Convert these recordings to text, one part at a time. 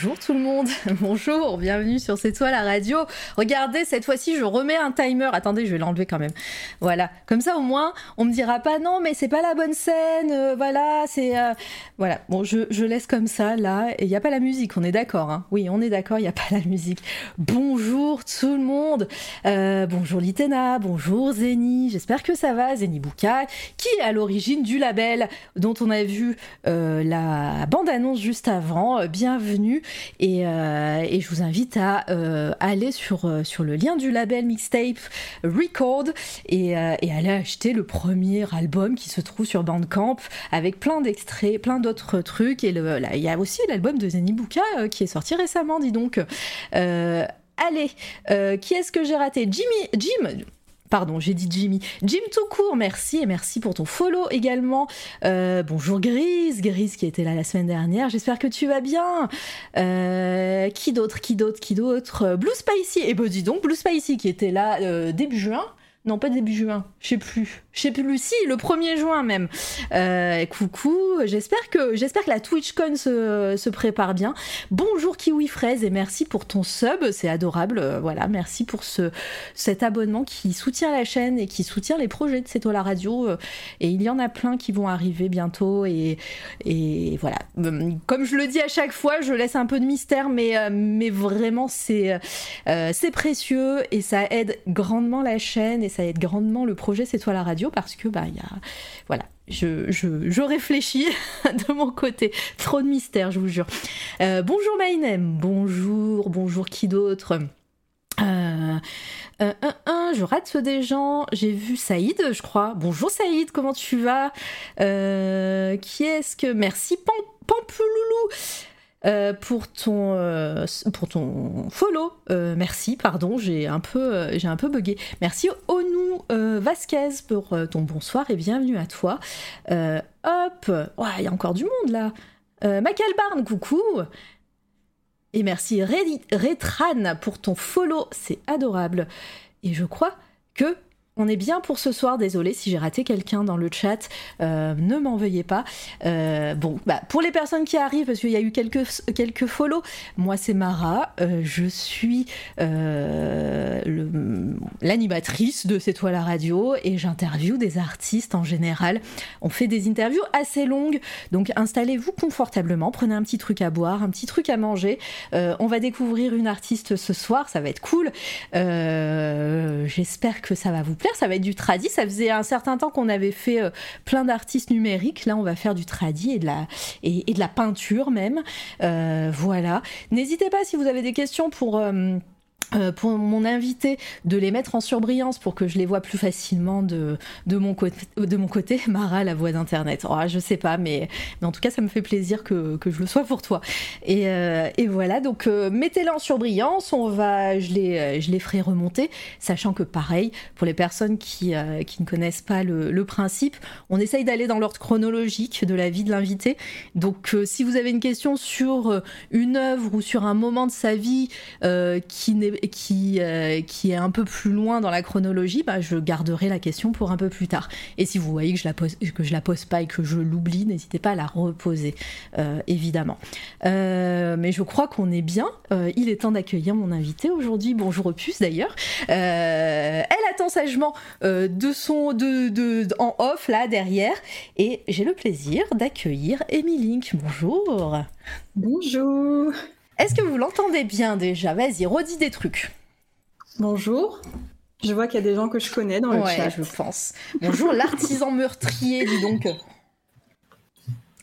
bonjour tout le monde, bonjour, bienvenue sur C'est toi la radio. Regardez, cette fois-ci je remets un timer. Attendez, je vais l'enlever quand même. Voilà, comme ça au moins on me dira pas non mais c'est pas la bonne scène, euh, voilà, c'est... euh, Voilà, bon je, laisse comme ça là, et il n'y a pas la musique, on est d'accord, hein Oui, on est d'accord, il n'y a pas la musique. Bonjour tout le monde, Euh, bonjour Litena, bonjour Zeni, j'espère que ça va, Zeni Bouka, qui est à l'origine du label dont on a vu la bande-annonce juste avant. Bienvenue et, euh, et je vous invite à euh, aller sur, euh, sur le lien du label Mixtape Record et, aller acheter le premier album qui se trouve sur Bandcamp avec plein d'extraits, plein d'autres trucs. Et il y a aussi l'album de Zenibuka qui est sorti récemment, dis donc. Allez, qui est-ce que j'ai raté? Jimmy, Jim. Pardon, j'ai dit Jimmy. Jim tout court, merci et merci pour ton follow également. Euh, bonjour Grise, Grise qui était là la semaine dernière. J'espère que tu vas bien. Euh, qui d'autre, qui d'autre, qui d'autre? Blue Spicy. Et ben dis donc, Blue Spicy qui était là euh, début juin. Non, pas début juin, je sais plus. Je sais plus, si, le 1er juin même. Euh, coucou, j'espère que, j'espère que la TwitchCon se, prépare bien. Bonjour Kiwi Fraise et merci pour ton sub, c'est adorable. Euh, voilà, merci pour ce, cet abonnement qui soutient la chaîne et qui soutient les projets de C'est la radio. euh, Et il y en a plein qui vont arriver bientôt. Et, voilà. Comme je le dis à chaque fois, je laisse un peu de mystère, mais, vraiment, c'est précieux et ça aide grandement la chaîne et ça aide grandement le projet C'est la radio parce que, bah, il y a. Voilà. Je, je, je réfléchis de mon côté. Trop de mystère, je vous jure. Euh, bonjour Maïnem. Bonjour, bonjour qui d'autre? Euh, euh, je rate des gens. J'ai vu Saïd, je crois. Bonjour Saïd, comment tu vas? Qui est-ce que. Merci Pam Pampuloulou euh, pour ton euh, pour ton follow. Euh, merci, pardon, j'ai un peu j'ai un peu bugué. Merci Onou Vasquez pour ton bonsoir et bienvenue à toi. Hop, il y a encore du monde là. Euh, Barn, coucou. Et merci Retran pour ton follow, c'est adorable. Et je crois que on est bien pour ce soir. Désolé si j'ai raté quelqu'un dans le chat, euh, ne m'en veuillez pas. Euh, bon, bah, pour les personnes qui arrivent, parce qu'il y a eu quelques quelques follow. Moi, c'est Mara. euh, je suis l'animatrice de C'est toi la radio et j'interviewe des artistes en général. On fait des interviews assez longues, donc installez-vous confortablement, prenez un petit truc à boire, un petit truc à manger. On va découvrir une artiste ce soir, ça va être cool. J'espère que ça va vous plaire. Ça va être du tradi. Ça faisait un certain temps qu'on avait fait euh, plein d'artistes numériques. Là, on va faire du tradi et de la peinture même. Euh, voilà. N'hésitez pas si vous avez des questions pour euh, pour mon invité de les mettre en surbrillance pour que je les vois plus facilement de, de, mon, côté. Mara, la voix d'internet. Oh, je sais pas, mais, mais en tout cas, ça me fait plaisir que, que je le sois pour toi. Et, euh, et voilà, donc euh, mettez-les en surbrillance. On va, je, les, je les ferai remonter, sachant que pareil, pour les personnes qui, qui ne connaissent pas le, le principe, on essaye d'aller dans l'ordre chronologique de la vie de l'invité. Donc, si vous avez une question sur une œuvre ou sur un moment de sa vie qui, n'est, qui, euh, qui est un peu plus loin dans la chronologie, bah, je garderai la question pour un peu plus tard. Et si vous voyez que je la que je la pose pas et que je l'oublie, n'hésitez pas à la reposer, euh, évidemment. Euh, mais je crois qu'on est bien. Il est temps d'accueillir mon invité aujourd'hui. Bonjour Opus d'ailleurs. Elle attend sagement de son de, de, en off là derrière et j'ai le plaisir d'accueillir Amy Link. Bonjour. Bonjour. Est-ce que vous l'entendez bien déjà? Vas-y, redis des trucs. Bonjour. Je vois qu'il y a des gens que je connais dans le ouais, chat. je pense. Bonjour l'artisan meurtrier, dis donc.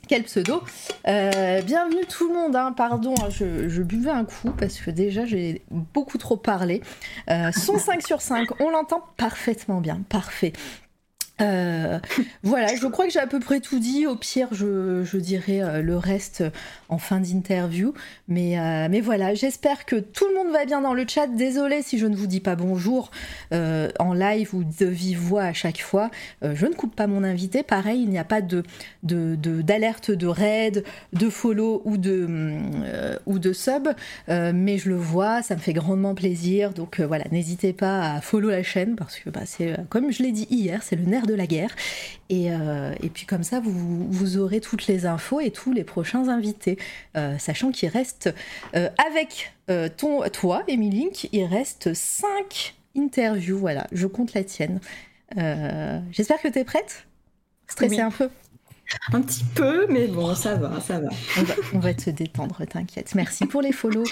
Quel pseudo. Euh, bienvenue tout le monde, hein. pardon, hein, je, je buvais un coup parce que déjà j'ai beaucoup trop parlé. Euh, son 5 sur 5, on l'entend parfaitement bien, parfait. Euh, voilà, je crois que j'ai à peu près tout dit. Au pire, je, dirai euh, le reste en fin d'interview. Mais, euh, mais voilà, j'espère que tout le monde va bien dans le chat. Désolée si je ne vous dis pas bonjour en live ou de vive voix à chaque fois. je ne coupe pas mon invité. Pareil, il n'y a pas d'alerte de, de, raid, de follow ou de, sub. mais je le vois, ça me fait grandement plaisir. Donc voilà, n'hésitez pas à follow la chaîne parce que bah, comme je l'ai dit hier, c'est le nerf de la guerre. Et, euh, et puis comme ça, vous, vous, aurez toutes les infos et tous les prochains invités, euh, sachant qu'il reste, euh, avec ton, toi, Emily il reste 5 interviews. Voilà, je compte la tienne. J'espère que tu es prête Stressée un peu un petit peu, mais bon, ça va, ça va. On va, te détendre, t'inquiète. Merci pour les follow.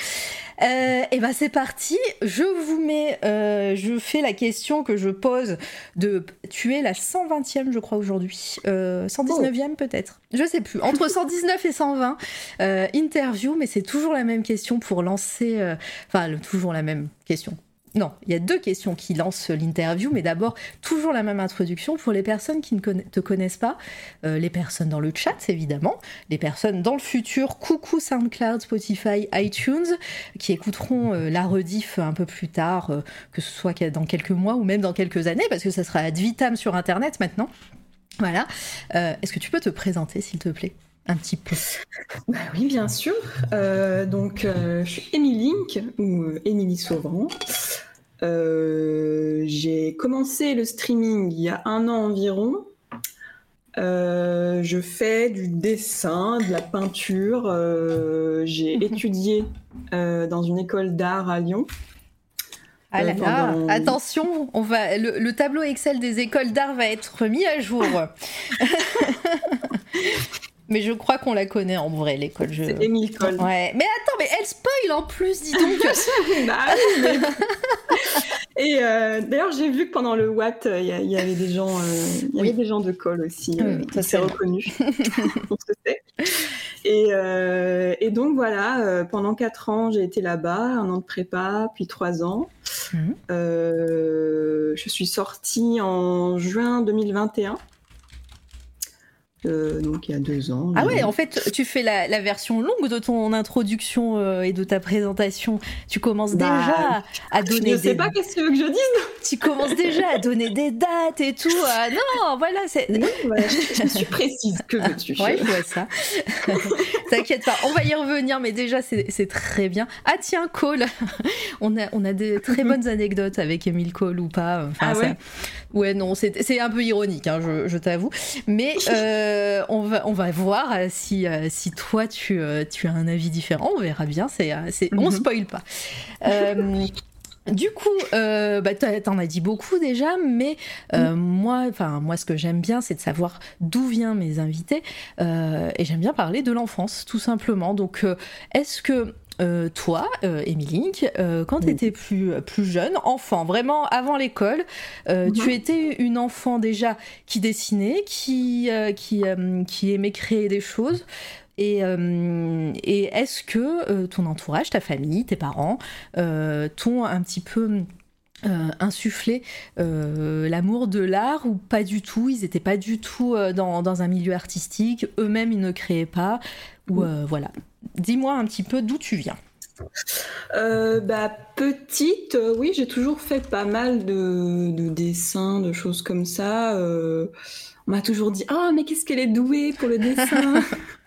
Euh, et ben c'est parti. Je vous mets, euh, je fais la question que je pose de. Tu es la 120e, je crois aujourd'hui, 119e peut-être. Je sais plus. Entre 119 et 120 euh, interview, mais c'est toujours la même question pour lancer. Enfin, toujours la même question non, il y a deux questions qui lancent l'interview, mais d'abord, toujours la même introduction pour les personnes qui ne te connaissent pas, euh, les personnes dans le chat, évidemment, les personnes dans le futur, coucou SoundCloud, Spotify, iTunes, qui écouteront euh, la rediff un peu plus tard, euh, que ce soit dans quelques mois ou même dans quelques années, parce que ça sera ad vitam sur Internet maintenant. Voilà. Est-ce que tu peux te présenter, s'il te plaît? Un petit peu bah Oui, bien sûr. Euh, donc, euh, je suis Émilie Link, ou euh, Émilie Sauvant. j'ai commencé le streaming il y a un an environ. je fais du dessin, de la peinture. j'ai étudié dans une école d'art à Lyon. Ah là attention, on va, le, le, tableau Excel des écoles d'art va être mis à jour. Mais je crois qu'on la connaît en vrai, l'école. Je... C'est Émile Cole. Ouais. Mais attends, mais elle spoil en plus, dis donc. bah, Et euh, d'ailleurs, j'ai vu que pendant le Watt, il y, avait des gens, euh, y avait des gens de Cole aussi. Oui, euh, ça s'est reconnu. On se sait. Et, et, donc voilà, pendant quatre ans, j'ai été là-bas, un an de prépa, puis trois ans. Mhm. je suis sortie en juin 2021. Euh, donc il y a deux ans. Ah ouais, en fait, tu fais la, version longue de ton introduction euh, et de ta présentation. Tu commences bah, déjà à donner. Je ne sais pas qu'est-ce que tu veux que je dise. Tu commences déjà à donner des dates et tout. Ah non, voilà, c'est. je, suis précise. Que veux-tu Ouais, je vois ça. T'inquiète pas, on va y revenir, mais déjà c'est très bien. Ah tiens, Cole, on a on a des très bonnes anecdotes avec Emile Cole ou pas. ah ouais? Ouais, non, c'est un peu ironique, hein, je, je t'avoue. Mais euh, on, va, on va voir euh, si, euh, si toi, tu, tu as un avis différent. On verra bien. C'est, c'est, On mhm. spoil pas. Du coup, euh, bah, t'en as dit beaucoup déjà, mais mm. moi, enfin moi, ce que j'aime bien, c'est de savoir d'où viennent mes invités, et j'aime bien parler de l'enfance, tout simplement. Donc, est-ce que euh, toi, euh, euh, quand tu étais plus, plus jeune, enfant, vraiment avant l'école, euh, tu mhm. étais une enfant déjà qui dessinait, qui, qui, qui aimait créer des choses. Et, et est-ce que ton entourage, ta famille, tes parents, t'ont un petit peu insufflé l'amour de l'art ou pas du tout? Ils n'étaient pas du tout dans, dans, un milieu artistique, eux-mêmes ils ne créaient pas, ou voilà. Dis-moi un petit peu d'où tu viens. Euh, bah, petite, euh, oui, j'ai toujours fait pas mal de, dessins, de choses comme ça. Euh, on m'a toujours dit Ah, mais qu'est-ce qu'elle est douée pour le dessin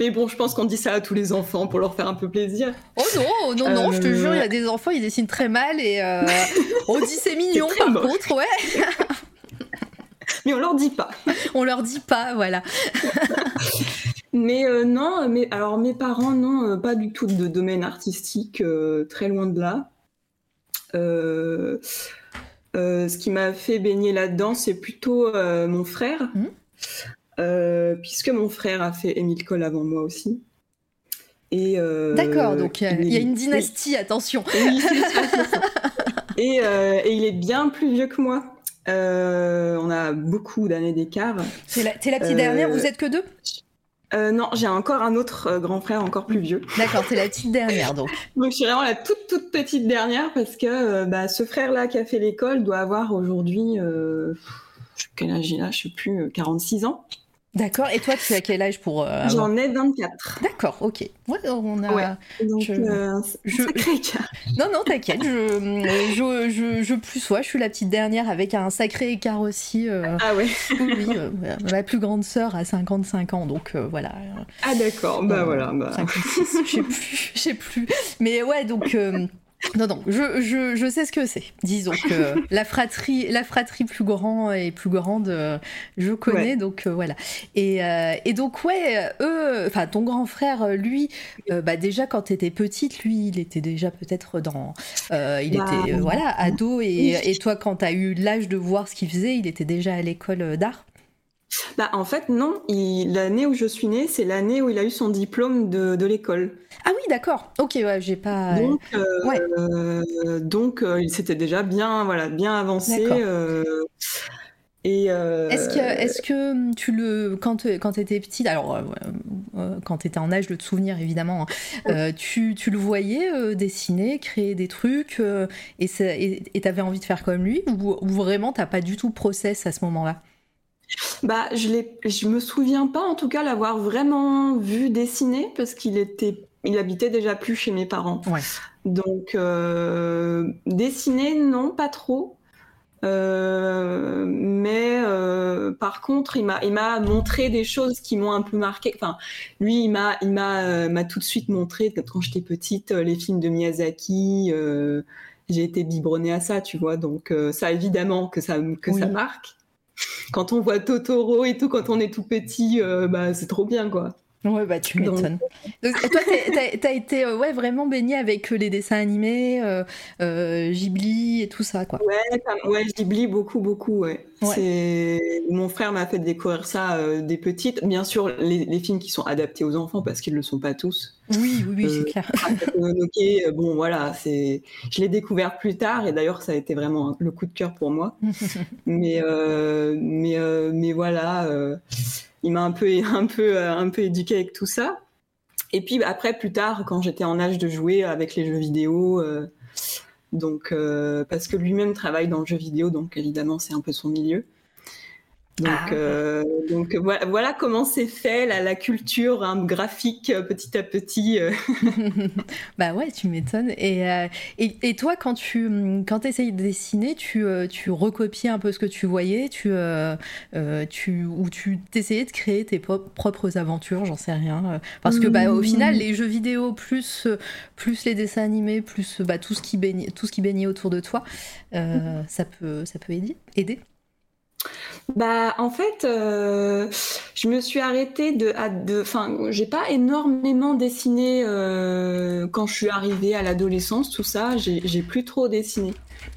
Mais bon, je pense qu'on dit ça à tous les enfants pour leur faire un peu plaisir. Oh non, non, non, je te jure, il y a des enfants, ils dessinent très mal et on dit c'est mignon par contre, ouais. mais on leur dit pas. on leur dit pas, voilà. Mais euh, non, mais alors mes parents, non, euh, pas du tout de domaine artistique, euh, très loin de là. ce qui m'a fait baigner là-dedans, c'est plutôt mon frère, mmh. Puisque mon frère a fait Émile Cole avant moi aussi. D'accord, donc il y, a une dynastie, attention. et, et, il est bien plus vieux que moi. on a beaucoup d'années d'écart. T'es la, la petite dernière, vous êtes que deux? euh, non, j'ai encore un autre euh, grand frère encore plus vieux. D'accord, c'est la petite dernière donc. donc je suis vraiment la toute toute petite dernière parce que euh, bah, ce frère-là qui a fait l'école doit avoir aujourd'hui quel âge il a Je sais plus, 46 ans. D'accord. Et toi, tu as quel âge pour euh, J'en ai 24. D'accord, ok. Ouais, on a. Ouais. Donc, je... Euh, je... Non, non, t'inquiète. Je... Je... je, je, plus sois. Je suis la petite dernière avec un sacré écart aussi. Euh, ah ouais. oui, ma plus grande sœur a 55 ans, donc voilà. Ah d'accord. Bah voilà. Bah... 56. Je sais plus. Je sais plus. Mais ouais, donc. Non, non, je, je, je, sais ce que c'est. Disons que la fratrie, la fratrie plus grande et plus grande, euh, je connais, donc euh, voilà. Et, euh, et, donc, ouais, eux, enfin, ton grand frère, lui, bah, déjà quand tu étais petite, lui, il était déjà peut-être dans. il bah, était, voilà, ado, et, et toi, quand tu as eu l'âge de voir ce qu'il faisait, il était déjà à l'école d'art? Bah, en fait, non. L'année où je suis née, c'est l'année où il a eu son diplôme de, de l'école. Ah oui, d'accord. Ok, ouais, j'ai pas. Donc, euh, donc euh, il s'était déjà bien, voilà, bien avancé. Euh, et est-ce que, est-ce que tu le, quand, quand tu étais petite, alors quand tu étais en âge de te souvenir évidemment, hein, tu, tu, le voyais dessiner, créer des trucs, et tu avais envie de faire comme lui, ou, ou vraiment t'as pas du tout process à ce moment-là? Bah, je l'ai, je me souviens pas en tout cas l'avoir vraiment vu dessiner parce qu'il était, il habitait déjà plus chez mes parents. Donc euh, dessiner, non, pas trop. Euh, mais euh, par contre, il m'a, il m'a montré des choses qui m'ont un peu marqué. Enfin, lui, il m'a, il m'a, m'a tout de suite montré quand j'étais petite les films de Miyazaki. j'ai été biberonnée à ça, tu vois. Donc ça, évidemment, que ça, que ça marque quand on voit Totoro et tout, quand on est tout petit, euh, bah, c'est trop bien, quoi. Ouais, bah tu m'étonnes. Donc, toi, t'as as été euh, ouais, vraiment baigné avec euh, les dessins animés, Ghibli et tout ça, quoi. Ouais, ouais Ghibli, beaucoup, beaucoup, ouais. C'est Mon frère m'a fait découvrir ça des petites. Bien sûr, les, films qui sont adaptés aux enfants, parce qu'ils ne le sont pas tous. Oui, oui, oui, c'est clair. ok, bon, voilà, c'est... je l'ai découvert plus tard, et d'ailleurs, ça a été vraiment le coup de cœur pour moi. mais, mais, mais voilà il m'a un peu, un peu, euh, un peu éduqué avec tout ça. Et puis après, plus tard, quand j'étais en âge de jouer avec les jeux vidéo, euh, donc euh, parce que lui-même travaille dans le jeu vidéo, donc évidemment c'est un peu son milieu. Donc, ah. euh, donc voilà, comment c'est fait la, culture hein, graphique euh, petit à petit. Euh. bah ouais, tu m'étonnes. Et, et, et, toi, quand tu quand essayes de dessiner, tu, tu recopies un peu ce que tu voyais, tu, tu, ou tu t'essayais de créer tes propres aventures, j'en sais rien. Parce que bah, au final, mmh. les jeux vidéo, plus, plus les dessins animés, plus bah, tout, ce qui baigne, tout ce qui baignait autour de toi, ça peut, ça peut aider. aider. Bah, en fait, euh, je me suis arrêtée de, enfin, j'ai pas énormément dessiné euh, quand je suis arrivée à l'adolescence, tout ça. J'ai plus trop dessiné.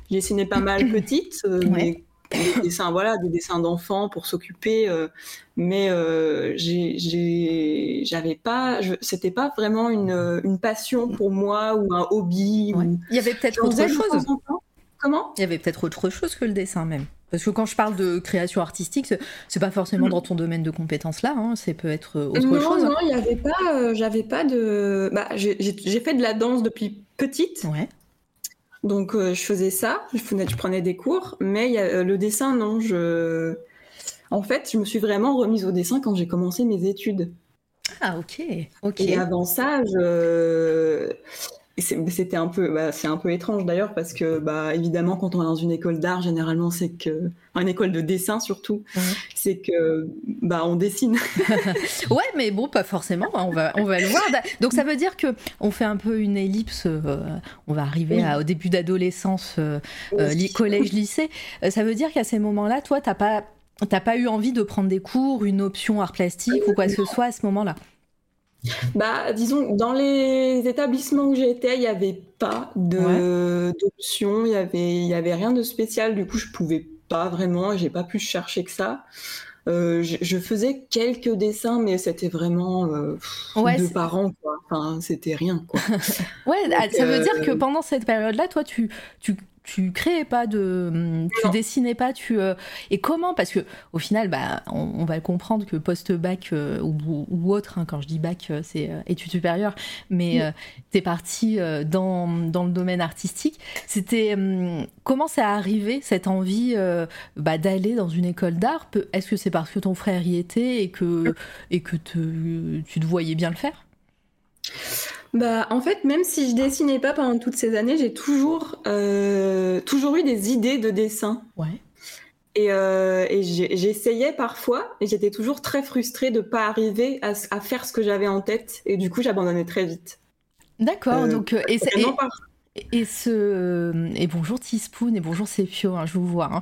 J'ai dessiné pas mal petite, euh, des dessins, voilà, des dessins d'enfants pour s'occuper. mais j'avais pas, c'était pas vraiment une, passion pour moi ou un hobby. Il y avait peut-être autre chose. Comment? Il y avait peut-être autre chose que le dessin même. Parce que quand je parle de création artistique, c'est pas forcément dans ton domaine de compétences là, hein, c'est peut être autre chose. Non, il n'y avait pas, euh, j'avais pas de. Bah, j'ai fait de la danse depuis petite. Ouais. Donc euh, je faisais ça, je, je, prenais des cours, mais y a, euh, le dessin, non. Je... En fait, je me suis vraiment remise au dessin quand j'ai commencé mes études. Ah ok, ok. Et avant ça, je c'était un peu, bah, c'est un peu étrange d'ailleurs parce que, bah, évidemment, quand on est dans une école d'art, généralement, c'est que, une école de dessin surtout, c'est que, bah, on dessine. ouais, mais bon, pas forcément. Hein, on va, on va le voir. Donc, ça veut dire que on fait un peu une ellipse. Euh, on va arriver au début d'adolescence, euh, euh, collège, lycée. ça veut dire qu'à ces moments-là, toi, t'as pas, t'as pas eu envie de prendre des cours, une option art plastique ou quoi que ce soit à ce moment-là? Bah, disons, dans les établissements où j'étais, il n'y avait pas d'option, il y avait, il y avait rien de spécial. Du coup, je pouvais pas vraiment, j'ai pas pu chercher que ça. Euh, je, faisais quelques dessins, mais c'était vraiment euh, deux par an, quoi. Enfin, c'était rien, quoi. ouais, ah, ça veut dire que euh, pendant cette période-là, toi, tu, tu tu créais pas de, tu dessinais pas, tu et comment? Parce que au final, bah, on, va comprendre que post-bac ou, autre, hein, quand je dis bac, c'est études supérieures, mais tu es parti dans, dans, le domaine artistique. C'était comment ça a arrivé cette envie bah, d'aller dans une école d'art? Est-ce que c'est parce que ton frère y était et que et que tu te voyais bien le faire? Bah, en fait, même si je dessinais pas pendant toutes ces années, j'ai toujours, euh, toujours eu des idées de dessin. Ouais. Et, euh, j'essayais parfois, et j'étais toujours très frustrée de ne pas arriver à, faire ce que j'avais en tête, et du coup, j'abandonnais très vite. D'accord. Euh, donc, et, et, ce et bonjour Teaspoon et bonjour Sepio, hein, je vous vois.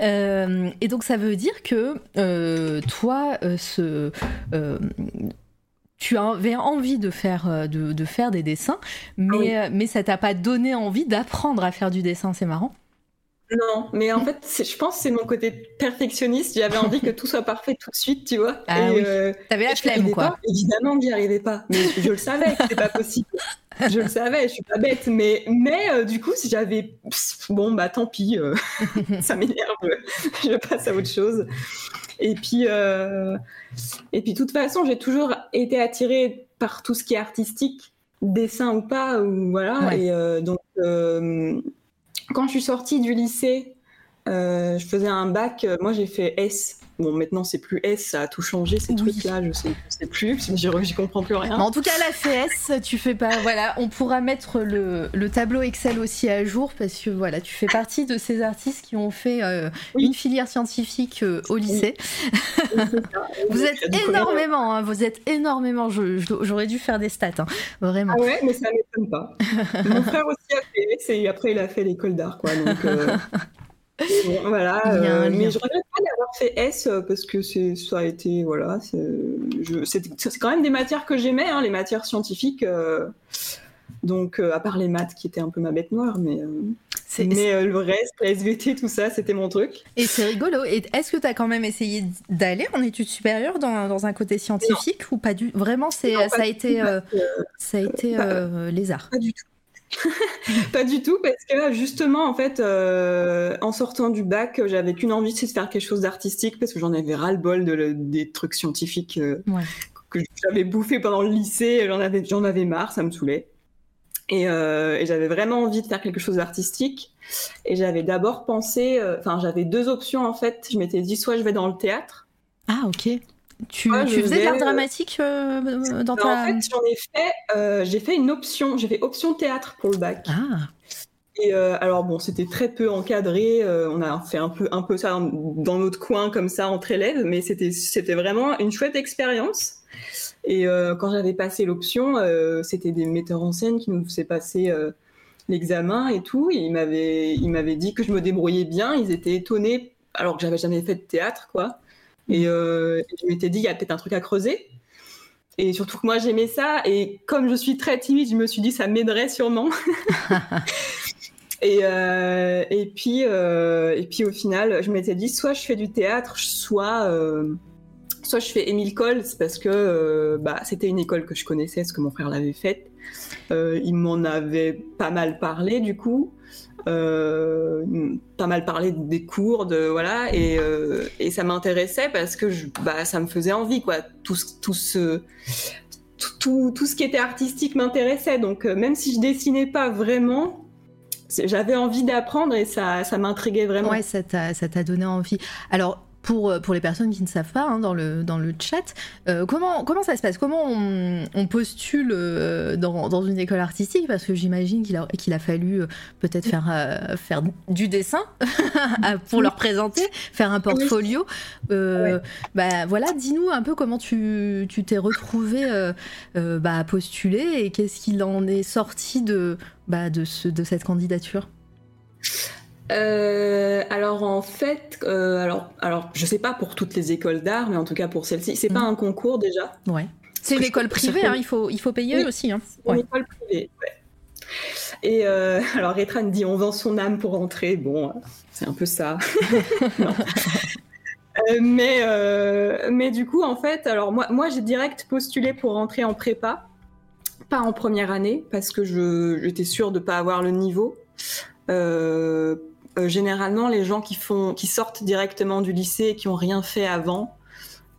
Hein. et donc ça veut dire que toi, ce tu avais envie de faire, euh, de, faire des dessins, mais, euh, mais ça t'a pas donné envie d'apprendre à faire du dessin, c'est marrant. Non, mais en fait, je pense que c'est mon côté perfectionniste. J'avais envie que tout soit parfait tout de suite, tu vois. Ah oui. Euh, T'avais la flemme, quoi. évidemment que j'y arrivais pas, mais je le savais que c'était pas possible. Je le savais, je suis pas bête, mais mais du coup, si j'avais bon bah tant pis, ça m'énerve, je passe à autre chose. Et puis, euh, et puis, de toute façon, j'ai toujours été attirée par tout ce qui est artistique, dessin ou pas, ou voilà. Et euh, donc, euh, quand je suis sortie du lycée, je faisais un bac. Moi, j'ai fait S Bon, maintenant, c'est plus S, ça a tout changé, ces trucs-là, je sais, sais plus, j'y comprends plus rien. en tout cas, la CS, tu fais pas. Voilà, on pourra mettre le, tableau Excel aussi à jour parce que voilà, tu fais partie de ces artistes qui ont fait euh, une filière scientifique euh, au lycée. vous êtes énormément, hein, vous êtes énormément. J'aurais dû faire des stats, hein, vraiment. Ah ouais, mais ça m'étonne pas. Mon frère aussi a fait S et après, il a fait l'école d'art, quoi. Donc. Euh, voilà, euh, mais je regrette pas d'avoir fait S euh, parce que ça a été voilà, c'est quand même des matières que j'aimais, hein, les matières scientifiques. Euh, donc à part les maths qui étaient un peu ma bête noire, mais mais le reste, la SVT, tout ça, c'était mon truc. Et c'est rigolo. Et est-ce que tu as quand même essayé d'aller en études supérieures dans, dans un côté scientifique ou pas du vraiment c'est ça, a été, ça a été les arts? Pas du tout. pas du tout, parce que justement, en fait, euh, en sortant du bac, j'avais qu'une envie, c'est de faire quelque chose d'artistique, parce que j'en avais ras-le-bol de, des trucs scientifiques euh, que j'avais bouffé pendant le lycée, j'en avais, j'en avais marre, ça me saoulait. Et, euh, et j'avais vraiment envie de faire quelque chose d'artistique. Et j'avais d'abord pensé, enfin, j'avais deux options en fait. Je m'étais dit, soit je vais dans le théâtre. Ah, ok. Tu, faisais de l'art dramatique euh, dans ta... En fait, j'en ai fait, euh, j'ai fait une option, j'ai fait option théâtre pour le bac. Ah. Et euh, alors bon, c'était très peu encadré, on a fait un peu, un peu ça dans, notre coin comme ça entre élèves, mais c'était, c'était vraiment une chouette expérience. Et quand j'avais passé l'option, c'était des metteurs en scène qui nous faisaient passer l'examen et tout. Et ils m'avaient, ils m'avaient dit que je me débrouillais bien. Ils étaient étonnés, alors que j'avais jamais fait de théâtre, quoi. Et, euh, je m'étais dit, il y a peut-être un truc à creuser. Et surtout que moi, j'aimais ça. Et comme je suis très timide, je me suis dit, ça m'aiderait sûrement. et, euh, et, puis, euh, et puis, au final, je m'étais dit, soit je fais du théâtre, soit, soit je fais Émile Coles, parce que bah, c'était une école que je connaissais, parce que mon frère l'avait faite. il m'en avait pas mal parlé, du coup. Euh, pas mal parlé des cours, de voilà, et, euh, et ça m'intéressait parce que je, bah, ça me faisait envie, quoi. Tout, tout ce tout, tout, ce qui était artistique m'intéressait. Donc euh, même si je dessinais pas vraiment, j'avais envie d'apprendre et ça, ça m'intriguait vraiment. Ouais, ça t'a donné envie. Alors, pour, euh, pour les personnes qui ne savent pas hein, dans, le, dans le chat, euh, comment, comment ça se passe? Comment on, postule euh, dans, dans, une école artistique? Parce que j'imagine qu'il a, qu'il a fallu peut-être faire, faire du dessin pour leur présenter, faire un portfolio. bah, voilà, dis-nous un peu comment tu, tu t'es retrouvé bah, à postuler et qu'est-ce qu'il en est sorti de, bah, de, ce, de cette candidature? Euh, alors en fait, euh, alors, alors je sais pas pour toutes les écoles d'art, mais en tout cas pour celle-ci, c'est pas mhm. un concours déjà. Ouais. C'est une école privée, hein, il faut il faut payer aussi. Hein. Une école privée. Ouais. Et euh, alors Retran dit on vend son âme pour entrer. Bon, c'est un peu ça. mais mais du coup en fait, alors moi moi j'ai direct postulé pour rentrer en prépa, pas en première année parce que je j'étais sûre de pas avoir le niveau. Généralement, les gens qui font, qui sortent directement du lycée et qui ont rien fait avant,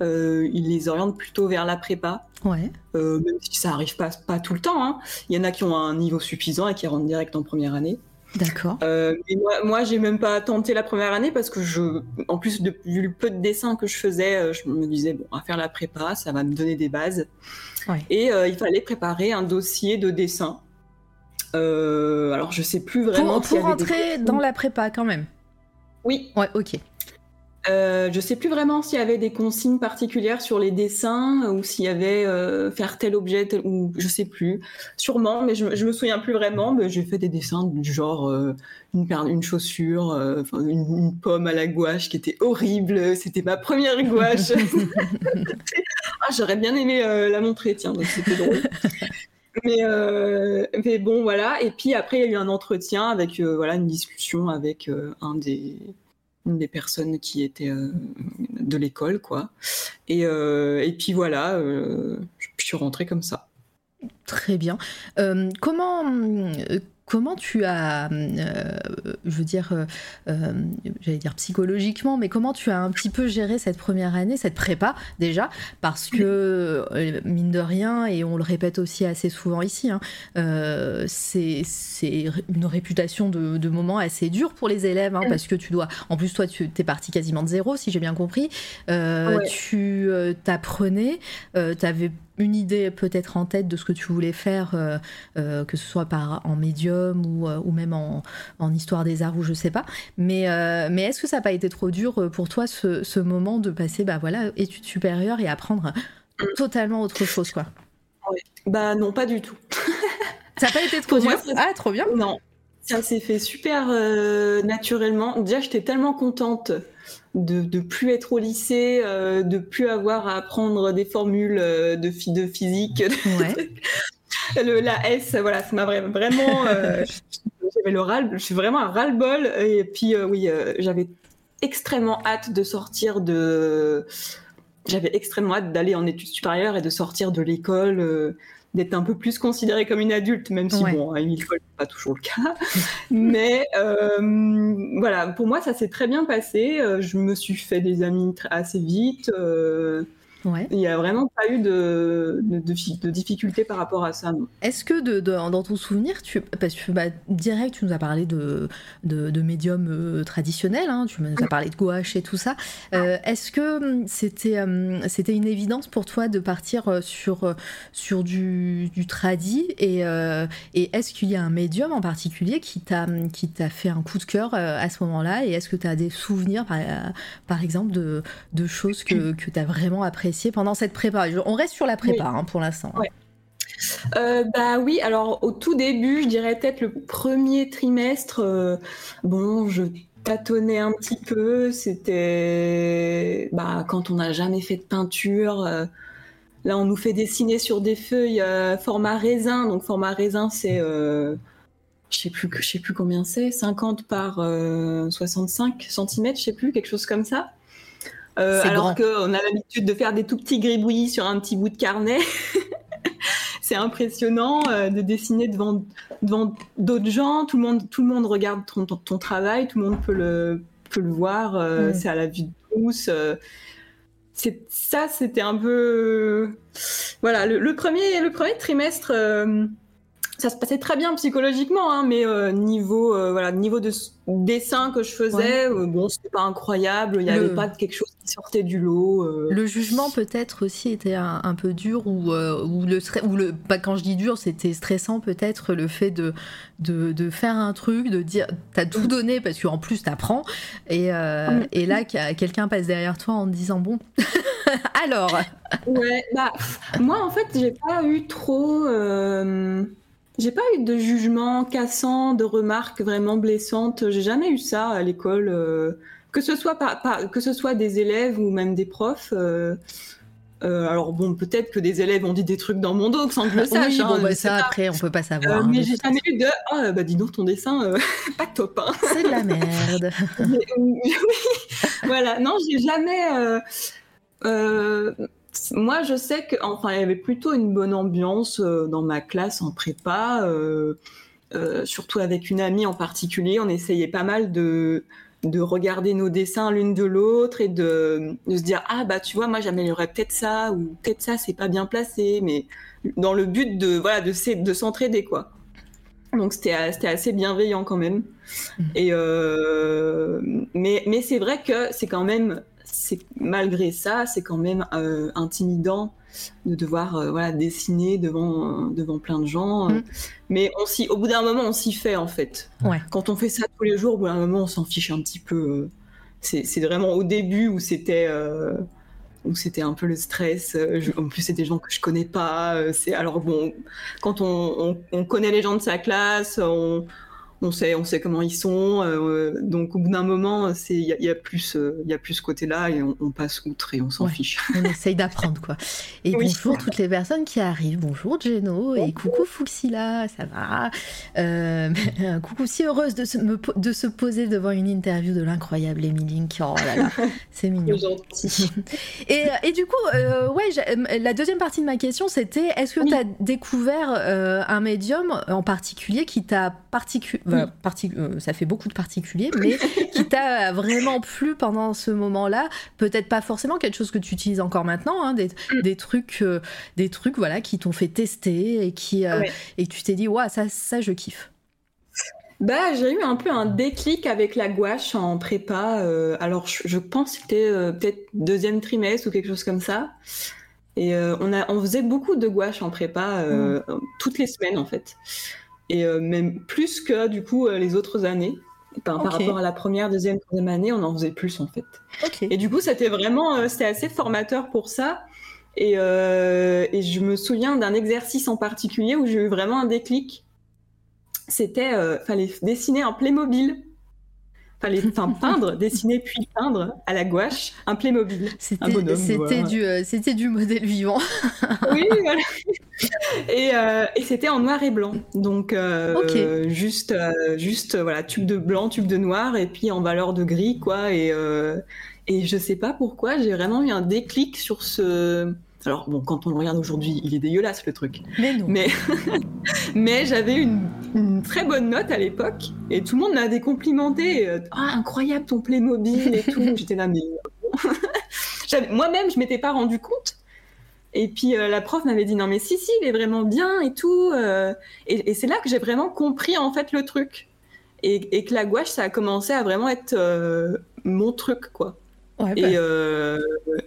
ils les orientent plutôt vers la prépa. Ouais. même si ça arrive pas, pas tout le temps. Hein. Il y en a qui ont un niveau suffisant et qui rentrent direct en première année. D'accord. Euh, moi, moi j'ai même pas tenté la première année parce que je, en plus de vu le peu de dessins que je faisais, euh, je me disais bon, à faire la prépa, ça va me donner des bases. Et euh, il fallait préparer un dossier de dessin. Alors je sais plus vraiment. Pour, pour rentrer dans la prépa quand même. Oui. Ouais, ok. Euh, je sais plus vraiment s'il y avait des consignes particulières sur les dessins ou s'il y avait euh, faire tel objet ou je sais plus. Sûrement, mais je, je me souviens plus vraiment. Mais j'ai fait des dessins du genre euh, une, une chaussure, euh, une, pomme à la gouache qui était horrible. C'était ma première gouache. ah, j'aurais bien aimé la montrer, tiens, donc c'était drôle. Mais, mais, bon, voilà. Et puis après, il y a eu un entretien avec voilà une discussion avec un des une des personnes qui étaient euh, de l'école, quoi. Et, euh, et, puis voilà, euh, je suis rentrée comme ça. Très bien. comment comment tu as, euh, je veux dire, euh, euh, j'allais dire psychologiquement, mais comment tu as un petit peu géré cette première année, cette prépa déjà, parce que mine de rien, et on le répète aussi assez souvent ici, hein, c'est une réputation de, de, moment assez dur pour les élèves, hein, parce que tu dois, en plus toi tu es parti quasiment de zéro, si j'ai bien compris, tu t'apprenais, tu avais une idée peut-être en tête de ce que tu voulais faire, que ce soit par, en médium ou, euh, ou même en, en, histoire des arts ou je sais pas. Mais, mais est-ce que ça n'a pas été trop dur pour toi ce, ce, moment de passer bah, voilà, études supérieures et apprendre totalement autre chose quoi? Bah non, pas du tout. ça n'a pas été trop dur? Ah, trop bien Non, ça s'est fait super naturellement. Déjà, j'étais tellement contente de, de plus être au lycée, euh, de plus avoir à apprendre des formules euh, de, de physique. Le, la S, voilà, ça m'a vraiment. Euh, j'avais le ras, je suis vraiment un ras-le-bol. Et puis, oui, j'avais extrêmement hâte de sortir de. J'avais extrêmement hâte d'aller en études supérieures et de sortir de l'école d'être un peu plus considérée comme une adulte, même si, bon, à Émile Foll, pas toujours le cas. Mais euh, voilà, pour moi, ça s'est très bien passé. Euh, je me suis fait des amis assez vite. Euh, il n'y a vraiment pas eu de, de, difficultés par rapport à ça. Est-ce que de, dans ton souvenir, tu, parce que bah, direct, tu nous as parlé de, de, médium euh, traditionnel, hein, tu nous as parlé de gouache et tout ça. Euh, est-ce que hum, c'était euh, c'était une évidence pour toi de partir sur, sur du, du tradi et, et est-ce qu'il y a un médium en particulier qui t'a fait un coup de cœur à ce moment-là? Et est-ce que tu as des souvenirs, par, par exemple, de, de choses que, que tu as vraiment appréciées pendant cette prépa On reste sur la prépa hein, pour l'instant. Euh, bah oui, alors au tout début, je dirais peut-être le premier trimestre, euh, bon, je tâtonnais un petit peu. C'était bah, quand on n'a jamais fait de peinture. Euh, là, on nous fait dessiner sur des feuilles format raisin. Donc format raisin, c'est je sais plus je sais plus combien c'est, 50 par 65 cm, je sais plus, quelque chose comme ça. Euh, alors qu'on a l'habitude de faire des tout petits gribouillis sur un petit bout de carnet. c'est impressionnant euh, de dessiner devant, devant d'autres gens. Tout le, monde, tout le monde regarde ton, ton, travail, tout le monde peut le, peut le voir. Euh, c'est à la vue de tous. c'est, ça, c'était un peu. Voilà, le, premier, le premier trimestre ça se passait très bien psychologiquement, hein, mais euh, niveau euh, voilà niveau de dessin que je faisais, euh, bon c'était pas incroyable, il n'y avait pas quelque chose qui sortait du lot. Le jugement peut-être aussi était un, peu dur ou ou le ou le pas quand je dis dur c'était stressant peut-être le fait de, de, de faire un truc, de dire t'as tout mm. donné parce qu'en plus t'apprends et mm. et là quelqu'un passe derrière toi en te disant bon alors? Ouais bah moi en fait j'ai pas eu trop j'ai pas eu de jugement cassant, de remarques vraiment blessantes. J'ai jamais eu ça à l'école, euh, que ce soit pas, que ce soit des élèves ou même des profs. Euh, euh, alors bon, peut-être que des élèves ont dit des trucs dans mon dos sans que je le sache. Oui, bon, hein, bah, ça après, on peut pas savoir. Hein, mais j'ai jamais eu de ah bah dis donc ton dessin pas top. Hein. C'est de la merde. oui, voilà. Non, j'ai jamais moi, je sais que, enfin, il y avait plutôt une bonne ambiance euh, dans ma classe en prépa. Euh, surtout avec une amie en particulier, on essayait pas mal de de regarder nos dessins l'une de l'autre et de, se dire ah bah tu vois moi j'améliorerais peut-être ça ou peut-être ça c'est pas bien placé mais dans le but de voilà de, de s'entraider quoi donc c'était assez bienveillant quand même mmh. et euh, mais mais c'est vrai que c'est quand même malgré ça c'est quand même euh, intimidant de devoir euh, voilà dessiner devant devant plein de gens. Mm. Mais on au bout d'un moment, on s'y fait en fait. Quand on fait ça tous les jours, au bout d'un moment, on s'en fiche un petit peu. Euh. C'est vraiment au début où c'était euh, où c'était un peu le stress. en plus, c'est des gens que je connais pas. C'est alors bon, quand on, on, connaît les gens de sa classe, on, on sait, on sait comment ils sont. Euh, donc au bout d'un moment, c'est il y, a plus, euh, y a plus ce côté-là et on, passe outre et on s'en fiche. On essaye d'apprendre quoi. Et bonjour toutes les personnes qui arrivent. Bonjour Geno et coucou Fuxila, ça va. Euh, coucou si heureuse de se, de se poser devant une interview de l'incroyable Emily Oh là là, c'est mignon. et, et, du coup, ouais, la deuxième partie de ma question c'était est-ce que tu as découvert un médium en particulier qui t'a particulièrement euh, ça fait beaucoup de particuliers, mais qui t'a vraiment plu pendant ce moment-là. Peut-être pas forcément quelque chose que tu utilises encore maintenant, hein, mm. des, trucs, euh, des trucs voilà, qui t'ont fait tester et, qui, euh, et tu t'es dit, ouais, ça, ça, je kiffe. Bah, j'ai eu un peu un déclic avec la gouache en prépa. alors, je, pense que c'était peut-être deuxième trimestre ou quelque chose comme ça. Et on, a, on faisait beaucoup de gouache en prépa, mm. toutes les semaines en fait et euh, même plus que du coup euh, les autres années. Par, rapport à la première, deuxième, troisième année, on en faisait plus en fait. Et du coup, c'était vraiment, euh, c'était assez formateur pour ça. Et, et je me souviens d'un exercice en particulier où j'ai eu vraiment un déclic. C'était, fallait dessiner un Playmobil fallait enfin, peindre, dessiner puis peindre à la gouache un Playmobil. C'était c'était du, euh, c'était du modèle vivant. oui, voilà. Et, euh, et c'était en noir et blanc. Donc, euh, juste, juste voilà, tube de blanc, tube de noir, et puis en valeur de gris, quoi. Et, et je sais pas pourquoi, j'ai vraiment eu un déclic sur ce alors bon, quand on le regarde aujourd'hui, il est dégueulasse le truc. Mais non. Mais, mais j'avais une, une, très bonne note à l'époque et tout le monde m'a décomplimenté. Euh, ah, incroyable ton Playmobil et tout. J'étais là, mais moi-même, je m'étais pas rendu compte. Et puis euh, la prof m'avait dit non mais si si, il est vraiment bien et tout. Euh. et, c'est là que j'ai vraiment compris en fait le truc. Et, et, que la gouache, ça a commencé à vraiment être mon truc quoi. Et, bah. euh,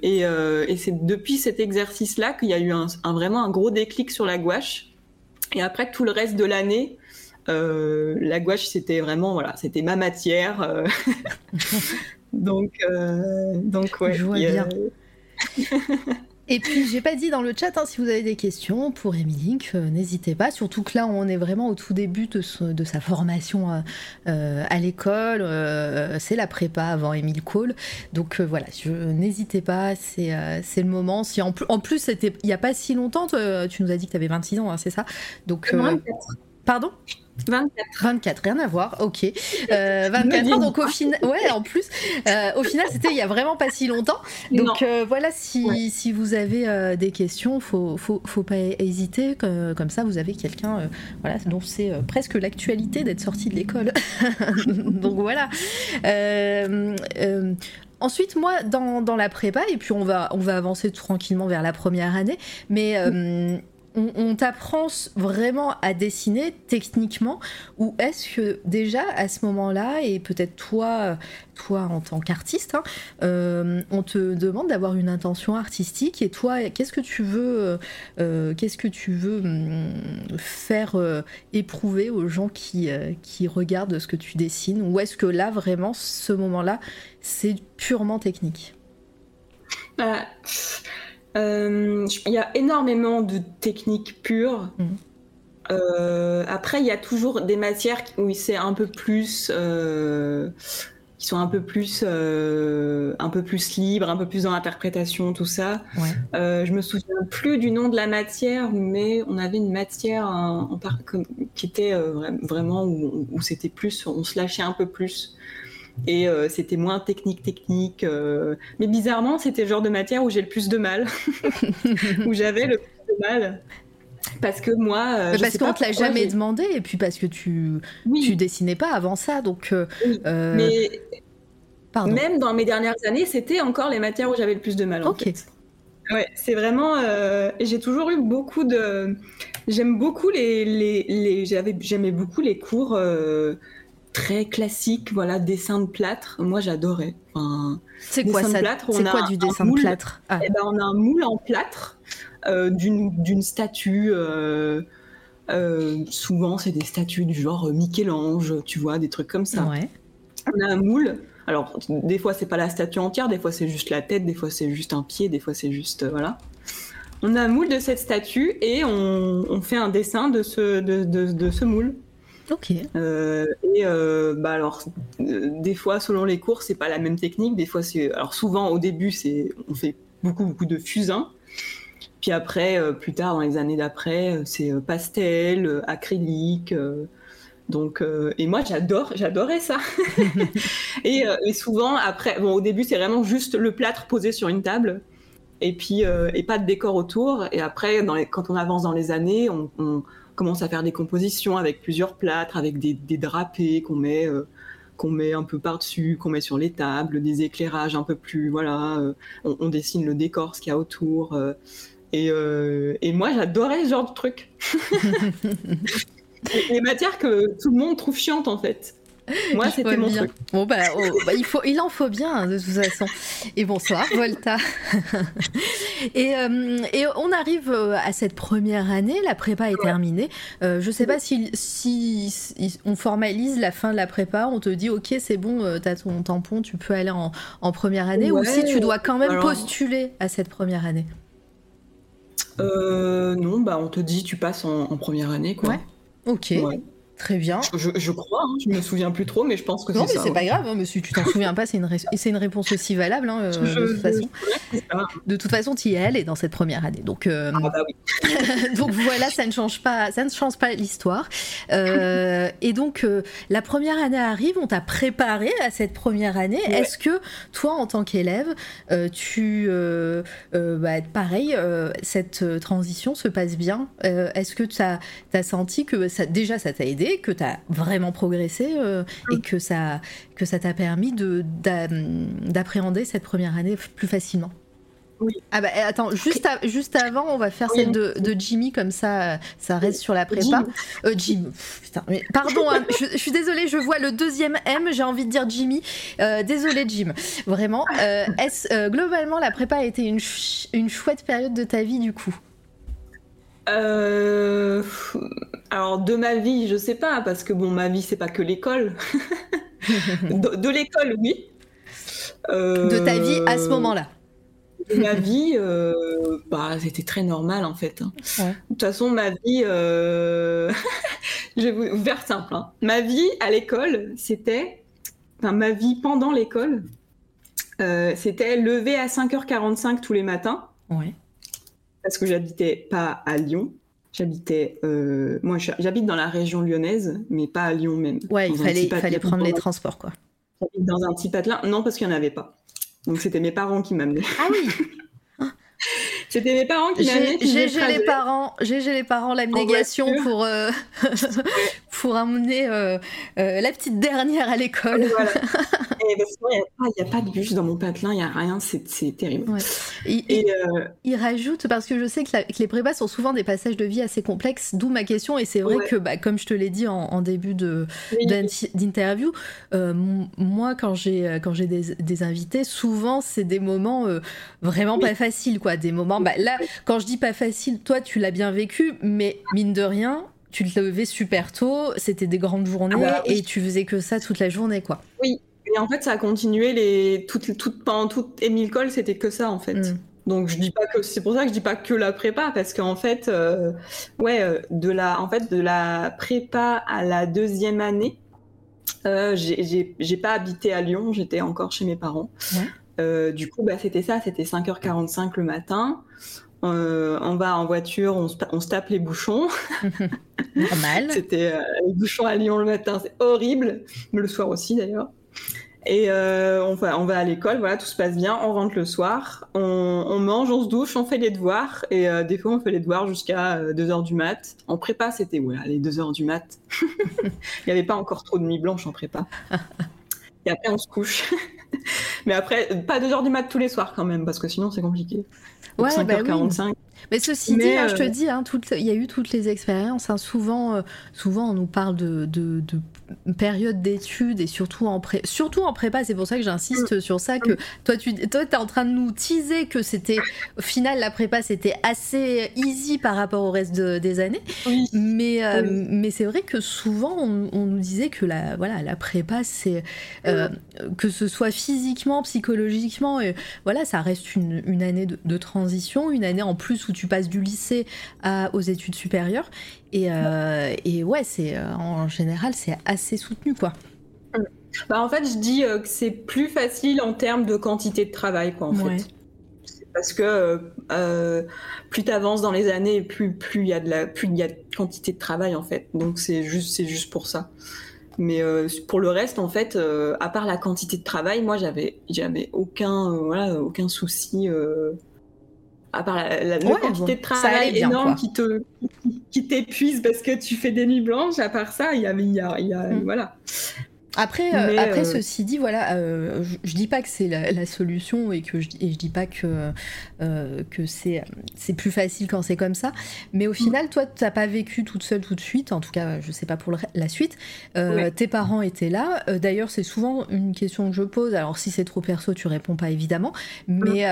et, euh, et c'est depuis cet exercice-là qu'il y a eu un, vraiment un gros déclic sur la gouache. Et après tout le reste de l'année, euh, la gouache c'était vraiment voilà, c'était ma matière. donc donc ouais. Je vois bien. Et puis, j'ai pas dit dans le chat, hein, si vous avez des questions pour Emily, euh, n'hésitez pas. Surtout que là, on est vraiment au tout début de, sa formation euh, euh, à l'école. c'est la prépa avant Emile Cole. Donc voilà, n'hésitez pas, c'est le moment. Si en, en plus, il n'y a pas si longtemps, tu nous as dit que tu avais 26 ans, hein, c'est ça? Donc, Pardon? 24. 24, rien à voir, ok. Euh, 24 ans, donc au final, ouais, en plus, euh, au final, c'était il y a vraiment pas si longtemps. Donc euh, voilà, si, si, vous avez euh, des questions, faut, faut, faut pas hésiter. Comme, ça, vous avez quelqu'un, voilà, dont c'est presque l'actualité d'être sorti de l'école. donc voilà. Ensuite, moi, dans, dans, la prépa, et puis on va, on va avancer tranquillement vers la première année, mais on, t'apprend vraiment à dessiner techniquement ou est-ce que déjà à ce moment-là et peut-être toi toi en tant qu'artiste hein, euh, on te demande d'avoir une intention artistique et toi qu'est-ce que tu veux euh, euh, qu'est-ce que tu veux hum, faire éprouver aux gens qui, regardent ce que tu dessines ou est-ce que là vraiment ce moment-là c'est purement technique? Bah, euh, il y a énormément de techniques pures. Mm. Euh, après, il y a toujours des matières où c'est un peu plus, euh, qui sont un peu plus, un peu plus libres, un peu plus dans l'interprétation, tout ça. Ouais. je me souviens plus du nom de la matière, mais on avait une matière qui était vraiment où, où c'était plus, on se lâchait un peu plus et euh, c'était moins technique technique euh. mais bizarrement c'était le genre de matière où j'ai le plus de mal où j'avais le plus de mal Parce que moi. Euh, parce qu'on te l'a jamais demandé, et puis parce que tu, tu dessinais pas avant ça. Donc. Mais. Même dans mes dernières années, c'était encore les matières où j'avais le plus de mal. En ok. Ouais, c'est vraiment. J'ai toujours eu beaucoup de. J'aime beaucoup les. les, les... J'aimais beaucoup les cours très classiques, voilà, dessin de plâtre. Moi, j'adorais. Enfin, c'est quoi ça C'est quoi du dessin de plâtre ah. eh ben, On a un moule en plâtre euh, d'une statue. Euh, euh, souvent, c'est des statues du genre Michel-Ange, tu vois, des trucs comme ça. On a un moule. Alors, des fois, c'est pas la statue entière, des fois, c'est juste la tête, des fois, c'est juste un pied, des fois, c'est juste. voilà. On a un moule de cette statue et on, fait un dessin de ce, de, ce moule. Ok. et bah alors, des fois, selon les cours, c'est pas la même technique. Des fois, c'est alors souvent au début, c'est on fait beaucoup beaucoup de fusains. Puis après, euh, plus tard, dans les années d'après, euh, c'est euh, pastel, acrylique. donc, et moi, j'adore, j'adorais ça. et, souvent, après, bon, au début, c'est vraiment juste le plâtre posé sur une table, et puis et pas de décor autour. Et après, quand on avance dans les années, on, commence à faire des compositions avec plusieurs plâtres, avec des, drapés qu'on met qu'on met un peu par-dessus, qu'on met sur les tables, des éclairages un peu plus, voilà, on, on, dessine le décor, ce qu'il y a autour. Euh, et, moi, j'adorais ce genre de truc. les matières que tout le monde trouve chiantes, en fait. Moi, c'était mon truc. Bon, bah, oh, bah, il, faut, il en faut bien, hein, de toute façon. Et bonsoir, Volta. et, euh, et, on arrive euh, à cette première année, la prépa est terminée. je ne sais pas si, si, on formalise la fin de la prépa, on te dit, ok, c'est bon, tu as ton tampon, tu peux aller en, en première année, ou si tu dois quand même postuler à cette première année? Euh, non, bah on te dit tu passes en, première année, quoi. Ouais. Ok. Très bien. Je, crois, hein, je me souviens plus trop, mais je pense que c'est ça. Non, mais c'est pas grave, hein, mais si tu t'en souviens pas, c'est une, une réponse aussi valable, hein, euh, de toute façon. De toute façon, tu y es allé dans cette première année. Donc, euh, ah, bah oui. donc voilà, ça ne change pas, ça ne change pas l'histoire. Euh, et donc, la première année arrive, on t'a préparé à cette première année. Est-ce que toi, en tant qu'élève, tu, bah, pareil, cette transition se passe bien? Est-ce que tu as, as, senti que ça, déjà ça t'a aidé? Que tu as vraiment progressé euh, et que ça que ça t'a permis d'appréhender cette première année plus facilement. Oui. Ah bah eh, attends, juste, juste avant, on va faire celle de, de, Jimmy, comme ça, ça reste sur la prépa. Jim. Euh, putain, mais pardon, hein, je, suis désolée, je vois le deuxième M, j'ai envie de dire Jimmy. Euh, désolée, Jim. Vraiment. est globalement, la prépa a été une, une chouette période de ta vie, du coup? Euh, alors de ma vie, je sais pas, parce que bon, ma vie c'est pas que l'école. de, l'école, oui. De ta vie à ce moment-là. ma vie, euh, bah, c'était très normal en fait. Hein. De toute façon, ma vie, euh, je vais vous faire simple. Hein. Ma vie à l'école, c'était, enfin ma vie pendant l'école, c'était lever à 5h45 tous les matins. Ouais parce que j'habitais pas à Lyon. J'habitais, euh, moi j'habite dans la région lyonnaise, mais pas à Lyon même. Ouais, il fallait, fallait prendre les transports quoi. J'habite dans un petit patelin, non parce qu'il n'y en avait pas. Donc c'était mes parents qui m'amenaient. Ah oui C'était mes parents qui m'avaient J'ai les parents, j'ai les parents l'abnégation pour euh, pour amener euh, euh, la petite dernière à l'école. Voilà. il n'y a, pas de bus dans mon patelin, il n'y a rien, c'est terrible. Et, il rajoute, parce que je sais que, les prépas sont souvent des passages de vie assez complexes, d'où ma question, et c'est vrai que, bah, comme je te l'ai dit en, début d'interview, moi, quand j'ai des, des invités, souvent, c'est des moments vraiment pas faciles, quoi, des moments bah, là, quand je dis pas facile, toi, tu l'as bien vécu, mais mine de rien, tu te levais super tôt, c'était des grandes journées ah bah et tu faisais que ça toute la journée, quoi. Oui, et en fait, ça a continué les... Tout, pendant toute Émile Cole, c'était que ça, en fait. Mm. Donc je dis pas que c'est pour ça que je dis pas que la prépa parce qu'en fait euh, ouais euh, de la en fait de la prépa à la deuxième année euh, j'ai pas habité à Lyon j'étais encore chez mes parents euh, du coup, bah, c'était ça, c'était 5h45 le matin. Euh, on va en voiture, on se, tape les bouchons. Normal. c'était euh, les bouchons à Lyon le matin, c'est horrible, mais le soir aussi d'ailleurs. Et euh, on, va, on va à l'école, voilà, tout se passe bien, on rentre le soir, on, mange, on se douche, on fait les devoirs, et euh, des fois on fait les devoirs jusqu'à 2h du mat. En prépa, c'était voilà, les 2h du mat. Il n'y avait pas encore trop de nuit blanche en prépa. et après on se couche. Mais après, pas 2h du mat tous les soirs quand même, parce que sinon c'est compliqué. Ouais, 5h45. Bah mais ceci dit, hein, je te dis, hein, il y a eu toutes les expériences. Hein. souvent, souvent, on nous parle de, de, de période d'études et surtout en, pré surtout en prépa, c'est pour ça que j'insiste mm. sur ça, que toi tu toi, es en train de nous teaser que c'était, au final, la prépa c'était assez easy par rapport au reste des années. Mais, euh, mais c'est vrai que souvent on, nous disait que la, voilà, la prépa, c'est euh, que ce soit physiquement, psychologiquement, et, voilà, ça reste une, une année de, de, transition, une année en plus où tu passes du lycée à, aux études supérieures. Et, euh, et ouais, c'est euh, en général, c'est assez soutenu, quoi. Bah, en fait, je dis euh, que c'est plus facile en termes de quantité de travail, quoi, en fait. Parce que plus tu avances dans les années, plus plus il y a de la plus il y a de quantité de travail en fait. Donc c'est juste c'est juste pour ça. Mais pour le reste, en fait, à part la quantité de travail, moi j'avais j'avais aucun voilà aucun souci à part la, quantité de travail énorme qui te qui t'épuise parce que tu fais des nuits blanches, à part ça, il y a, y a, y a mm. voilà. Après, euh, après euh, ceci dit, voilà, euh, je, dis pas que c'est la, solution et que je, et je dis pas que que c'est c'est plus facile quand c'est comme ça. Mais au final, toi, tu t'as pas vécu toute seule tout de suite. En tout cas, je sais pas pour la suite. Tes parents étaient là. D'ailleurs, c'est souvent une question que je pose. Alors, si c'est trop perso, tu réponds pas évidemment. Mais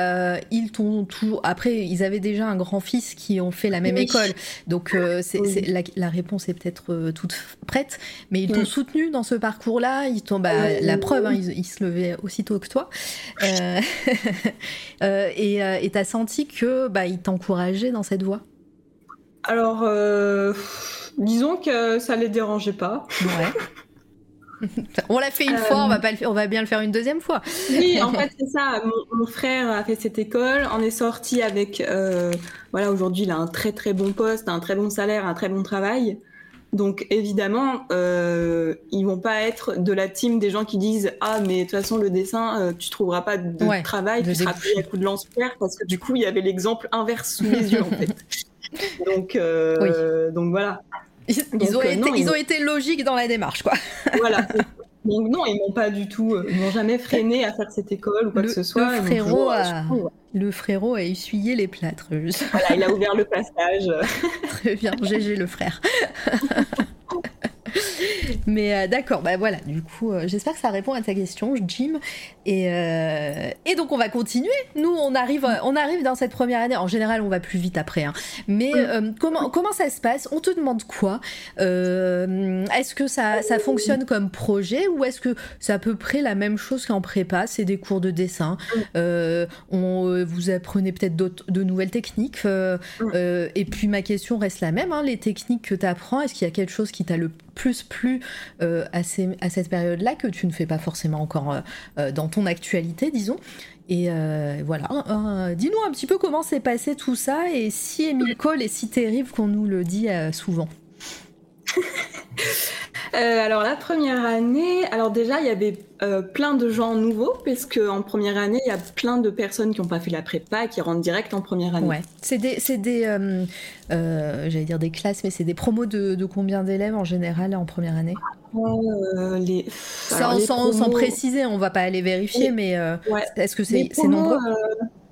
ils t'ont toujours. Après, ils avaient déjà un grand-fils qui ont fait la même école. Donc, c'est la, la, réponse est peut-être toute prête. Mais ils t'ont soutenu dans ce parcours-là il tombe à la preuve, hein, il, se levait aussitôt que toi. Euh, euh, et tu as senti que bah, il t'encourageait dans cette voie? Alors, euh, disons que ça les dérangeait pas. on l'a fait une fois, on va, pas on va bien le faire une deuxième fois. oui, en fait, c'est ça. Mon, frère a fait cette école, on est sorti avec. voilà, aujourd'hui, il a un très très bon poste, un très bon salaire, un très bon travail. Donc évidemment, euh, ils vont pas être de la team des gens qui disent ah mais de toute façon le dessin euh, tu trouveras pas de travail, tu seras pris à coup de lance-pierre parce que du coup il y avait l'exemple inverse sous les yeux en fait. Donc euh, donc voilà. Ils, ont, été, ils ont été logiques dans la démarche quoi. voilà. Donc non, ils m'ont pas du tout, euh, ils m'ont jamais freiné à faire cette école ou quoi que ce soit. Le frérot, a... le frérot a essuyé les plâtres. Voilà, il a ouvert le passage. Très bien, GG le frère. Mais euh, d'accord, bah voilà, du coup, euh, j'espère que ça répond à ta question, Jim. Et, euh, et, donc, on va continuer. Nous, on arrive, on arrive dans cette première année. En général, on va plus vite après. Hein. Mais comment, comment ça se passe? On te demande quoi? Est-ce que ça, ça fonctionne comme projet ou est-ce que c'est à peu près la même chose qu'en prépa? C'est des cours de dessin. on, vous apprenez peut-être de nouvelles techniques. et puis, ma question reste la même. Hein. les techniques que tu apprends, est-ce qu'il y a quelque chose qui t'a le plus euh, à, cette période-là que tu ne fais pas forcément encore euh, euh, dans ton actualité, disons. Et voilà, dis-nous un petit peu comment s'est passé tout ça et si Emile Cole est si terrible qu'on nous le dit souvent. Euh, alors la première année, alors déjà il y avait euh, plein de gens nouveaux parce en première année il y a plein de personnes qui n'ont pas fait la prépa qui rentrent direct en première année. Ouais, c'est des, c'est des euh, j'allais dire des classes, mais c'est des promos de, combien d'élèves en général en première année? Les... sans, préciser, on va pas aller vérifier, mais est-ce que c'est, c'est nombreux?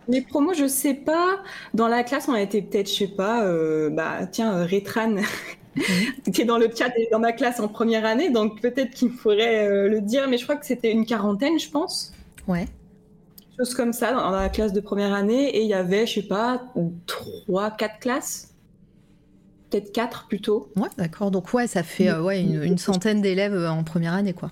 les promos, je sais pas. Dans la classe, on a été peut-être, je sais pas, bah tiens, Rétran. Qui est dans le chat et dans ma classe en première année, donc peut-être qu'il faudrait euh, le dire, mais je crois que c'était une quarantaine, je pense. Ouais. Chose comme ça dans la classe de première année, et il y avait, je sais pas, trois, quatre classes. Peut-être quatre plutôt. Ouais, d'accord. Donc, ouais, ça fait euh, ouais, une, centaine d'élèves euh, en première année, quoi.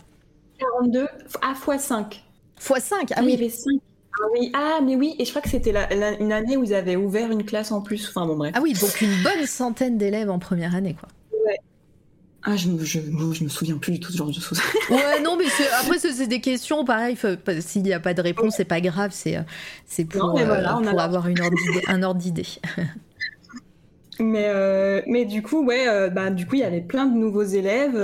42 à fois 5. Fois 5 Ah oui. Il y avait 5 ah oui, ah mais oui, et je crois que c'était une année où ils avaient ouvert une classe en plus. Enfin bon bref. Ah oui, donc une bonne centaine d'élèves en première année quoi. Ouais. Ah je, je, je, me souviens plus du tout de ce genre de choses. ouais non mais après c'est des questions pareil. S'il n'y a pas de réponse c'est pas grave, c'est c'est pour, euh, pour avoir une un ordre d'idée. mais euh, mais du coup ouais euh, bah du coup il y avait plein de nouveaux élèves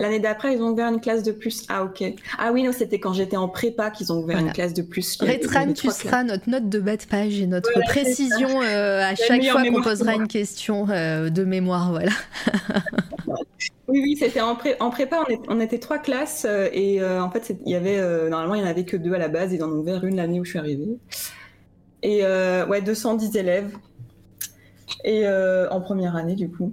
L'année d'après, ils ont ouvert une classe de plus. Ah, ok. Ah oui, non, c'était quand j'étais en prépa qu'ils ont ouvert une classe de plus. Rétran, tu seras notre note de bas de page et notre précision euh, à chaque fois qu'on posera une question euh, de mémoire. Voilà. oui, oui, c'était en, en, prépa, on, était trois classes euh, et en fait, il y avait, normalement, il n'y en avait que deux à la base. Ils en ont ouvert une l'année où je suis arrivée. Et ouais, 210 élèves. Et en première année, du coup.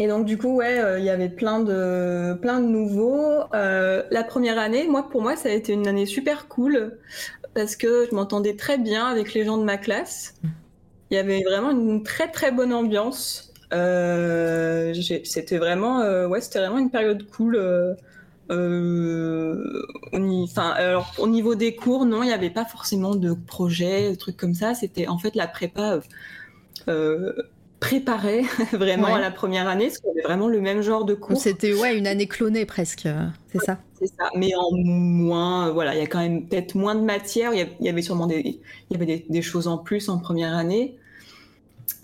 Et donc du coup, ouais, euh, il y avait plein de plein de nouveaux. Euh, la première année, moi pour moi, ça a été une année super cool parce que je m'entendais très bien avec les gens de ma classe. Il y avait vraiment une très très bonne ambiance. Euh, c'était vraiment, ouais, c'était vraiment une période cool. au niveau des cours, non, il n'y avait pas forcément de projets, de trucs comme ça. C'était en fait la prépa préparait vraiment à la première année, parce qu'on avait vraiment le même genre de cours. C'était ouais, une année clonée presque, c'est ça C'est ça, mais en moins, voilà, il y a quand même peut-être moins de matière, il y avait sûrement des, il y avait des, choses en plus en première année.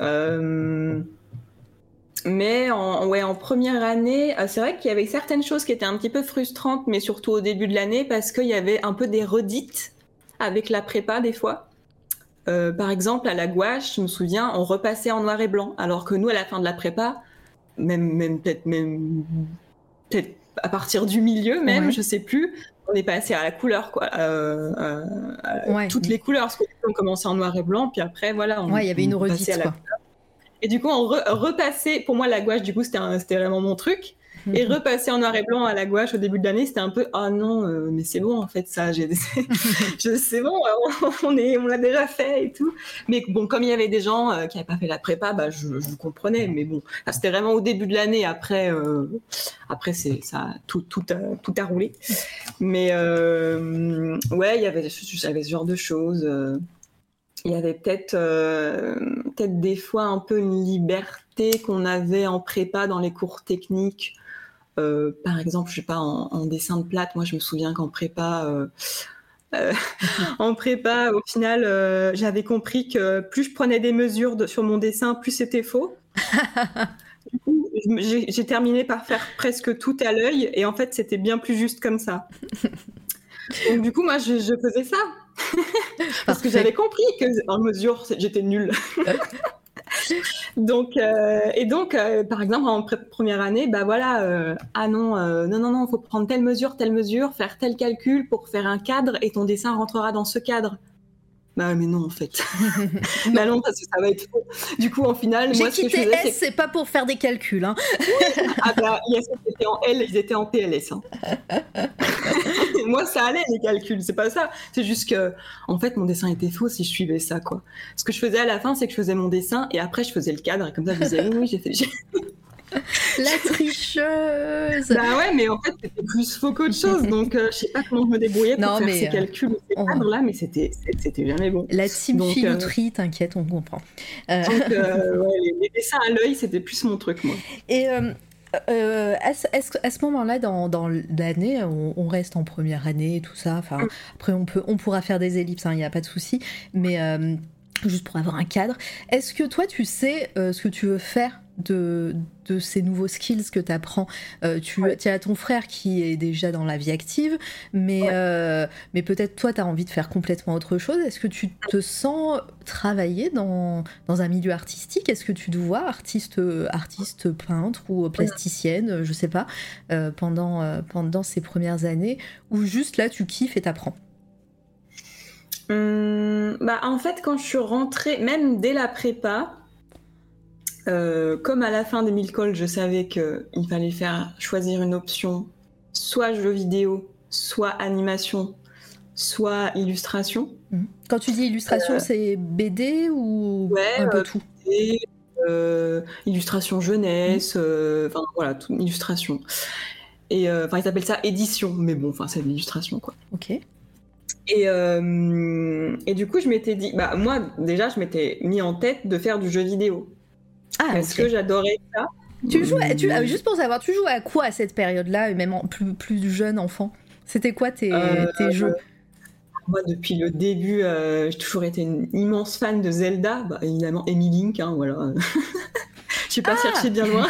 Euh, mais en, ouais, en première année, euh, c'est vrai qu'il y avait certaines choses qui étaient un petit peu frustrantes, mais surtout au début de l'année, parce qu'il y avait un peu des redites avec la prépa des fois. Euh, par exemple, à la gouache, je me souviens, on repassait en noir et blanc, alors que nous, à la fin de la prépa, même, même peut-être même peut-être à partir du milieu même, je sais plus, on est passé à la couleur, quoi, euh, euh, toutes les couleurs, parce qu'on commençait en noir et blanc, puis après, voilà, on, il y avait une redite, quoi. Et du coup, on repassait, pour moi, la gouache, du coup, c'était vraiment mon truc. Et repasser en noir et blanc à la gouache au début de l'année, c'était un peu ah non, euh, mais c'est bon en fait ça, c'est bon, on est, on l'a déjà fait et tout. Mais bon, comme il y avait des gens euh, qui n'avaient pas fait la prépa, bah je, comprenais. Mais bon, c'était vraiment au début de l'année. Après, euh, après c'est ça, tout, a, tout a roulé. Mais ouais, il y avait, j'avais ce genre de choses. il y avait peut-être peut-être des fois un peu une liberté qu'on avait en prépa dans les cours techniques euh, par exemple, je sais pas, en, dessin de plate, moi je me souviens qu'en prépa, euh, euh, en prépa, au final, j'avais compris que plus je prenais des mesures sur mon dessin, plus c'était faux. du coup, j'ai terminé par faire presque tout à l'œil, et en fait, c'était bien plus juste comme ça. Donc, du coup, moi, je, je faisais ça. Parce que j'avais compris que en mesure, j'étais nulle. Donc, euh, et donc, euh, par exemple, en première année, bah voilà, euh, ah non, non, non, non, faut prendre telle mesure, telle mesure, faire tel calcul pour faire un cadre et ton dessin rentrera dans ce cadre. Bah mais non en fait. bah non parce que ça va être faux. Du coup en final, moi ce que je faisais c'est pas pour faire des calculs. Hein. ah bah yes, étaient en L, ils étaient en PLS. Hein. moi ça allait les calculs, c'est pas ça. C'est juste que en fait mon dessin était faux si je suivais ça quoi. Ce que je faisais à la fin c'est que je faisais mon dessin et après je faisais le cadre et comme ça je disais oui, oui j'ai fait. La tricheuse Bah ouais, mais en fait, c'était plus faux qu'autre chose. Donc, euh, je sais pas comment je me débrouillais pour faire ces euh, calculs ou ces cadres-là, mais c'était jamais bon. La team donc, filouterie, euh, t'inquiète, on comprend. Donc, ouais, les, dessins à l'œil, c'était plus mon truc, moi. Et... à, ce, moment-là, dans, dans l'année, on, reste en première année, tout ça. Enfin, mm. après, on peut, on pourra faire des ellipses, il hein, n'y a pas de souci. Mais juste pour avoir un cadre, est-ce que toi, tu sais ce que tu veux faire de, de ces nouveaux skills que apprends. Euh, tu, tu as ton frère qui est déjà dans la vie active, mais, euh, mais peut-être toi, tu as envie de faire complètement autre chose. Est-ce que tu te sens travailler dans, dans un milieu artistique? Est-ce que tu te vois artiste, artiste peintre ou plasticienne, je sais pas, euh, pendant, pendant ces premières années, ou juste là, tu kiffes et t'apprends? Hum, bah, En fait, quand je suis rentrée, même dès la prépa, euh, comme à la fin des mille calls, je savais qu'il fallait faire choisir une option, soit jeu vidéo, soit animation, soit illustration. Mhm. Quand tu dis illustration, euh, c'est BD ou un peu euh, tout Illustration jeunesse, mhm. enfin voilà, tout, illustration. Et enfin, ils appellent ça édition, mais bon, enfin, c'est de l'illustration, quoi. Ok. Et, et du coup, je m'étais dit, bah, moi, déjà, je m'étais mis en tête de faire du jeu vidéo. Ah, parce que j'adorais ça. Tu jouais, tu, ah, juste pour savoir, tu jouais à quoi à cette période-là, même en plus, plus jeune enfant? C'était quoi tes, euh, tes jeux? Moi, depuis le début, euh, j'ai toujours été une immense fan de Zelda. Bah, évidemment, Amy Link, hein, voilà. Je suis pas ah cherché bien loin.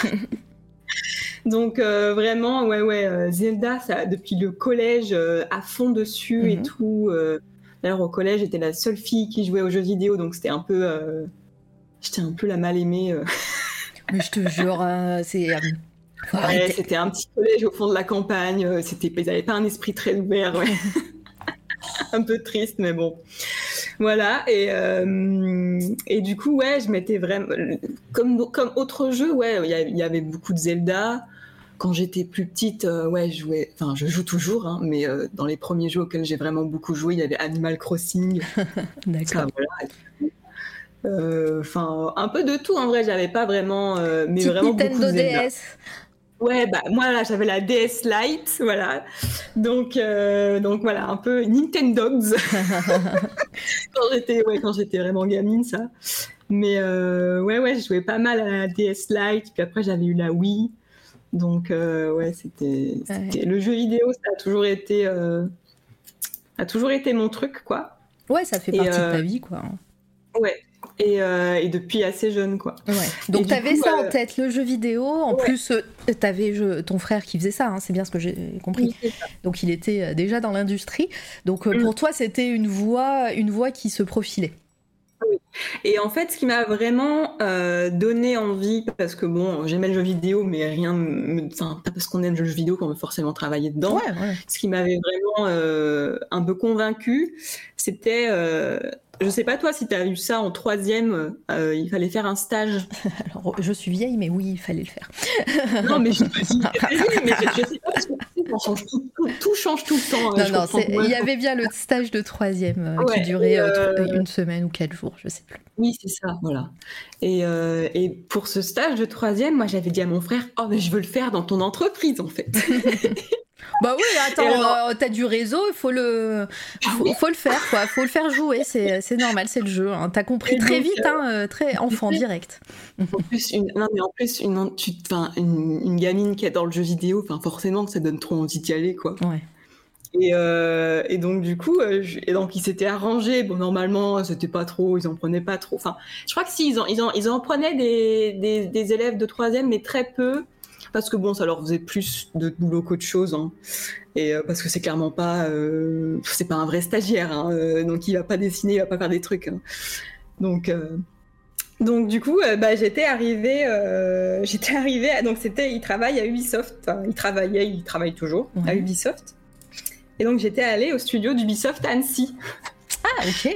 Donc vraiment, ouais, ouais, Zelda, ça, depuis le collège, à fond dessus et mhm. tout. D'ailleurs, au collège, j'étais la seule fille qui jouait aux jeux vidéo, donc c'était un peu, j'étais un peu la mal aimée. Mais je te jure, c'est Ouais, c'était un petit collège au fond de la campagne. C'était, ils n'avaient pas un esprit très ouvert. Ouais. un peu triste, mais bon. Voilà, et, euh, et du coup, ouais, je m'étais vraiment. Comme, comme autre jeu, ouais, il y, avait beaucoup de Zelda. Quand j'étais plus petite, euh, ouais, je jouais. Enfin, je joue toujours, hein, mais euh, dans les premiers jeux auxquels j'ai vraiment beaucoup joué, il y avait Animal Crossing. D'accord. Enfin, un peu de tout en vrai, j'avais pas vraiment. mais vraiment Nintendo beaucoup. DS. Ouais, bah moi là j'avais la DS Lite, voilà. Donc euh, donc voilà, un peu Nintendogs quand j'étais ouais, quand j'étais vraiment gamine ça. Mais euh, ouais ouais, je jouais pas mal à la DS Lite, puis après j'avais eu la Wii. Donc euh, ouais, c'était le jeu vidéo, ça a toujours été a toujours été mon truc quoi. Ouais, ça fait partie de ta vie quoi. Ouais, euh, et, depuis assez jeune quoi. Ouais. Donc tu avais ça en euh, tête, le jeu vidéo. En plus, euh, tu avais ton frère qui faisait ça, hein, c'est bien ce que j'ai compris. Donc il était déjà dans l'industrie. Donc mm. pour toi, c'était une voie, une voie qui se profilait. Oui. Et en fait, ce qui m'a vraiment donné envie, parce que bon, j'aimais le jeu vidéo, mais rien, enfin pas parce qu'on aime le jeu vidéo qu'on veut forcément travailler dedans. Ce qui m'avait vraiment un peu convaincu, c'était je sais pas toi si tu as eu ça en troisième, euh, il fallait faire un stage. Alors je suis vieille, mais oui, il fallait le faire. non, mais je, mais je, sais pas parce que tout, change tout le temps. Hein, non, non, il y avait bien le stage de troisième euh, qui durait euh, une semaine ou quatre jours, je sais plus. Oui, c'est ça, voilà. Et, et, pour ce stage de troisième, moi j'avais dit à mon frère, oh mais je veux le faire dans ton entreprise en fait. Bah oui, attends, euh, t'as du réseau, il faut le, faut, le faire, quoi. Faut le faire jouer, c'est normal, c'est le jeu. Hein. T'as compris très vite, euh, hein, euh, très enfant direct. En plus, une, non, mais en plus, une, une, gamine qui est dans le jeu vidéo, enfin, forcément, ça donne trop envie d'y aller, quoi. Ouais. Et, et, donc du coup, et donc ils s'étaient arrangés. Bon, normalement, c'était pas trop, ils en prenaient pas trop. Enfin, je crois que si ils en, ils en, ils en prenaient des, des, des élèves de troisième, mais très peu parce que bon, ça leur faisait plus de boulot qu'autre chose. Hein. Et euh, parce que c'est clairement pas, euh, c'est pas un vrai stagiaire, hein, euh, donc il va pas dessiner, il va pas faire des trucs. Hein. Donc, donc du coup, bah, j'étais arrivée, j'étais arrivée, donc c'était, il travaille à Ubisoft, il travaillait, il travaille toujours à Ubisoft. Et donc j'étais allée au studio d'Ubisoft Annecy. Ah ok.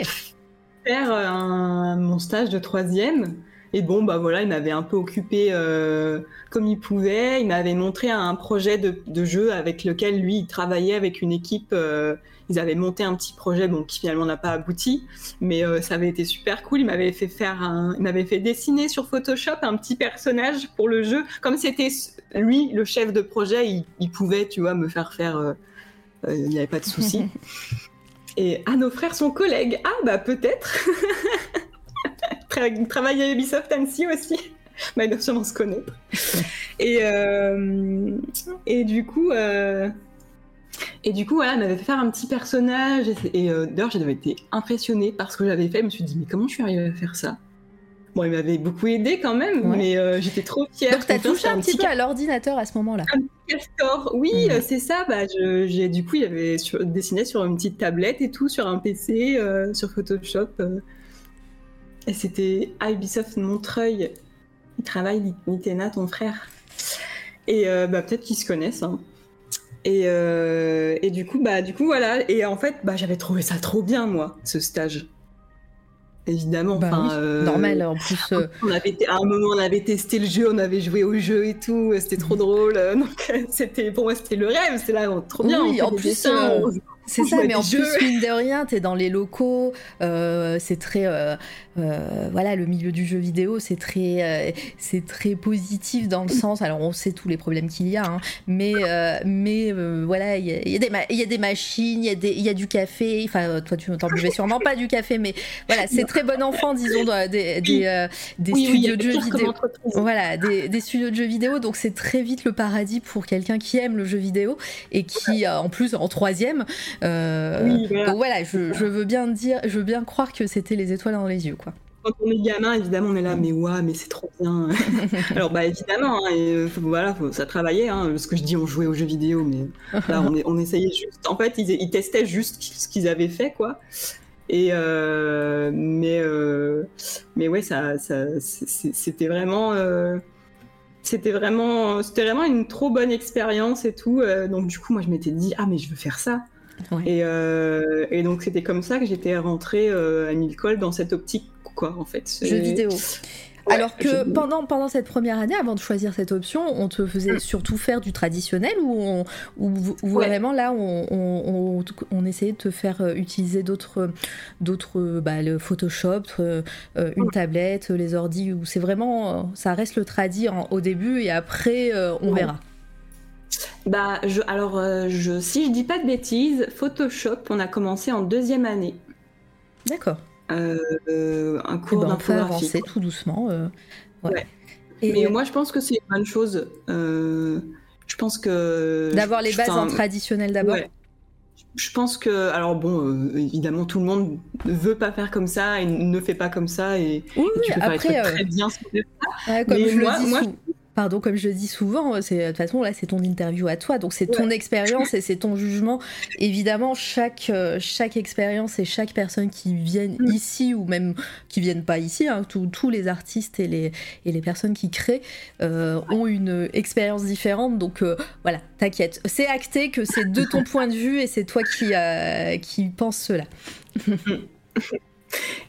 Faire mon stage de troisième. Et bon, bah voilà, il m'avait un peu occupé euh, comme il pouvait. Il m'avait montré un projet de, jeu avec lequel lui, il travaillait avec une équipe. Euh, ils avaient monté un petit projet, bon, qui finalement n'a pas abouti, mais euh, ça avait été super cool. Il m'avait fait faire un, il m'avait fait dessiner sur Photoshop un petit personnage pour le jeu. Comme c'était lui, le chef de projet, il, il pouvait, tu vois, me faire faire. il n'y avait pas de souci. Et ah, nos frères sont collègues. Ah, bah peut-être. travaille à Ubisoft Annecy aussi. bah, il doit sûrement se connaître. et, euh, et du coup, euh, et du coup, voilà, on avait fait faire un petit personnage. Et, euh, d'ailleurs, j'avais été impressionnée par ce que j'avais fait. Je me suis dit, mais comment je suis arrivée à faire ça? Bon, il m'avait beaucoup aidé quand même, mais j'étais trop fière. Donc, t'as touché un, petit peu à l'ordinateur à ce moment-là Un petit oui, c'est ça. Bah, j'ai, du coup, il avait dessiné sur une petite tablette et tout, sur un PC, sur Photoshop. Et c'était à Ubisoft Montreuil. Il travaille, Nitena, ton frère. Et euh, bah, peut-être qu'ils se connaissent. Hein. Et, euh, et, du coup, bah, du coup, voilà. Et en fait, bah, j'avais trouvé ça trop bien, moi, ce stage. Évidemment. Bah euh, normal, en plus. On avait, à un moment, on avait testé le jeu, on avait joué au jeu et tout. C'était trop drôle. Donc, c'était, pour moi, c'était le rêve. C'était là, trop bien. Oui, en plus, c'est ça, mais en plus, mine de rien, t'es dans les locaux, euh, c'est très. Euh, euh, voilà, le milieu du jeu vidéo, c'est très, c'est très positif dans le sens. Alors, on sait tous les problèmes qu'il y a, hein, mais, mais voilà, il y, y, a des machines, il y, y, a du café. Enfin, toi, tu t'en buvais sûrement pas du café, mais voilà, c'est très bon enfant, disons, des, des, des studios de jeux vidéo. Voilà, des, des, studios de jeux vidéo, donc c'est très vite le paradis pour quelqu'un qui aime le jeu vidéo et qui, en plus, en troisième, euh, voilà. Donc voilà, je, veux bien dire, je veux bien croire que c'était les étoiles dans les yeux, quoi. quand on est gamin, évidemment, on est là, mais ouais, mais c'est trop bien. Alors, bah, évidemment, hein, et, voilà, ça travaillait. Hein, ce que je dis, on jouait aux jeux vidéo, mais là, on, on essayait juste. En fait, ils, ils testaient juste ce qu'ils avaient fait, quoi. Et euh, mais euh, mais ouais, ça, ça c'était vraiment euh, c'était vraiment c'était vraiment une trop bonne expérience et tout. donc du coup, moi, je m'étais dit ah mais je veux faire ça. Et, et, donc c'était comme ça que j'étais rentrée à Milcol dans cette optique quoi en fait. Jeux vidéo. Alors que pendant, pendant cette première année, avant de choisir cette option, on te faisait mm. surtout faire du traditionnel ou, vraiment là, on, on, essayait de te faire euh, utiliser d'autres, d'autres bah, le Photoshop, euh, euh, une tablette, les ordi, ou c'est vraiment, ça reste le tradi au début et après, on verra. Bah, je, alors, je, si je dis pas de bêtises, Photoshop, on a commencé en deuxième année. D'accord. Euh, un cours eh ben, avancer tout doucement. Euh, Mais moi, je pense que c'est une bonne chose. Euh, je pense que d'avoir les bases en traditionnel d'abord. Je pense que, alors bon, évidemment, tout le monde ne veut pas faire comme ça et ne fait pas comme ça et, oui, tu peux après, très bien comme mais je moi, le dis moi, Pardon, comme je le dis souvent, c'est de toute façon là c'est ton interview à toi, donc c'est ton expérience et c'est ton jugement. Évidemment, chaque euh, chaque expérience et chaque personne qui viennent mm. ici ou même qui viennent pas ici, hein, tous les artistes et les et les personnes qui créent euh, ont une expérience différente. Donc euh, voilà, t'inquiète, c'est acté que c'est de ton point de vue et c'est toi qui qui pense cela.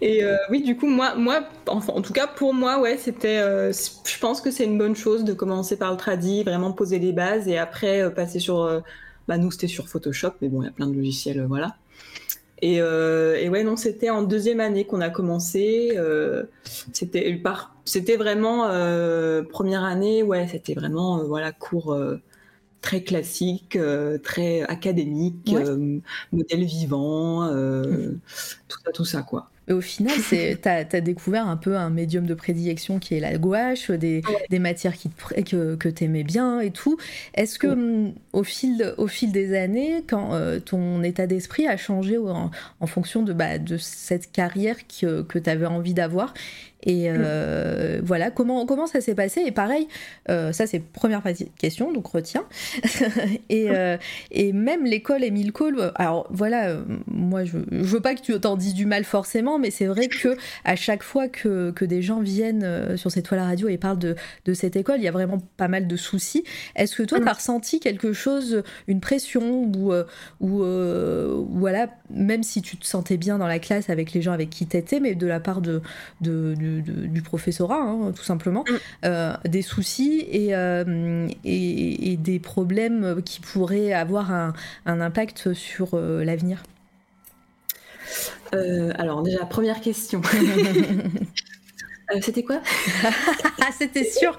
Et euh, oui, du coup, moi, moi enfin, en tout cas pour moi, ouais, c'était. Euh, je pense que c'est une bonne chose de commencer par le tradi, vraiment poser les bases et après euh, passer sur. bah, nous, c'était sur Photoshop, mais bon, il y a plein de logiciels, voilà. Et, et, ouais, non, c'était en deuxième année qu'on a commencé. c'était c'était vraiment première année, ouais, c'était vraiment voilà cours très classique, très académique, modèle vivant, tout ça, tout ça quoi. Et au final, tu as, découvert un peu un médium de prédilection qui est la gouache, des, des matières qui que, que tu aimais bien et tout. Est-ce que mm, au, fil, au fil des années, quand euh, ton état d'esprit a changé en, fonction de, bah, de cette carrière que, que tu avais envie d'avoir et euh, voilà, comment, comment ça s'est passé? Et pareil, euh, ça c'est première question, donc retiens. et, euh, et même l'école Émile Cole, alors voilà, moi je, je veux pas que tu t'en dises du mal forcément, mais c'est vrai que à chaque fois que, que des gens viennent sur cette toile à radio et parlent de, de cette école, il y a vraiment pas mal de soucis. Est-ce que toi tu as ressenti quelque chose, une pression ou, ou voilà, même si tu te sentais bien dans la classe avec les gens avec qui t'étais, mais de la part de, de du professorat, hein, tout simplement, mm. euh, des soucis euh, et, et, des problèmes qui pourraient avoir un, impact sur euh, l'avenir Alors déjà, première question. C'était quoi? C'était sûr.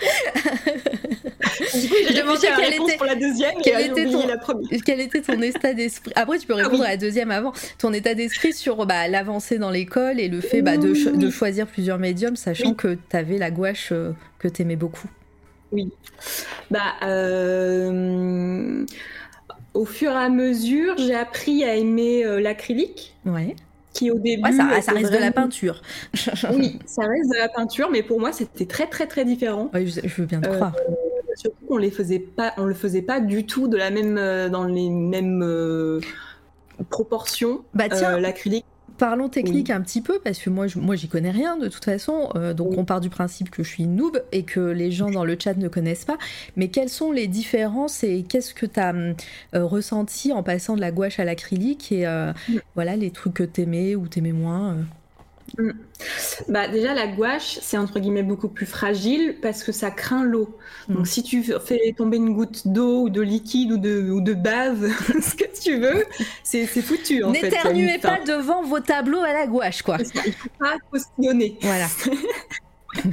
je demandais quelle était, pour la deuxième quel était, ton, la quel était ton état d'esprit? Après, tu peux ah répondre à la deuxième avant. Ton état d'esprit sur bah, l'avancée dans l'école et le fait bah, de, de, choisir plusieurs médiums, sachant que tu avais la gouache euh, que tu aimais beaucoup. Oui. Bah, euh, au fur et à mesure, j'ai appris à aimer euh, l'acrylique. Ouais qui au début. ça, reste de la peinture. oui, ça reste de la peinture, mais pour moi, c'était très, très, très différent. Je, veux bien te croire surtout qu'on les faisait pas, on le faisait pas du tout de la même, euh, dans les mêmes euh, proportions. Bah tiens, euh, l'acrylique. Parlons technique un petit peu, parce que moi, moi j'y connais rien de toute façon. donc, on part du principe que je suis noob et que les gens dans le chat ne connaissent pas. Mais quelles sont les différences et qu'est-ce que tu as ressenti en passant de la gouache à l'acrylique et mm. voilà les trucs que t'aimais ou t'aimais moins Mm. Bah déjà la gouache c'est entre guillemets beaucoup plus fragile parce que ça craint l'eau. Mm. Donc si tu fais tomber une goutte d'eau ou de liquide ou de, ou de bave, ce que tu veux, c'est foutu. N'éternuez pas devant vos tableaux à la gouache quoi. Il faut pas postillonner. Voilà.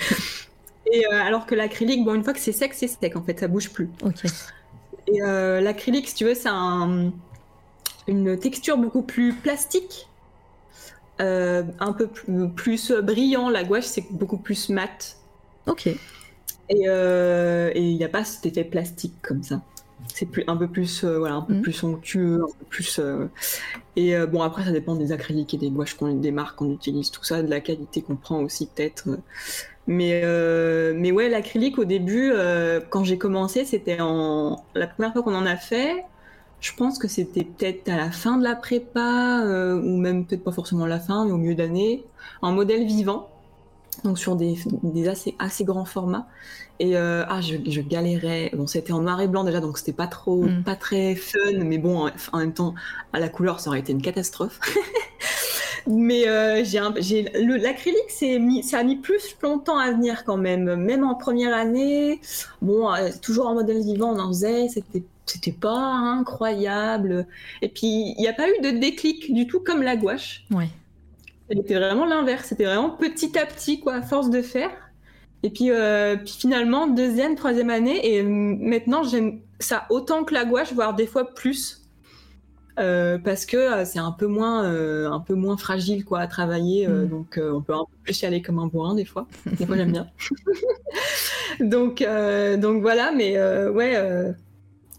Et euh, alors que l'acrylique, bon une fois que c'est sec, c'est sec en fait, ça bouge plus. Ok. Et euh, l'acrylique, si tu veux, c'est un, une texture beaucoup plus plastique euh, un peu plus, brillant. La gouache, c'est beaucoup plus mat. Ok. Et euh, il n'y a pas cet effet plastique comme ça. c'est plus un peu plus voilà un peu mm. plus un peu plus et bon après ça dépend des acryliques et des gouaches qu'on des marques qu'on utilise, tout ça, de la qualité qu'on prend aussi peut-être. Mais, mais ouais, l'acrylique au début, quand j'ai commencé, c'était en. La première fois qu'on en a fait, je pense que c'était peut-être à la fin de la prépa, euh, ou même peut-être pas forcément à la fin, mais au milieu d'année, en modèle vivant, donc sur des, des assez, assez grands formats. Et euh, ah, je, je, galérais. Bon, c'était en noir et blanc déjà, donc c'était pas trop, mm. pas très fun, mais bon, en, même temps, à la couleur, ça aurait été une catastrophe. mais euh, j'ai l'acrylique, ça a mis plus longtemps à venir quand même, même en première année. Bon, euh, toujours en modèle vivant, on en faisait, c'était c'était pas incroyable. Et puis, il n'y a pas eu de déclic du tout comme la gouache. Ouais. C'était vraiment l'inverse. C'était vraiment petit à petit, quoi, à force de faire. Et puis, euh, puis finalement, deuxième, troisième année, et maintenant, j'aime ça autant que la gouache, voire des fois plus. Euh, parce que euh, c'est un peu moins un peu moins fragile quoi à travailler mm. donc on peut un peu plus y aller comme un bourrin des fois des fois j'aime bien donc donc voilà mais ouais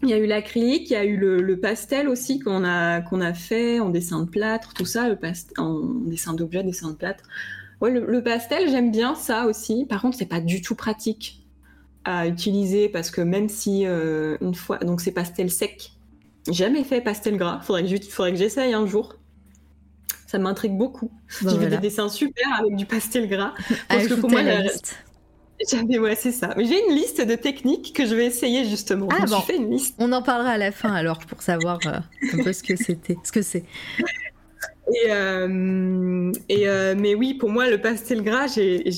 il y a eu l'acrylique, il y a eu le, pastel aussi qu'on a, qu'on a fait en dessin de plâtre, tout ça, le en dessin d'objet, dessin de plâtre. Ouais, le, pastel, j'aime bien ça aussi. Par contre, c'est pas du tout pratique à utiliser parce que même si euh, une fois, donc c'est pastel sec, jamais fait pastel gras. Faudrait que, faudrait que j'essaye un jour. Ça m'intrigue beaucoup. J'ai vu des dessins super avec du pastel gras. Parce que pour moi, ouais, c'est ça. Mais j'ai une liste de techniques que je vais essayer justement. Ah bon. Fait une liste. On en parlera à la fin alors pour savoir euh, un peu ce que c'était, ce que c'est. Et, euh, et euh, mais oui, pour moi, le pastel gras, j'ai,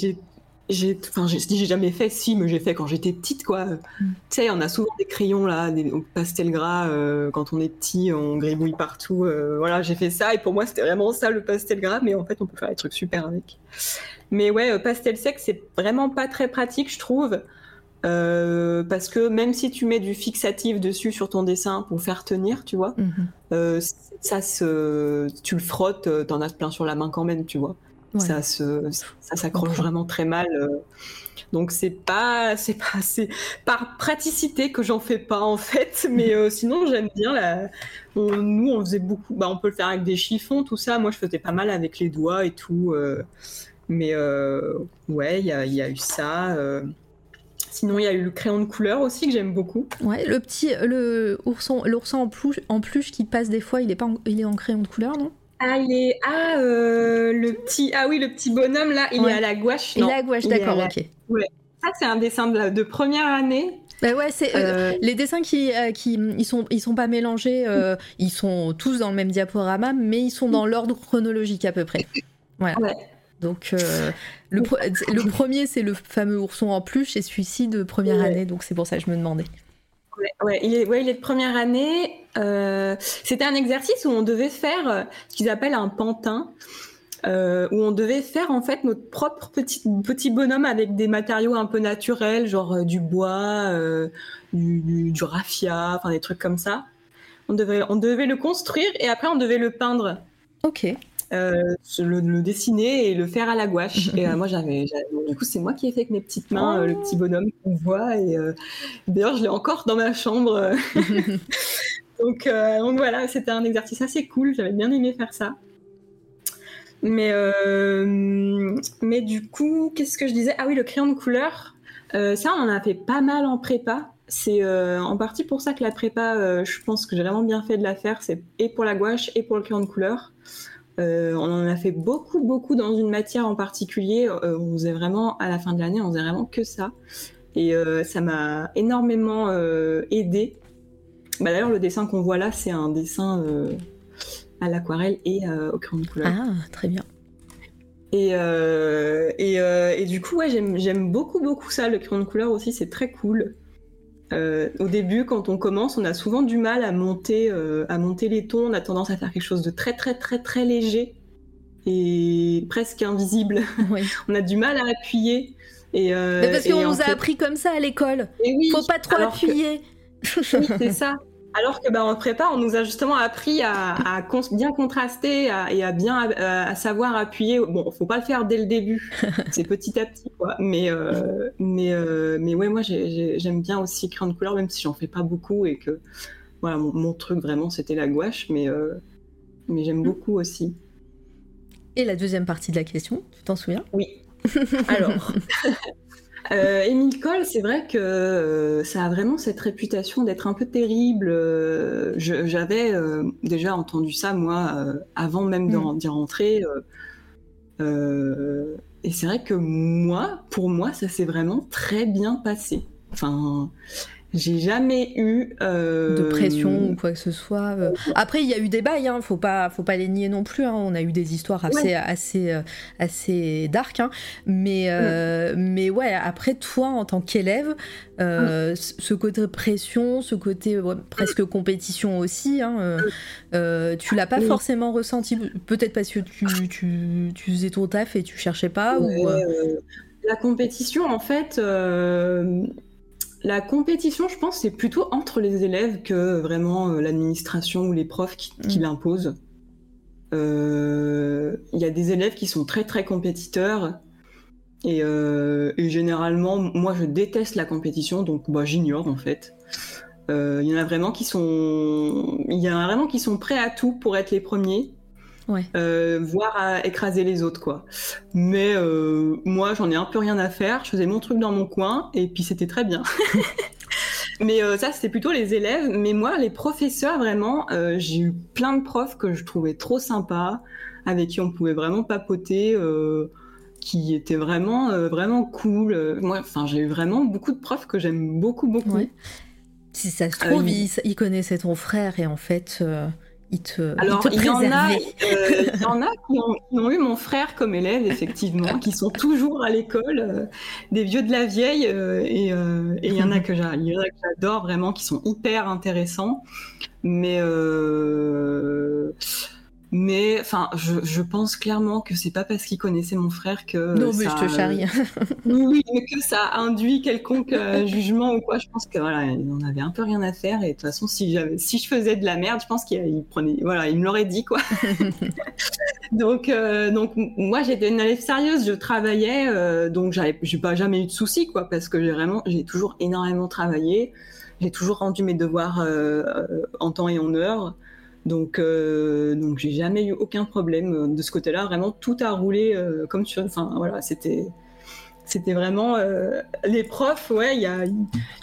j'ai, enfin, j'ai jamais fait, si, mais j'ai fait quand j'étais petite, quoi. Mm. Tu sais, on a souvent des crayons là, des pastel gras. quand on est petit, on gribouille partout. voilà, j'ai fait ça et pour moi, c'était vraiment ça le pastel gras. Mais en fait, on peut faire des trucs super avec. Mais ouais, euh, pastel sec, c'est vraiment pas très pratique, je trouve. Euh, parce que même si tu mets du fixatif dessus sur ton dessin pour faire tenir, tu vois, mhm. euh, ça se, tu le frottes, t'en as plein sur la main quand même, tu vois. Ça se, ça s'accroche vraiment très mal. donc c'est pas, c'est pas, c'est par praticité que j'en fais pas en fait. Mais sinon j'aime bien la. nous on faisait beaucoup, bah on peut le faire avec des chiffons, tout ça. Moi je faisais pas mal avec les doigts et tout. Mais euh, ouais, il y a, eu ça. Euh. Sinon, il y a eu le crayon de couleur aussi que j'aime beaucoup. Ouais, le petit, le ourson, l'ourson en peluche qui passe des fois, il est pas, en, il est en crayon de couleur, non? Ah, il est ah euh, le petit ah oui le petit bonhomme là, il est à la gouache. Il est à la gouache, d'accord, ok. Ouais. Ça c'est un dessin de, de première année. Bah ouais, c'est les dessins qui, qui ils sont ils sont pas mélangés, ils sont tous dans le même diaporama, mais ils sont dans l'ordre chronologique à peu près. Voilà. Ouais. Donc euh, le, le, premier c'est le fameux ourson en pluche et celui-ci de première année, donc c'est pour ça que je me demandais. Ouais, il, est, ouais il est de première année. Euh, c'était un exercice où on devait faire euh, ce qu'ils appellent un pantin. où on devait faire en fait notre propre petit, petit bonhomme avec des matériaux un peu naturels, genre du bois, du, du, raffia, enfin des trucs comme ça. On devait, on devait le construire et après on devait le peindre. Ok. Euh, le, dessiner et le faire à la gouache. et euh, moi, j'avais, du coup, c'est moi qui ai fait avec mes petites mains euh, le petit bonhomme qu'on voit. Et d'ailleurs, je l'ai encore dans ma chambre. donc, donc, voilà, c'était un exercice assez cool. J'avais bien aimé faire ça. Mais, mais du coup, qu'est-ce que je disais? Ah oui, le crayon de couleur. ça, on en a fait pas mal en prépa. C'est en partie pour ça que la prépa, je pense que j'ai vraiment bien fait de la faire. C'est et pour la gouache et pour le crayon de couleur. Euh, on en a fait beaucoup, beaucoup dans une matière en particulier. Euh, on faisait vraiment, à la fin de l'année, on faisait vraiment que ça. Et euh, ça m'a énormément aidé. Bah, D'ailleurs, le dessin qu'on voit là, c'est un dessin à l'aquarelle et au crayon de couleur. Ah, très bien. Et, et, et du coup, ouais, j'aime beaucoup, beaucoup ça. Le crayon de couleur aussi, c'est très cool. Euh, au début, quand on commence, on a souvent du mal à monter, euh, à monter les tons. On a tendance à faire quelque chose de très très très très léger et presque invisible. on a du mal à appuyer. Et, euh, parce qu'on nous a appris comme ça à l'école. Il Faut pas trop appuyer. c'est ça. Alors que bah, en prépa, on nous a justement appris à, bien contraster et à bien à, savoir appuyer. Bon, faut pas le faire dès le début, c'est petit à petit, quoi. Mais euh, mais euh, mais ouais, moi j'aime bien aussi créer de couleur, même si j'en fais pas beaucoup et que voilà, mon, truc vraiment c'était la gouache, mais euh, mais j'aime beaucoup aussi. Et la deuxième partie de la question, tu t'en souviens? Oui. Alors, euh, Émile Cole, c'est vrai que euh, ça a vraiment cette réputation d'être un peu terrible. Euh, j'avais déjà entendu ça, moi, avant même mm. d'y rentrer. et c'est vrai que moi, pour moi, ça s'est vraiment très bien passé. Enfin, j'ai jamais eu euh, de pression ou quoi que ce soit. Euh. Après, il y a eu des bails, hein, faut pas, faut pas les nier non plus. Hein. On a eu des histoires assez, assez, euh, assez dark, hein. mais, mais ouais. Après, toi, en tant qu'élève, ce côté pression, ce côté presque compétition aussi, hein, tu l'as pas forcément ressenti. Peut-être parce que tu, tu, tu, faisais ton taf et tu cherchais pas. ou, la compétition, en fait la compétition, je pense, c'est plutôt entre les élèves que vraiment euh, l'administration ou les profs qui, mm. l'imposent. Euh, il y a des élèves qui sont très très compétiteurs euh, et, généralement, moi, je déteste la compétition, donc bah, j'ignore en fait. Il y en a vraiment qui sont, il y en a vraiment qui sont prêts à tout pour être les premiers ouais. euh, voire à écraser les autres quoi. Mais euh, moi j'en ai un peu rien à faire, je faisais mon truc dans mon coin et puis c'était très bien. mais euh, ça c'était plutôt les élèves, mais moi les professeurs vraiment, j'ai eu plein de profs que je trouvais trop sympas, avec qui on pouvait vraiment papoter. qui étaient vraiment vraiment cool. Moi, enfin, j'ai eu vraiment beaucoup de profs que j'aime beaucoup beaucoup. Si ça se trouve, ils, ils, connaissaient ton frère et en fait, alors, il, y en a, euh, il y en a qui ont, eu mon frère comme élève, effectivement, qui sont toujours à l'école, euh, des vieux de la vieille, euh, et, il y en a que j'adore vraiment, qui sont hyper intéressants. Mais mais enfin, je, pense clairement que c'est pas parce qu'il connaissait mon frère que. Non, mais je te charrie. oui, mais que ça induit quelconque euh, jugement ou quoi. Je pense que voilà, il en avait un peu rien à faire. Et de toute façon, si, si je faisais de la merde, je pense qu'il prenait. Voilà, il me l'aurait dit, quoi. donc, euh, donc, moi, j'étais une élève sérieuse. Je travaillais. Euh, donc, j'avais pas jamais eu de soucis, quoi, parce que j'ai vraiment. J'ai toujours énormément travaillé. J'ai toujours rendu mes devoirs en temps et en heure. Donc, euh, donc j'ai jamais eu aucun problème euh, de ce côté-là. Vraiment, tout a roulé euh, comme sur. Enfin, voilà, c'était. C'était vraiment les profs, ouais, y a,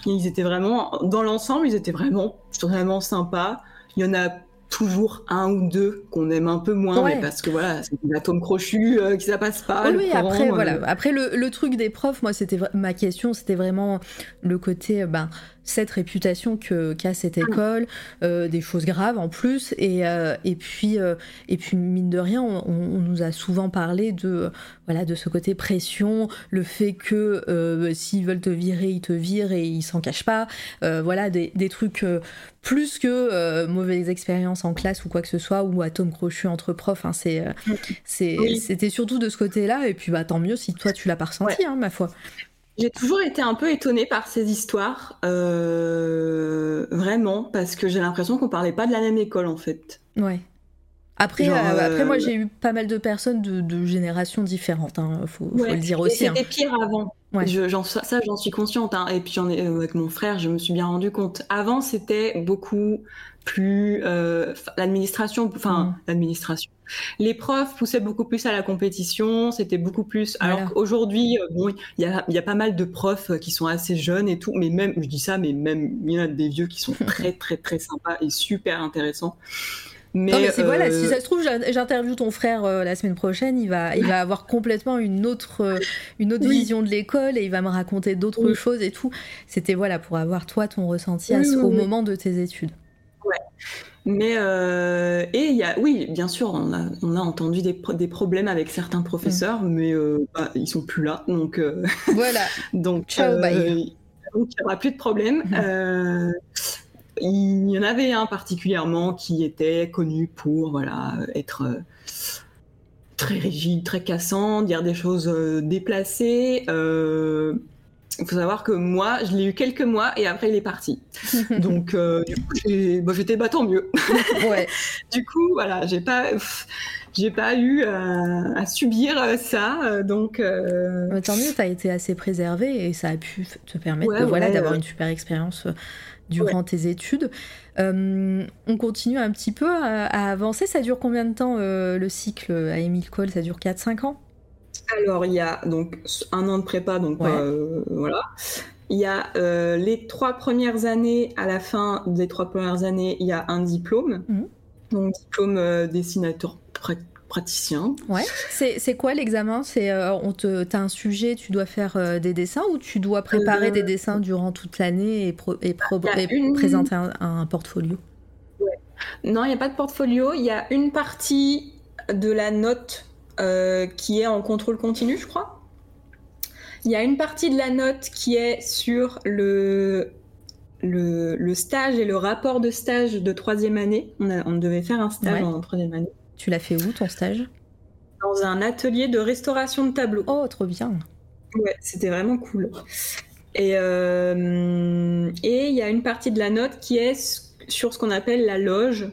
ils étaient vraiment dans l'ensemble, ils étaient vraiment vraiment sympas. Il y en a toujours un ou deux qu'on aime un peu moins, mais parce que voilà, c'est l'atome crochu qui qui ça passe pas. oui, après voilà, après le, le, truc des profs, moi c'était ma question, c'était vraiment le côté ben cette réputation que qu'a cette ah. école, euh, des choses graves en plus, et, euh, et puis euh, et puis mine de rien, on, nous a souvent parlé de voilà de ce côté pression, le fait que s'ils veulent te virer, ils te virent et ils s'en cachent pas, voilà des, des trucs plus que mauvaises expériences en classe ou quoi que ce soit ou atome crochu entre profs. Hein, c'est c'était surtout de ce côté-là, et puis bah tant mieux si toi tu l'as pas ressenti, hein, ma foi. J'ai toujours été un peu étonnée par ces histoires, euh, vraiment, parce que j'ai l'impression qu'on parlait pas de la même école en fait. Ouais. Après, euh, après moi, euh, j'ai eu pas mal de personnes de, générations différentes, hein, faut, faut, le dire aussi. C'était hein. pire avant. Ouais. Je, ça, j'en suis consciente. Hein. Et puis, j'en ai, avec mon frère, je me suis bien rendu compte. Avant, c'était beaucoup plus l'administration, enfin mm. l'administration les profs poussaient beaucoup plus à la compétition, c'était beaucoup plus. Alors qu'aujourd'hui, euh, bon, il y a, pas mal de profs euh, qui sont assez jeunes et tout, mais même, je dis ça, mais même il y en a des vieux qui sont très très très sympas et super intéressants. Mais, non, mais c'est voilà, si euh, ça se trouve, j'interviewe ton frère la semaine prochaine, il va, il va avoir complètement une autre, une autre vision de l'école et il va me raconter d'autres choses et tout. C'était voilà pour avoir toi ton ressenti au moment de tes études. Ouais. Mais euh, et il y a, oui, bien sûr, on a, on a entendu des, des problèmes avec certains professeurs, mm. mais euh, bah, ils sont plus là, donc euh, voilà. donc, Ciao, bye. donc il n'y aura plus de problème. Mm. il y en avait un particulièrement qui était connu pour voilà être très rigide, très cassant, dire des choses déplacées Il faut savoir que moi, je l'ai eu quelques mois et après il est parti. Donc euh, du coup, bah, j'étais bah, tant mieux. ouais. du coup, voilà, j'ai pas, j'ai pas eu à, subir ça. Donc bah, tant mieux, tu as été assez préservé et ça a pu te permettre, voilà, d'avoir une super expérience durant tes études. Euh, on continue un petit peu à, avancer. Ça dure combien de temps euh, le cycle à Émile Cole? Ça dure 4-5 ans? Alors, il y a donc un an de prépa, donc euh, voilà. Il y a les trois premières années, à la fin des trois premières années, il y a un diplôme. Mhm. Donc, diplôme dessinateur praticien. Ouais. C'est quoi l'examen? C'est euh, on te as un sujet, tu dois faire euh, des dessins ou tu dois préparer des euh, dessins durant toute l'année et, et, présenter un, portfolio? Ouais. Non, il n'y a pas de portfolio. Il y a une partie de la note qui est en contrôle continu, je crois. Il y a une partie de la note qui est sur le le, le, stage et le rapport de stage de troisième année. On, on devait faire un stage en troisième année. Tu l'as fait où ton stage? Dans un atelier de restauration de tableaux. Oh, trop bien. Ouais, c'était vraiment cool. Et euh, et il y a une partie de la note qui est sur ce qu'on appelle la loge.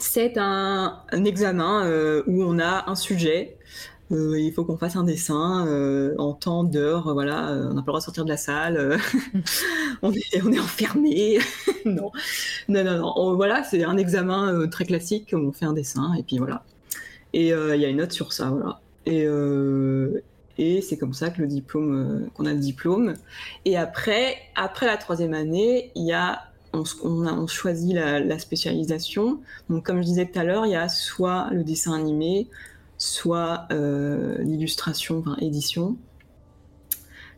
C'est un, examen euh, où on a un sujet. Euh, il faut qu'on fasse un dessin en temps d'heure. Voilà, on n'a pas le droit de sortir de la salle. on, est, on est enfermé. non. non, non, non. voilà, c'est un examen euh, très classique. On fait un dessin et puis voilà. Et euh, il y a une note sur ça, voilà. Et, euh, et c'est comme ça que le diplôme, qu'on a le diplôme. Et après, après la troisième année, il y a on, on, choisit la, la, spécialisation. Donc, comme je disais tout à l'heure, il y a soit le dessin animé, soit l'illustration, enfin édition,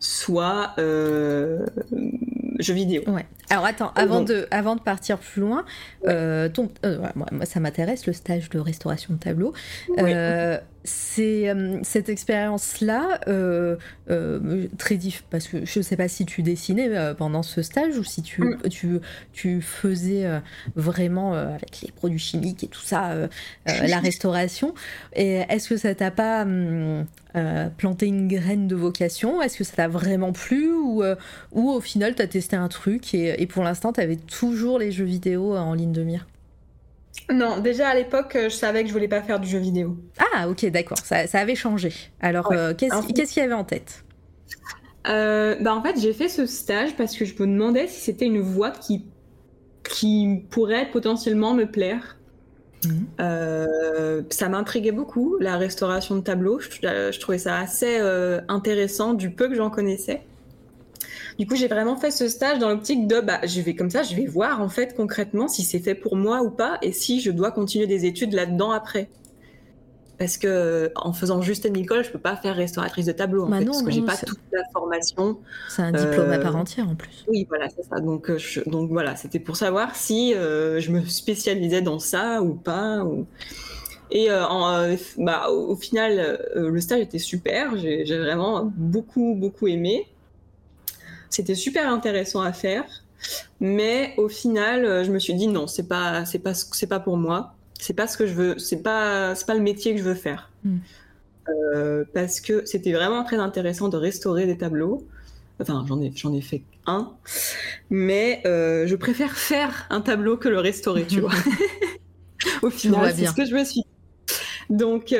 soit jeux vidéo. Ouais. Alors attends, avant, de, avant de partir plus loin, euh, ton, euh, moi, ça m'intéresse le stage de restauration de tableau. Euh, c'est euh, cette expérience-là euh, euh, très diff parce que je ne sais pas si tu dessinais pendant ce stage ou si tu, mm. tu, tu, faisais vraiment avec les produits chimiques et tout ça la restauration. Et est-ce que ça t'a pas hum, planté une graine de vocation? Est-ce que ça t'a vraiment plu ou, ou au final tu as testé un truc et, et pour l'instant tu avais toujours les jeux vidéo en ligne de mire non, déjà à l'époque, je savais que je voulais pas faire du jeu vidéo. Ah, ok, d'accord, ça, avait changé. Alors, euh, qu'est-ce qu'il y avait en tête? Euh, bah, En fait, j'ai fait ce stage parce que je me demandais si c'était une voie qui, qui pourrait potentiellement me plaire. Mhm. Euh, ça m'intriguait beaucoup, la restauration de tableaux. je trouvais ça assez intéressant du peu que j'en connaissais. Du coup, j'ai vraiment fait ce stage dans l'optique de, bah, je vais comme ça, je vais voir en fait concrètement si c'est fait pour moi ou pas et si je dois continuer des études là-dedans après. Parce que en faisant juste une école, je peux pas faire restauratrice de tableau en bah fait, parce que j'ai pas toute la formation. C'est un diplôme à part euh, entière en plus. Oui, voilà, c'est ça. Donc, euh, donc voilà, c'était pour savoir si euh, je me spécialisais dans ça ou pas. Et en, bah, au, final, le stage était super. J'ai vraiment beaucoup, beaucoup aimé. C'était super intéressant à faire, mais au final, euh, je me suis dit non, c'est pas, c'est pas, c'est pas pour moi. C'est pas ce que je veux. C'est pas, c'est pas le métier que je veux faire. Hmm. Euh, parce que c'était vraiment très intéressant de restaurer des tableaux. Enfin, j'en ai, j'en ai fait un, mais euh, je préfère faire un tableau que le restaurer, tu vois. au final, c'est ce que je me suis. Donc,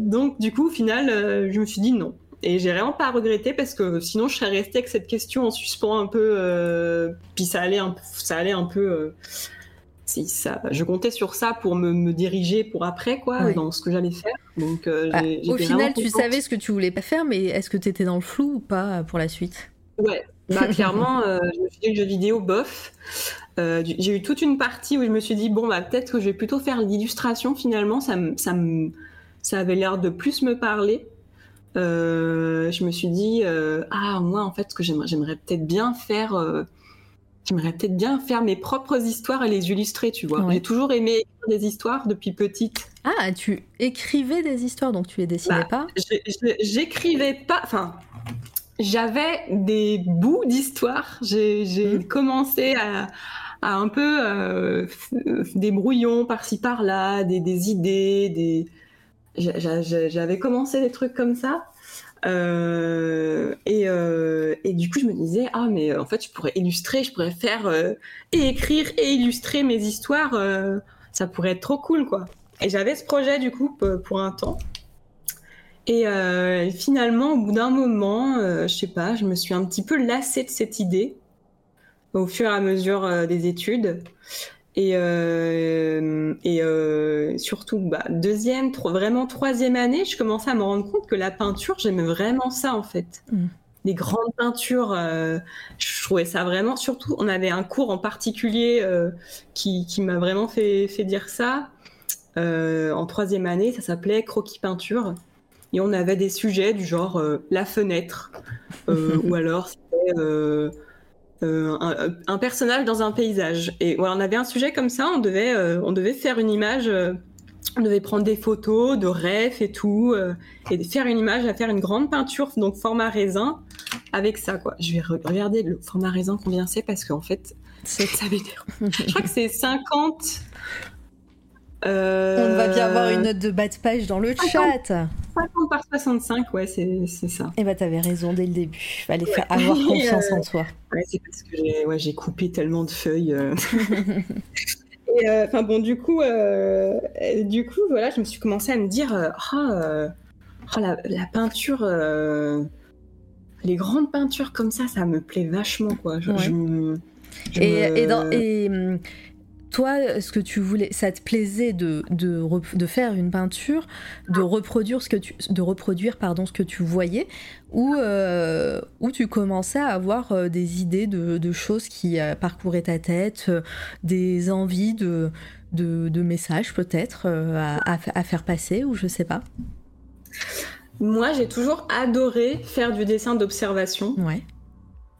donc du coup, au final, je me suis dit non. Et j'ai vraiment pas regretté parce que sinon je serais restée avec cette question en suspens un peu. Euh, puis ça allait un, ça allait un peu. Euh, si ça, je comptais sur ça pour me, me diriger pour après quoi, dans ce que j'allais faire. Donc euh, bah, au final, tu savais ce que tu voulais pas faire, mais est-ce que tu étais dans le flou ou pas pour la suite? Ouais, bah clairement, je me suis dit le jeu vidéo bof. j'ai eu toute une partie où je me suis dit bon bah peut-être que je vais plutôt faire l'illustration finalement, ça ça ça avait l'air de plus me parler. Euh, je me suis dit euh, ah moi en fait ce que j'aimerais j'aimerais peut-être bien faire euh, j'aimerais peut-être bien faire mes propres histoires et les illustrer tu vois. J'ai toujours aimé écrire des histoires depuis petite. Ah tu écrivais des histoires donc tu les dessinais bah, pas? j'écrivais pas enfin j'avais des bouts d'histoires. J'ai mmh. commencé à, à, un peu des brouillons par-ci par-là des, des idées des j'avais commencé des trucs comme ça. Euh, euh, et, du coup, je me disais, ah, mais en fait, je pourrais illustrer, je pourrais faire et écrire et illustrer mes histoires. ça pourrait être trop cool, quoi. Et j'avais ce projet, du coup, pour un temps. Et finalement, au bout d'un moment, je sais pas, je me suis un petit peu lassée de cette idée au fur et à mesure des études. Et, euh, et euh, surtout, bah, deuxième, vraiment troisième année, je commençais à me rendre compte que la peinture, j'aimais vraiment ça en fait. Mm. Les grandes peintures, euh, je trouvais ça vraiment. Surtout, on avait un cours en particulier qui, qui m'a vraiment fait, fait, dire ça. en troisième année, ça s'appelait croquis peinture. Et on avait des sujets du genre la fenêtre, ou alors c'était euh, un, personnage dans un paysage. Et on avait un sujet comme ça, on devait, euh, on devait faire une image, euh, on devait prendre des photos de rêves et tout, et faire une image, à faire une grande peinture, donc format raisin, avec ça, quoi. Je vais regarder le format raisin combien c'est, parce qu'en fait, ça Je crois que c'est 50 euh, On va bien avoir une note de bas de page dans le chat. 50 par 65, ouais, c'est ça. Et eh bah, t'avais raison dès le début. Fallait faire avoir confiance en toi. Ouais, c'est parce que j'ai ouais, coupé tellement de feuilles. Euh. Et euh, enfin, bon, du coup, du coup, voilà, je me suis commencé à me dire, ah, oh, la, peinture, les grandes peintures comme ça, ça me plaît vachement, quoi. et, et, dans, et hum, toi, ce que tu voulais, ça te plaisait de, de, faire une peinture, de reproduire ce que tu, de reproduire, pardon, ce que tu voyais, ou, euh, tu commençais à avoir euh, des idées de, choses qui euh, parcouraient ta tête, des envies de, de, messages peut-être à, à, faire passer, ou je sais pas? Moi, j'ai toujours adoré faire du dessin d'observation. Ouais.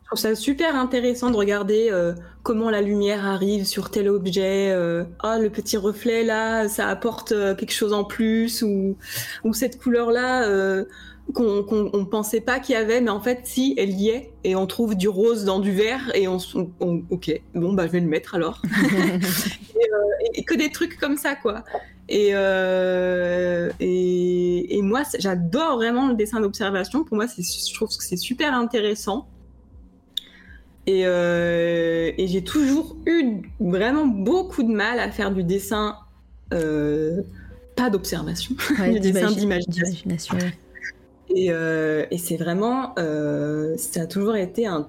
Je trouve ça super intéressant de regarder euh, comment la lumière arrive sur tel objet. Euh, ah, le petit reflet là, ça apporte euh, quelque chose en plus, ou, ou cette couleur là qu'on qu pensait pas qu'il y avait, mais en fait, si, elle y est, et on trouve du rose dans du vert, et on, on ok, bon bah je vais le mettre alors. et, que des trucs comme ça, quoi. Et, et, et, moi, j'adore vraiment le dessin d'observation. Pour moi, je trouve que c'est super intéressant. Euh, et, j'ai toujours eu vraiment beaucoup de mal à faire du dessin, euh, pas d'observation, du dessin d'imagination. Euh, et, c'est vraiment, ça a toujours été un,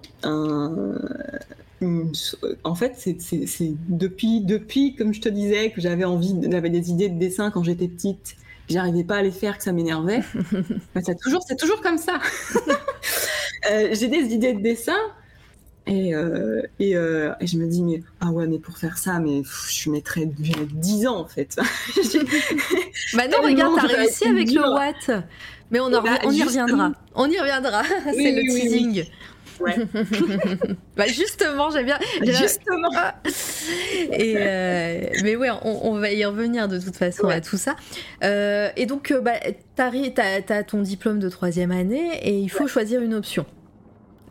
en fait, c'est depuis, depuis, comme je te disais, que j'avais envie, j'avais des idées de dessin quand j'étais petite, j'arrivais pas à les faire, que ça m'énervait. c'est toujours, c'est toujours comme ça. j'ai des idées de dessin, et, euh, euh, et, je me dis, mais ah ouais, mais pour faire ça, mais je mettrais 10 ans en fait. bah non, regarde, t'as réussi avec le Watt. Mais on, bah, on y reviendra. On y reviendra. C'est le teasing. Ouais. bah justement, j'aime bien. Justement. Ah. Et euh, mais ouais, on, va y revenir de toute façon à tout ça. et donc, bah, t'as as, ton diplôme de troisième année et il faut choisir une option.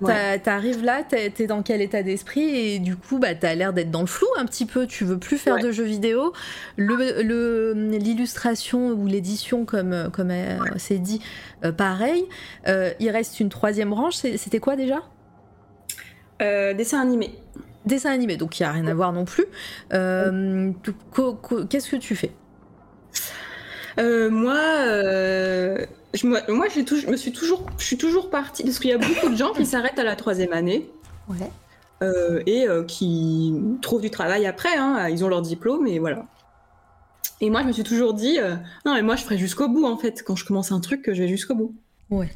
T'arrives là, t'es dans quel état d'esprit et du coup, bah, t'as l'air d'être dans le flou un petit peu. Tu veux plus faire de jeux vidéo. L'illustration ou l'édition, comme, comme euh, c'est dit, euh, pareil. Euh, il reste une troisième branche. C'était quoi déjà? Dessin animé. Dessin animé, donc il n'y a rien à voir non plus. Qu'est-ce que tu fais? Moi je, moi, je me suis toujours, je suis toujours partie parce qu'il y a beaucoup de gens qui s'arrêtent à la troisième année. Euh, et euh, qui trouvent du travail après. Hein, ils ont leur diplôme et voilà. Et moi, je me suis toujours dit, euh, non, mais moi, je ferai jusqu'au bout en fait. Quand je commence un truc, je vais jusqu'au bout. Ouais.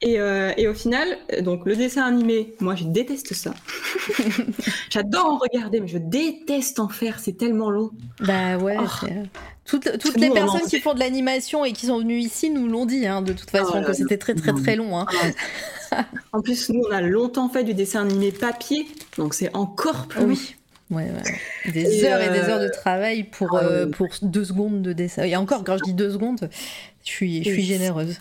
Et, et, au final, donc le dessin animé, moi, je déteste ça. J'adore en regarder, mais je déteste en faire. C'est tellement long. Bah ouais. Oh. Toutes, les personnes qui font de l'animation et qui sont venues ici nous l'ont dit, hein, de toute façon, ah que c'était très très très long. Hein. Ah en plus, nous, on a longtemps fait du dessin animé papier, donc c'est encore plus. Oui. Ouais, Des heures et des heures de euh, travail pour, ah euh, pour deux secondes de dessin. Et encore, quand je dis deux secondes, je suis, je suis généreuse.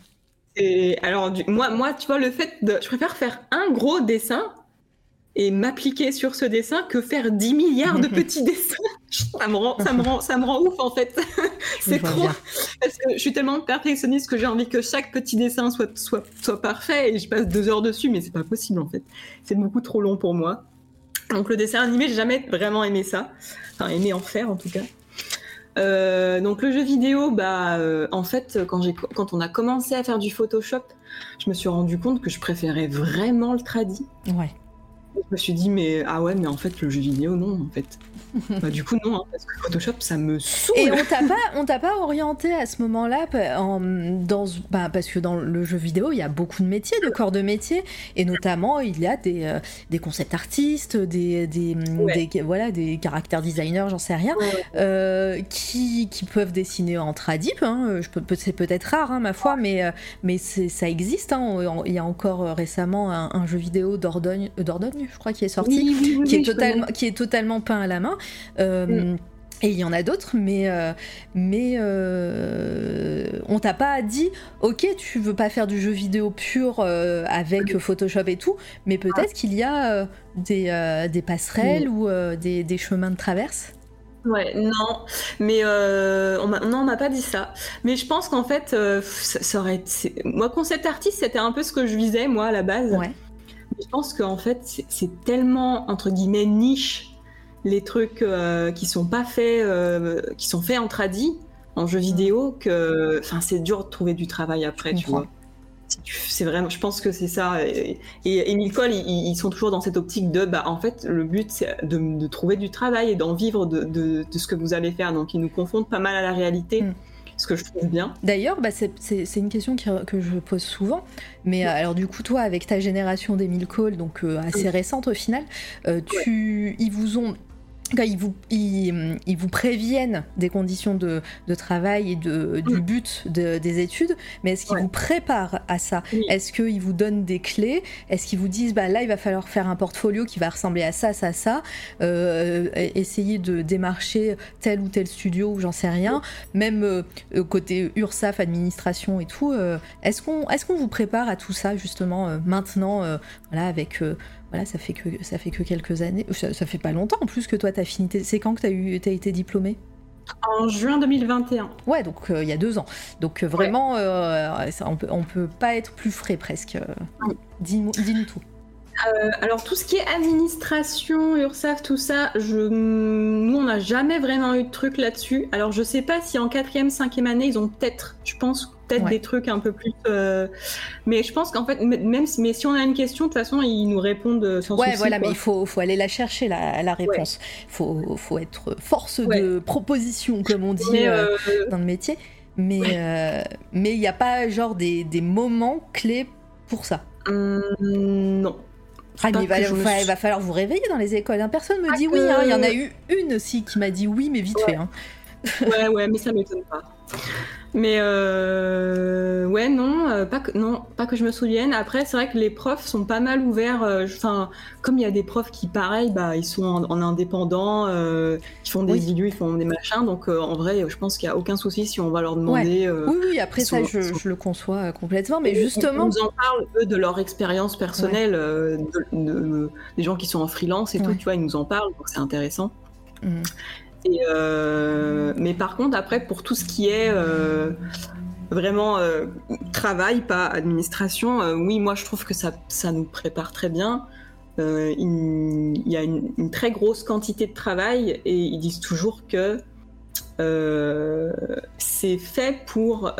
Et alors, moi, moi, tu vois, le fait de. Je préfère faire un gros dessin et m'appliquer sur ce dessin que faire 10 milliards de petits dessins. Ça me rend, ça me rend, ça me rend ouf en fait. c'est trop. Parce que je suis tellement perfectionniste que j'ai envie que chaque petit dessin soit, soit, soit parfait et je passe deux heures dessus, mais c'est pas possible en fait. C'est beaucoup trop long pour moi. Donc le dessin animé, j'ai jamais vraiment aimé ça. Enfin, aimé en faire en tout cas. Euh, donc le jeu vidéo, bah, euh, en fait, quand, quand on a commencé à faire du Photoshop, je me suis rendu compte que je préférais vraiment le tradi. Ouais. Je me suis dit, mais ah ouais, mais en fait, le jeu vidéo, non, en fait. bah, du coup, non, hein, parce que Photoshop, ça me saoule. Et on t'a pas, on t'a pas orienté à ce moment-là, dans, bah, parce que dans le jeu vidéo, il y a beaucoup de métiers, de corps de métier, et notamment, il y a des, euh, des concept artistes, des, des, voilà, des caractères designers, j'en sais rien, euh, qui, qui, peuvent dessiner en tradip. Hein, je peux, c'est peut-être rare, hein, ma foi, mais, euh, mais ça existe. Il y a encore récemment un, jeu vidéo d'Ordogne, d'Ordogne, je crois, qui est sorti, qui, est totalement, qui est totalement peint à la main. Euh, mm. Et il y en a d'autres, mais, euh, mais euh, on t'a pas dit, ok, tu veux pas faire du jeu vidéo pur avec Photoshop et tout, mais peut-être qu'il y a des, des, passerelles ou des, des, chemins de traverse. Ouais, non, mais on non, on m'a pas dit ça. Mais je pense qu'en fait, ça, aurait été... moi, concept artiste, c'était un peu ce que je visais moi à la base. Ouais. Je pense qu'en fait, c'est tellement entre guillemets niche les trucs euh, qui sont pas faits, euh, qui sont faits en tradi, en jeu vidéo, que enfin c'est dur de trouver du travail après, tu vois. C'est vraiment, je pense que c'est ça. Et, et, ils, sont toujours dans cette optique de, bah, en fait, le but c'est de, trouver du travail et d'en vivre de, ce que vous allez faire. Donc, ils nous confondent pas mal à la réalité. Mm. ce que je trouve bien. D'ailleurs, bah, c'est une question que je pose souvent. Mais alors, du coup, toi, avec ta génération d'Emile Cole, donc assez récente au final, tu, ils vous ont ils vous, ils, vous préviennent des conditions de, de travail et de, du mm. but des études, mais est-ce qu'ils vous préparent à ça Est-ce qu'ils vous donnent des clés Est-ce qu'ils vous disent bah, là, il va falloir faire un portfolio qui va ressembler à ça, ça, ça euh, Essayer de démarcher tel ou tel studio j'en sais rien. Même euh, côté URSAF, administration et tout. Euh, est-ce qu'on est qu'on vous prépare à tout ça justement maintenant voilà, avec voilà, ça fait que ça fait que quelques années, ça, fait pas longtemps en plus que toi t'as fini. C'est quand que t'as eu as été diplômé En juin 2021. Ouais, donc euh, il y a deux ans. Donc euh, vraiment, euh, on peut on peut pas être plus frais presque. Dis-nous tout. Euh, alors tout ce qui est administration, URSAF, tout ça, je... nous on n'a jamais vraiment eu de trucs là-dessus. Alors je sais pas si en quatrième, cinquième année ils ont peut-être, je pense peut-être des trucs un peu plus, euh, mais je pense qu'en fait même si, mais si on a une question de toute façon ils nous répondent euh, sans Ouais voilà, mais il faut, faut aller la chercher la, la réponse. Il faut, faut être force de proposition comme on dit dans le métier. Mais mais il n'y a pas genre des, des moments clés pour ça. Hum, non. Ah, il, va, falloir vous réveiller dans les écoles. Hein. Personne me dit oui. Hein. Il y en a eu une aussi qui m'a dit oui, mais vite fait. Hein. Ouais, ouais, mais ça m'étonne pas. Mais euh, ouais, non, euh, pas que, non, pas que je me souvienne. Après, c'est vrai que les profs sont pas mal ouverts. Euh, enfin, comme il y a des profs qui, pareil, bah, ils sont en, indépendant, qui font des oui. ils font des machins. Donc, en vrai, je pense qu'il y a aucun souci si on va leur demander. oui, oui. Après ça, je, le conçois complètement. Mais justement, ils nous en parlent eux de leur expérience personnelle, de, des gens qui sont en freelance et tout. Tu vois, ils nous en parlent, donc c'est intéressant. Mmh. Euh, mais par contre, après, pour tout ce qui est euh, vraiment euh, travail, pas administration, oui, moi je trouve que ça, ça nous prépare très bien. Il, y a une, très grosse quantité de travail et ils disent toujours que c'est fait pour.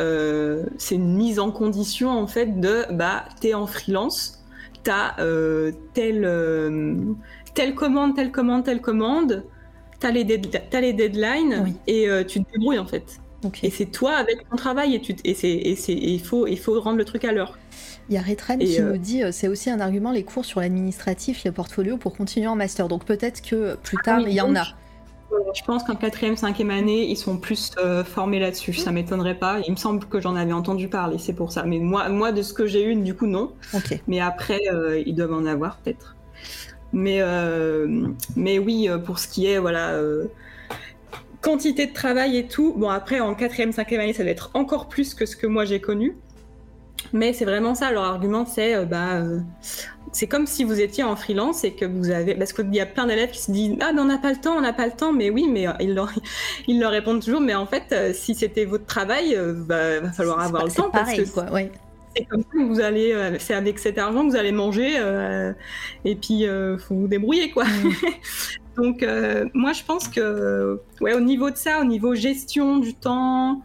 c'est une mise en condition en fait de bah, t'es en freelance, t'as telle, telle commande, telle commande, telle commande t'as les, as les deadlines et euh, tu te débrouilles en fait. Et c'est toi avec ton travail et, tu et, c'est, il, faut, il faut rendre le truc à l'heure. Il y a Retran qui euh, nous dit euh, c'est aussi un argument les cours sur l'administratif, les portfolios pour continuer en master. Donc peut-être que plus tard, il y en a. Je pense qu'en quatrième, cinquième année, ils sont plus formés là-dessus. Ça m'étonnerait pas. Il me semble que j'en avais entendu parler, c'est pour ça. Mais moi, moi de ce que j'ai eu, du coup, non. Mais après, ils doivent en avoir peut-être. Mais, euh, mais oui, euh, pour ce qui est, voilà, euh, quantité de travail et tout, bon, après, en quatrième, cinquième année, ça va être encore plus que ce que moi j'ai connu. Mais c'est vraiment ça, leur argument, c'est bah, c'est comme si vous étiez en freelance et que vous avez. Parce qu'il y a plein d'élèves qui se disent Ah, mais on n'a pas le temps, on n'a pas le temps. Mais oui, mais ils leur, ils leur répondent toujours Mais en fait, si c'était votre travail, bah, il va falloir avoir le temps. Pareil, parce que quoi, ouais c'est comme ça que vous allez, euh, c'est avec cet argent que vous allez manger, euh, et puis euh, faut vous débrouiller quoi. Mm. Donc moi je pense que ouais au niveau de ça, au niveau gestion du temps,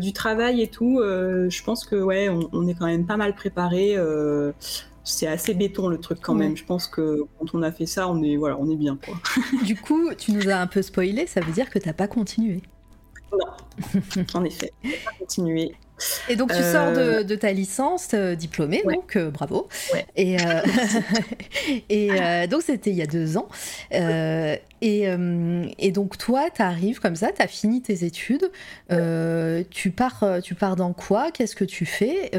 du travail et tout, je pense que ouais on, est quand même pas mal préparé. c'est assez béton le truc quand même. Je pense que quand on a fait ça, on est voilà, on est bien quoi. du coup, tu nous as un peu spoilé, ça veut dire que t'as pas continué. Non, en effet, pas continué. Et donc tu sors de, euh, ta licence euh, diplômée, donc euh, bravo. Et, et donc c'était il y a deux ans. Et, et, donc toi, tu arrives comme ça, tu as fini tes études, tu, pars, tu pars dans quoi? Qu'est-ce que tu fais?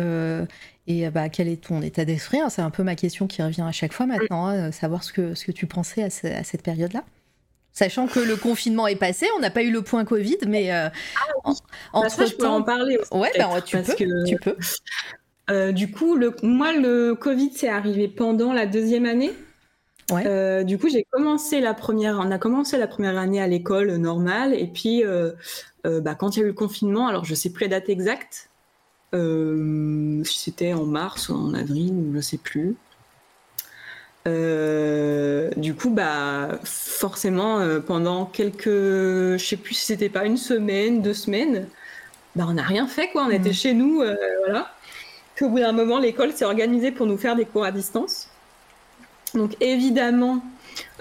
Et bah, quel est ton état d'esprit? Hein? C'est un peu ma question qui revient à chaque fois maintenant, hein, savoir ce que, ce que tu pensais à, à cette période-là. Sachant que le confinement est passé, on n'a pas eu le point Covid, mais euh, ah, entre je peux en parler. Aussi, ouais, ben, tu, peux, que, tu peux. Euh, du coup, le, moi, le Covid, c'est arrivé pendant la deuxième année. Ouais. Euh, du coup, j'ai commencé la première, on a commencé la première année à l'école normale, et puis bah, quand il y a eu le confinement, alors je sais plus la date exacte, c'était en mars ou en avril, je ne sais plus. Euh, du coup, bah, forcément, euh, pendant quelques, je sais plus si c'était pas une semaine, deux semaines, bah, on n'a rien fait, quoi. On était mm. chez nous, euh, voilà. Puis au bout d'un moment, l'école s'est organisée pour nous faire des cours à distance. Donc évidemment,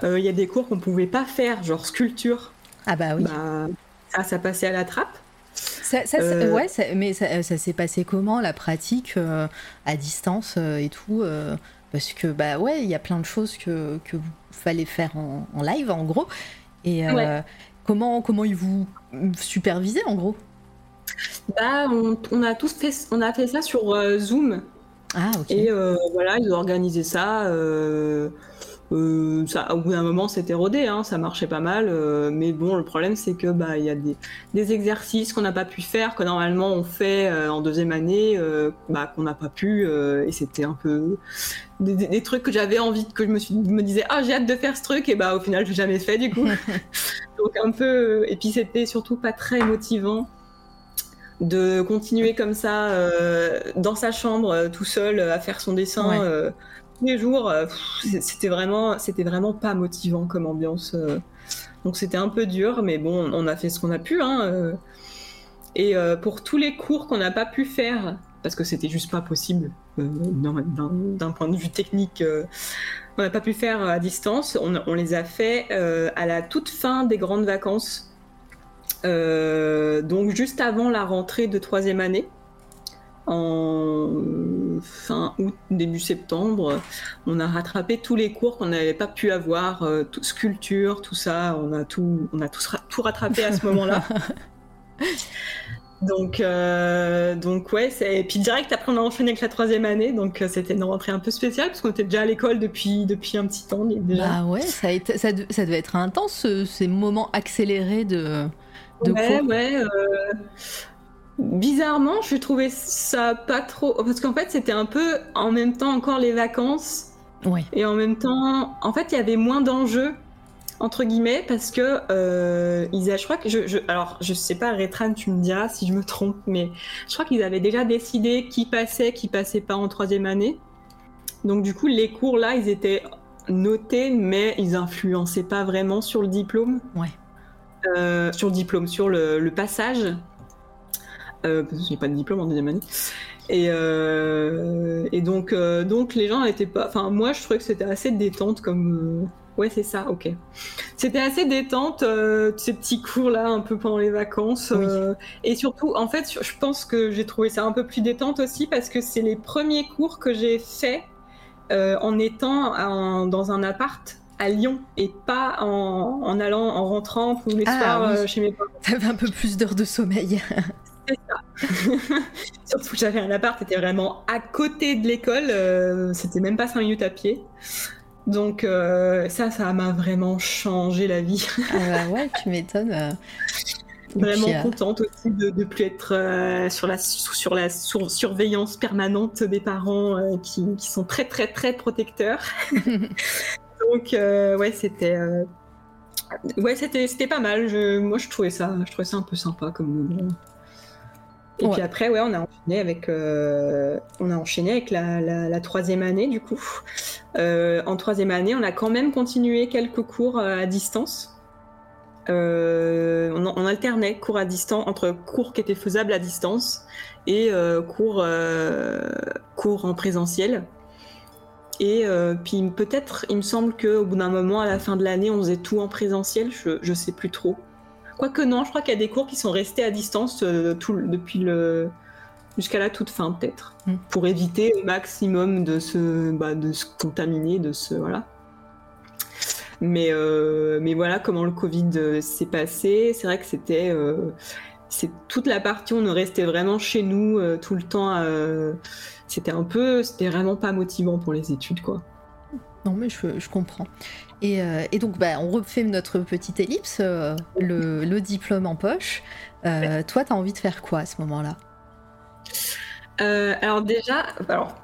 il y a des cours qu'on pouvait pas faire, genre sculpture. Ah bah oui. Bah, ça, ça passait à la trappe. Ça, ouais, mais ça s'est passé comment la pratique à distance et tout parce que bah ouais, il y a plein de choses que, que vous fallait faire en, live en gros. Et euh, comment comment ils vous supervisaient en gros? Bah on, a tous fait on a fait ça sur euh, Zoom. Ah ok. Et euh, voilà ils ont organisé ça. Euh, ça, au bout d'un moment, c'était rodé, hein, ça marchait pas mal. Euh, mais bon, le problème, c'est que bah il y a des, des exercices qu'on n'a pas pu faire, que normalement on fait euh, en deuxième année, bah, qu'on n'a pas pu. et c'était un peu des, trucs que j'avais envie, que je me, suis, me disais, ah j'ai hâte de faire ce truc, et bah au final, je l'ai jamais fait du coup. Donc un peu. Et puis c'était surtout pas très motivant de continuer comme ça dans sa chambre tout seul à faire son dessin les jours, euh, c'était vraiment, c'était vraiment pas motivant comme ambiance. Euh. donc c'était un peu dur, mais bon, on a fait ce qu'on a pu. Hein, euh. et pour tous les cours qu'on n'a pas pu faire, parce que c'était juste pas possible d'un point de vue technique, on n'a pas pu faire à distance. On, les a fait à la toute fin des grandes vacances, donc juste avant la rentrée de troisième année en fin août, début septembre, on a rattrapé tous les cours qu'on n'avait pas pu avoir, euh, sculpture, tout ça, on a tout, on a tout, tout rattrapé à ce moment-là. donc, euh, donc ouais, et puis direct après on a enchaîné avec la troisième année, donc euh, c'était une rentrée un peu spéciale parce qu'on était déjà à l'école depuis depuis un petit temps déjà. Bah ouais, ça, a été, ça, devait être intense ces moments accélérés de. de ouais, ouais bizarrement, je trouvais ça pas trop. Parce qu'en fait, c'était un peu en même temps encore les vacances. Oui. Et en même temps, en fait, il y avait moins d'enjeux, entre guillemets, parce que euh, ils je crois que je, alors je sais pas, Retran, tu me diras si je me trompe, mais je crois qu'ils avaient déjà décidé qui passait, qui passait pas en troisième année. Donc du coup, les cours là, ils étaient notés, mais ils influençaient pas vraiment sur le diplôme. Ouais. Euh, sur le diplôme, sur le passage euh, parce que j'ai pas de diplôme en deuxième année. Et, euh, et donc, euh, donc les gens étaient pas. Enfin, moi, je trouvais que c'était assez détente comme. Euh, ouais, c'est ça, ok. C'était assez détente, ces petits cours-là, un peu pendant les vacances. et surtout, en fait, je pense que j'ai trouvé ça un peu plus détente aussi parce que c'est les premiers cours que j'ai faits en étant dans un appart à Lyon et pas en, en allant, en rentrant tous les ah soirs chez mes parents. T'avais un peu plus d'heures de sommeil. Surtout que j'avais un appart, c'était vraiment à côté de l'école, euh, c'était même pas 5 minutes à pied. Donc euh, ça, ça m'a vraiment changé la vie. ah bah ouais, tu m'étonnes. Vraiment contente aussi de ne plus être sur la, sur la surveillance permanente des parents qui, qui, sont très très très protecteurs. Donc ouais, c'était ouais, c'était c'était pas mal. Je, moi, je trouvais ça, je trouvais ça un peu sympa comme Et puis après, ouais, on a enchaîné avec, euh, on a enchaîné avec la, la, troisième année du coup. Euh, en troisième année, on a quand même continué quelques cours euh, à distance. On, on, alternait cours à distance entre cours qui étaient faisables à distance et cours, cours en présentiel. Et puis peut-être, il me semble qu'au bout d'un moment, à la fin de l'année, on faisait tout en présentiel. Je, je sais plus trop. Quoique non, je crois qu'il y a des cours qui sont restés à distance euh, tout, depuis le jusqu'à la toute fin peut-être, hmm. pour éviter au maximum de se, bah, de se contaminer, de se voilà. Mais euh, mais voilà comment le Covid euh, s'est passé. C'est vrai que c'était c'est toute la partie où on restait vraiment chez nous tout le temps. c'était un peu, c'était vraiment pas motivant pour les études quoi. Non mais je, je comprends. Euh, et, donc, bah, on refait notre petite ellipse, euh, le, diplôme en poche. Euh, toi, tu as envie de faire quoi à ce moment-là? Alors déjà, alors,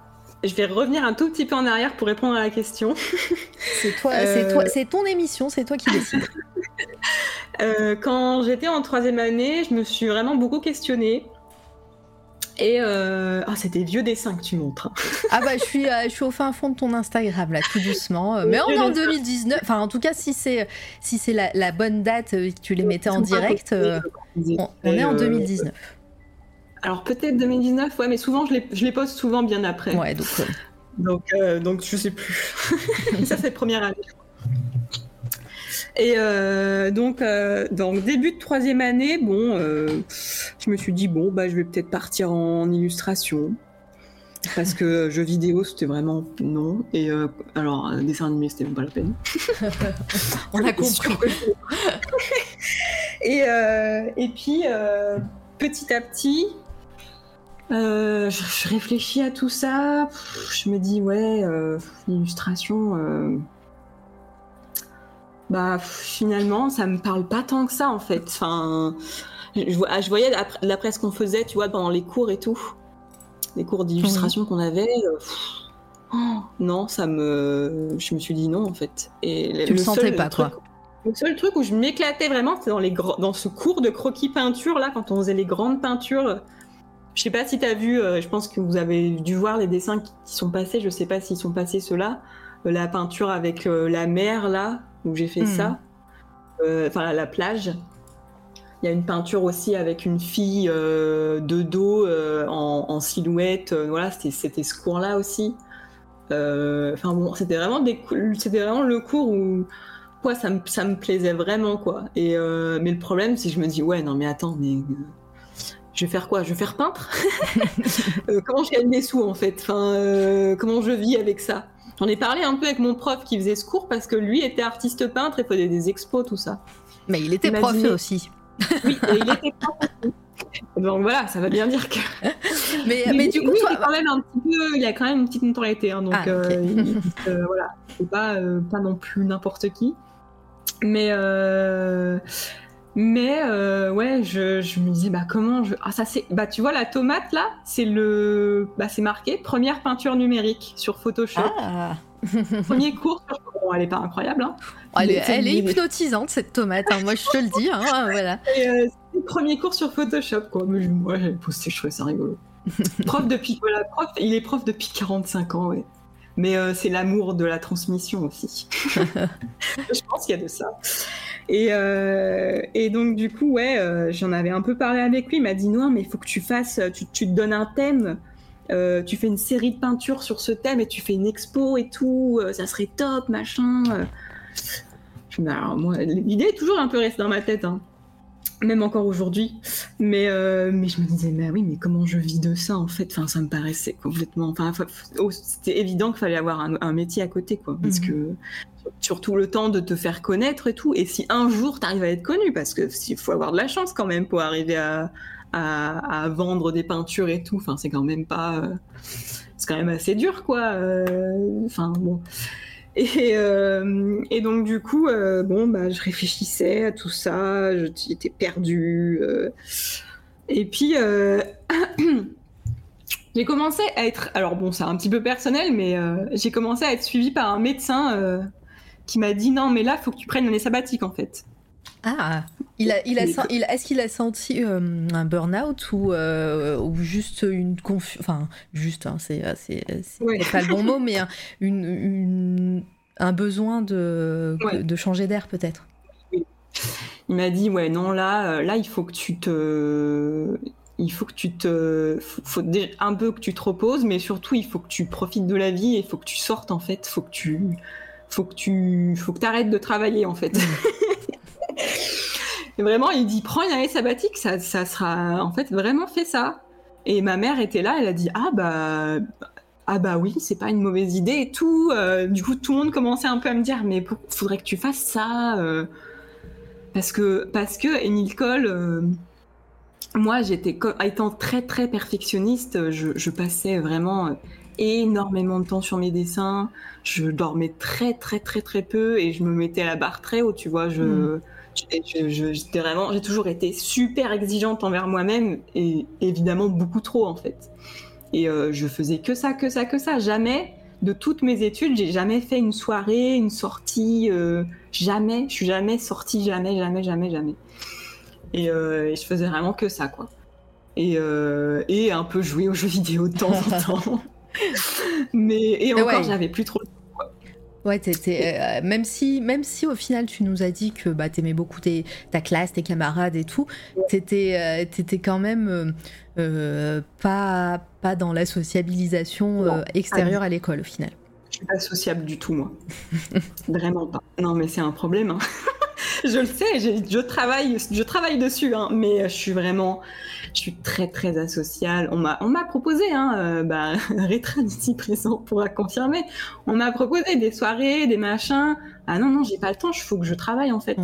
je vais revenir un tout petit peu en arrière pour répondre à la question. c'est toi, c'est toi, c'est ton émission, c'est toi qui décides. quand j'étais en troisième année, je me suis vraiment beaucoup questionnée. Et euh... oh, c'est des vieux dessins que tu montres. ah bah je suis, euh, je suis au fin fond de ton Instagram là, tout doucement. Euh, mais on est en 2019. Enfin en tout cas si c'est si c'est la, la, bonne date euh, que tu les mettais en direct, on, est en 2019. Alors peut-être 2019, ouais, mais souvent je les, je les poste souvent bien après. Ouais donc. Donc donc je sais plus. Ça c'est première année. Et euh, donc, euh, donc, début de troisième année, bon, euh, je me suis dit, bon, bah, je vais peut-être partir en illustration. Parce que jeux vidéo, c'était vraiment non. Et euh, alors, dessin animé, c'était même pas la peine. On l'a compris. et, euh, et puis, euh, petit à petit, je, je, réfléchis à tout ça. Je me dis, ouais, l'illustration bah finalement ça me parle pas tant que ça en fait. Enfin, je, ah, je voyais la, presse qu'on faisait, tu vois, pendant les cours et tout, les cours d'illustration qu'on avait. Euh, oh, non, ça me, je me suis dit non en fait. Et tu le, sentais pas truc, quoi. Le seul truc où je m'éclatais vraiment, c'était dans les dans ce cours de croquis peinture là, quand on faisait les grandes peintures. Je sais pas si tu as vu, euh, je pense que vous avez dû voir les dessins qui, sont passés. Je sais pas s'ils sont passés ceux-là. Euh, la peinture avec la mer là, où j'ai fait ça. Hmm. Euh, enfin, la plage. Il y a une peinture aussi avec une fille euh, de dos euh, en, silhouette. voilà, c'était ce cours-là aussi. Enfin bon, c'était vraiment, le cours où quoi, ça, me, ça me plaisait vraiment. quoi. Et, mais le problème, c'est que je me dis, ouais, non mais attends, mais je vais faire quoi? Je vais faire peintre? Comment je gagne des sous en fait? Enfin, Comment je vis avec ça? J'en ai parlé un peu avec mon prof qui faisait ce cours parce que lui était artiste peintre et faisait des expos, tout ça. Mais il était prof aussi. Oui, il était prof aussi. Donc voilà, ça va bien dire que. mais, mais, du coup, il, quand même un petit peu, il a quand même une petite notoriété, hein, donc ah, euh, euh, voilà, c'est pas euh, pas non plus n'importe qui. Mais mais euh, ouais, je, je, me disais bah comment je ah ça c'est bah tu vois la tomate là, c'est le bah c'est marqué première peinture numérique sur Photoshop. Ah. Premier cours bon, elle est pas incroyable hein. Oh, elle, est, elle est, hypnotisante cette tomate, hein. moi je te le dis hein, voilà. Et, euh, premier cours sur Photoshop quoi. moi j'avais posté, je trouvais ça rigolo. prof depuis voilà, prof, il est prof depuis 45 ans ouais. Mais euh, c'est l'amour de la transmission aussi. je pense qu'il y a de ça. Et, euh, et donc, du coup, ouais, euh, j'en avais un peu parlé avec lui. Il m'a dit non, mais il faut que tu fasses, tu, tu te donnes un thème. Euh, tu fais une série de peintures sur ce thème et tu fais une expo et tout, euh, ça serait top, machin. Alors, moi, l'idée est toujours un peu restée dans ma tête, hein. Même encore aujourd'hui. Mais, euh, mais je me disais, mais oui, mais comment je vis de ça en fait? Enfin, ça me paraissait complètement. Enfin, oh, c'était évident qu'il fallait avoir un, un, métier à côté, quoi, parce mmh. que surtout le temps de te faire connaître et tout. Et si un jour tu arrives à être connu, parce que il faut avoir de la chance quand même pour arriver à, à, vendre des peintures et tout. Enfin, c'est quand même pas, c'est quand même assez dur, quoi. Euh, enfin bon. Et, et, donc du coup, bon, bah, je réfléchissais à tout ça, j'étais perdue. et puis, j'ai commencé à être, alors bon, c'est un petit peu personnel, mais j'ai commencé à être suivie par un médecin qui m'a dit non, mais là, faut que tu prennes une année sabbatique en fait. Ah, il a, il a, il, est-ce qu'il a senti euh, un burn-out ou, euh, ou juste une confusion, enfin juste, hein, c'est, c'est, pas le bon mot, mais un, une, un besoin de, de changer d'air peut-être. Il m'a dit ouais non là, euh, là il faut que tu te, il faut que tu te, faut, un peu que tu te reposes, mais surtout il faut que tu profites de la vie et il faut que tu sortes en fait, faut que tu, faut que tu, faut que arrêtes de travailler en fait. et vraiment, il dit prends une année sabbatique, ça, ça sera en fait vraiment fait ça. Et ma mère était là, elle a dit ah bah ah bah oui, c'est pas une mauvaise idée et tout. Euh, du coup, tout le monde commençait un peu à me dire mais faudrait que tu fasses ça euh, parce que parce que Cole. Euh, moi, j'étais étant très très perfectionniste, je, je passais vraiment énormément de temps sur mes dessins. Je dormais très très très très peu et je me mettais à la barre très haut, tu vois. Je, hmm. J'étais vraiment, j'ai toujours été super exigeante envers moi-même et évidemment beaucoup trop en fait. Et euh, je faisais que ça, que ça, que ça. Jamais de toutes mes études, j'ai jamais fait une soirée, une sortie, euh, jamais. Je suis jamais sortie, jamais, jamais, jamais, jamais. Et, euh, et, je faisais vraiment que ça, quoi. Et, et un peu jouer aux jeux vidéo de temps en temps. Mais et ah encore, j'avais plus trop. Ouais, euh, même si, même si au final tu nous as dit que bah, t'aimais beaucoup tes, ta classe, tes camarades et tout, t'étais, euh, étais quand même euh, pas, pas dans la sociabilisation extérieure à l'école au final. Je suis pas sociable du tout moi, vraiment pas. Non mais c'est un problème. Hein. je le sais, je travaille, je travaille dessus, hein, mais je suis vraiment, je suis très très asociale. On m'a on m'a proposé, hein, euh, bah, Rétra ici présent pourra confirmer. On m'a proposé des soirées, des machins. Ah non non, j'ai pas le temps. Il faut que je travaille en fait.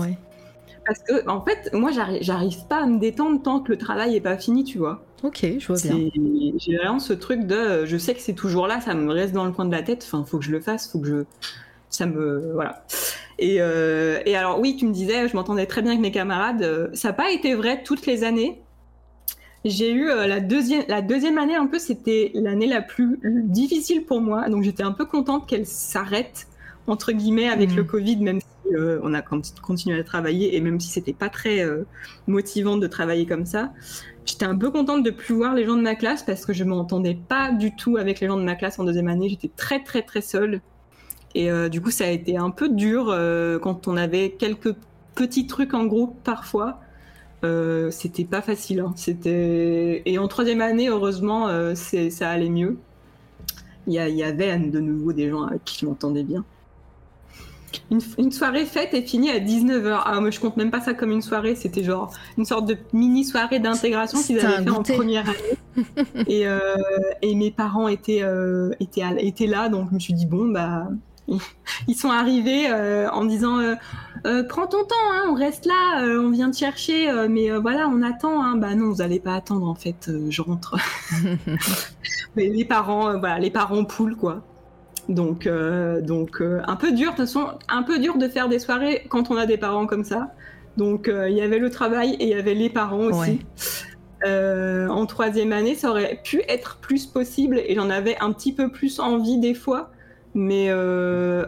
Parce que en fait, moi j'arrive pas à me détendre tant que le travail est pas fini, tu vois. Ok, je vois bien. J'ai vraiment ce truc de, je sais que c'est toujours là, ça me reste dans le coin de la tête. Enfin, faut que je le fasse, faut que je, ça me, voilà. Et, euh, et alors oui, tu me disais, je m'entendais très bien avec mes camarades. Ça n'a pas été vrai toutes les années. J'ai eu euh, la deuxième, la deuxième année un peu, c'était l'année la plus difficile pour moi, donc j'étais un peu contente qu'elle s'arrête entre guillemets avec le mmh. Covid, même si euh, on a continué à travailler et même si c'était pas très euh, motivant de travailler comme ça, j'étais un peu contente de plus voir les gens de ma classe parce que je m'entendais pas du tout avec les gens de ma classe en deuxième année. J'étais très très très seule et du coup ça a été un peu dur quand on avait quelques petits trucs en groupe parfois euh, c'était pas facile. Hein. C'était et en troisième année, heureusement, euh, ça allait mieux. Il y, avait de nouveau des gens avec qui je m'entendais bien. Une, soirée faite est finie à 19h. Ah, moi je compte même pas ça comme une soirée, c'était genre une sorte de mini soirée d'intégration qu'ils avaient fait en première année. et, euh, et, mes parents étaient, étaient, étaient là, donc je me suis dit, bon, bah ils sont arrivés euh, en disant euh, euh, prends ton temps, hein, on reste là, on vient te chercher, mais voilà, on attend. Hein. Bah non, vous allez pas attendre en fait, je rentre. mais les parents, voilà, les parents poules quoi. Donc, donc un peu dur, de toute façon, un peu dur de faire des soirées quand on a des parents comme ça. Donc il y avait le travail et il y avait les parents aussi. en troisième année, ça aurait pu être plus possible et j'en avais un petit peu plus envie des fois mais euh,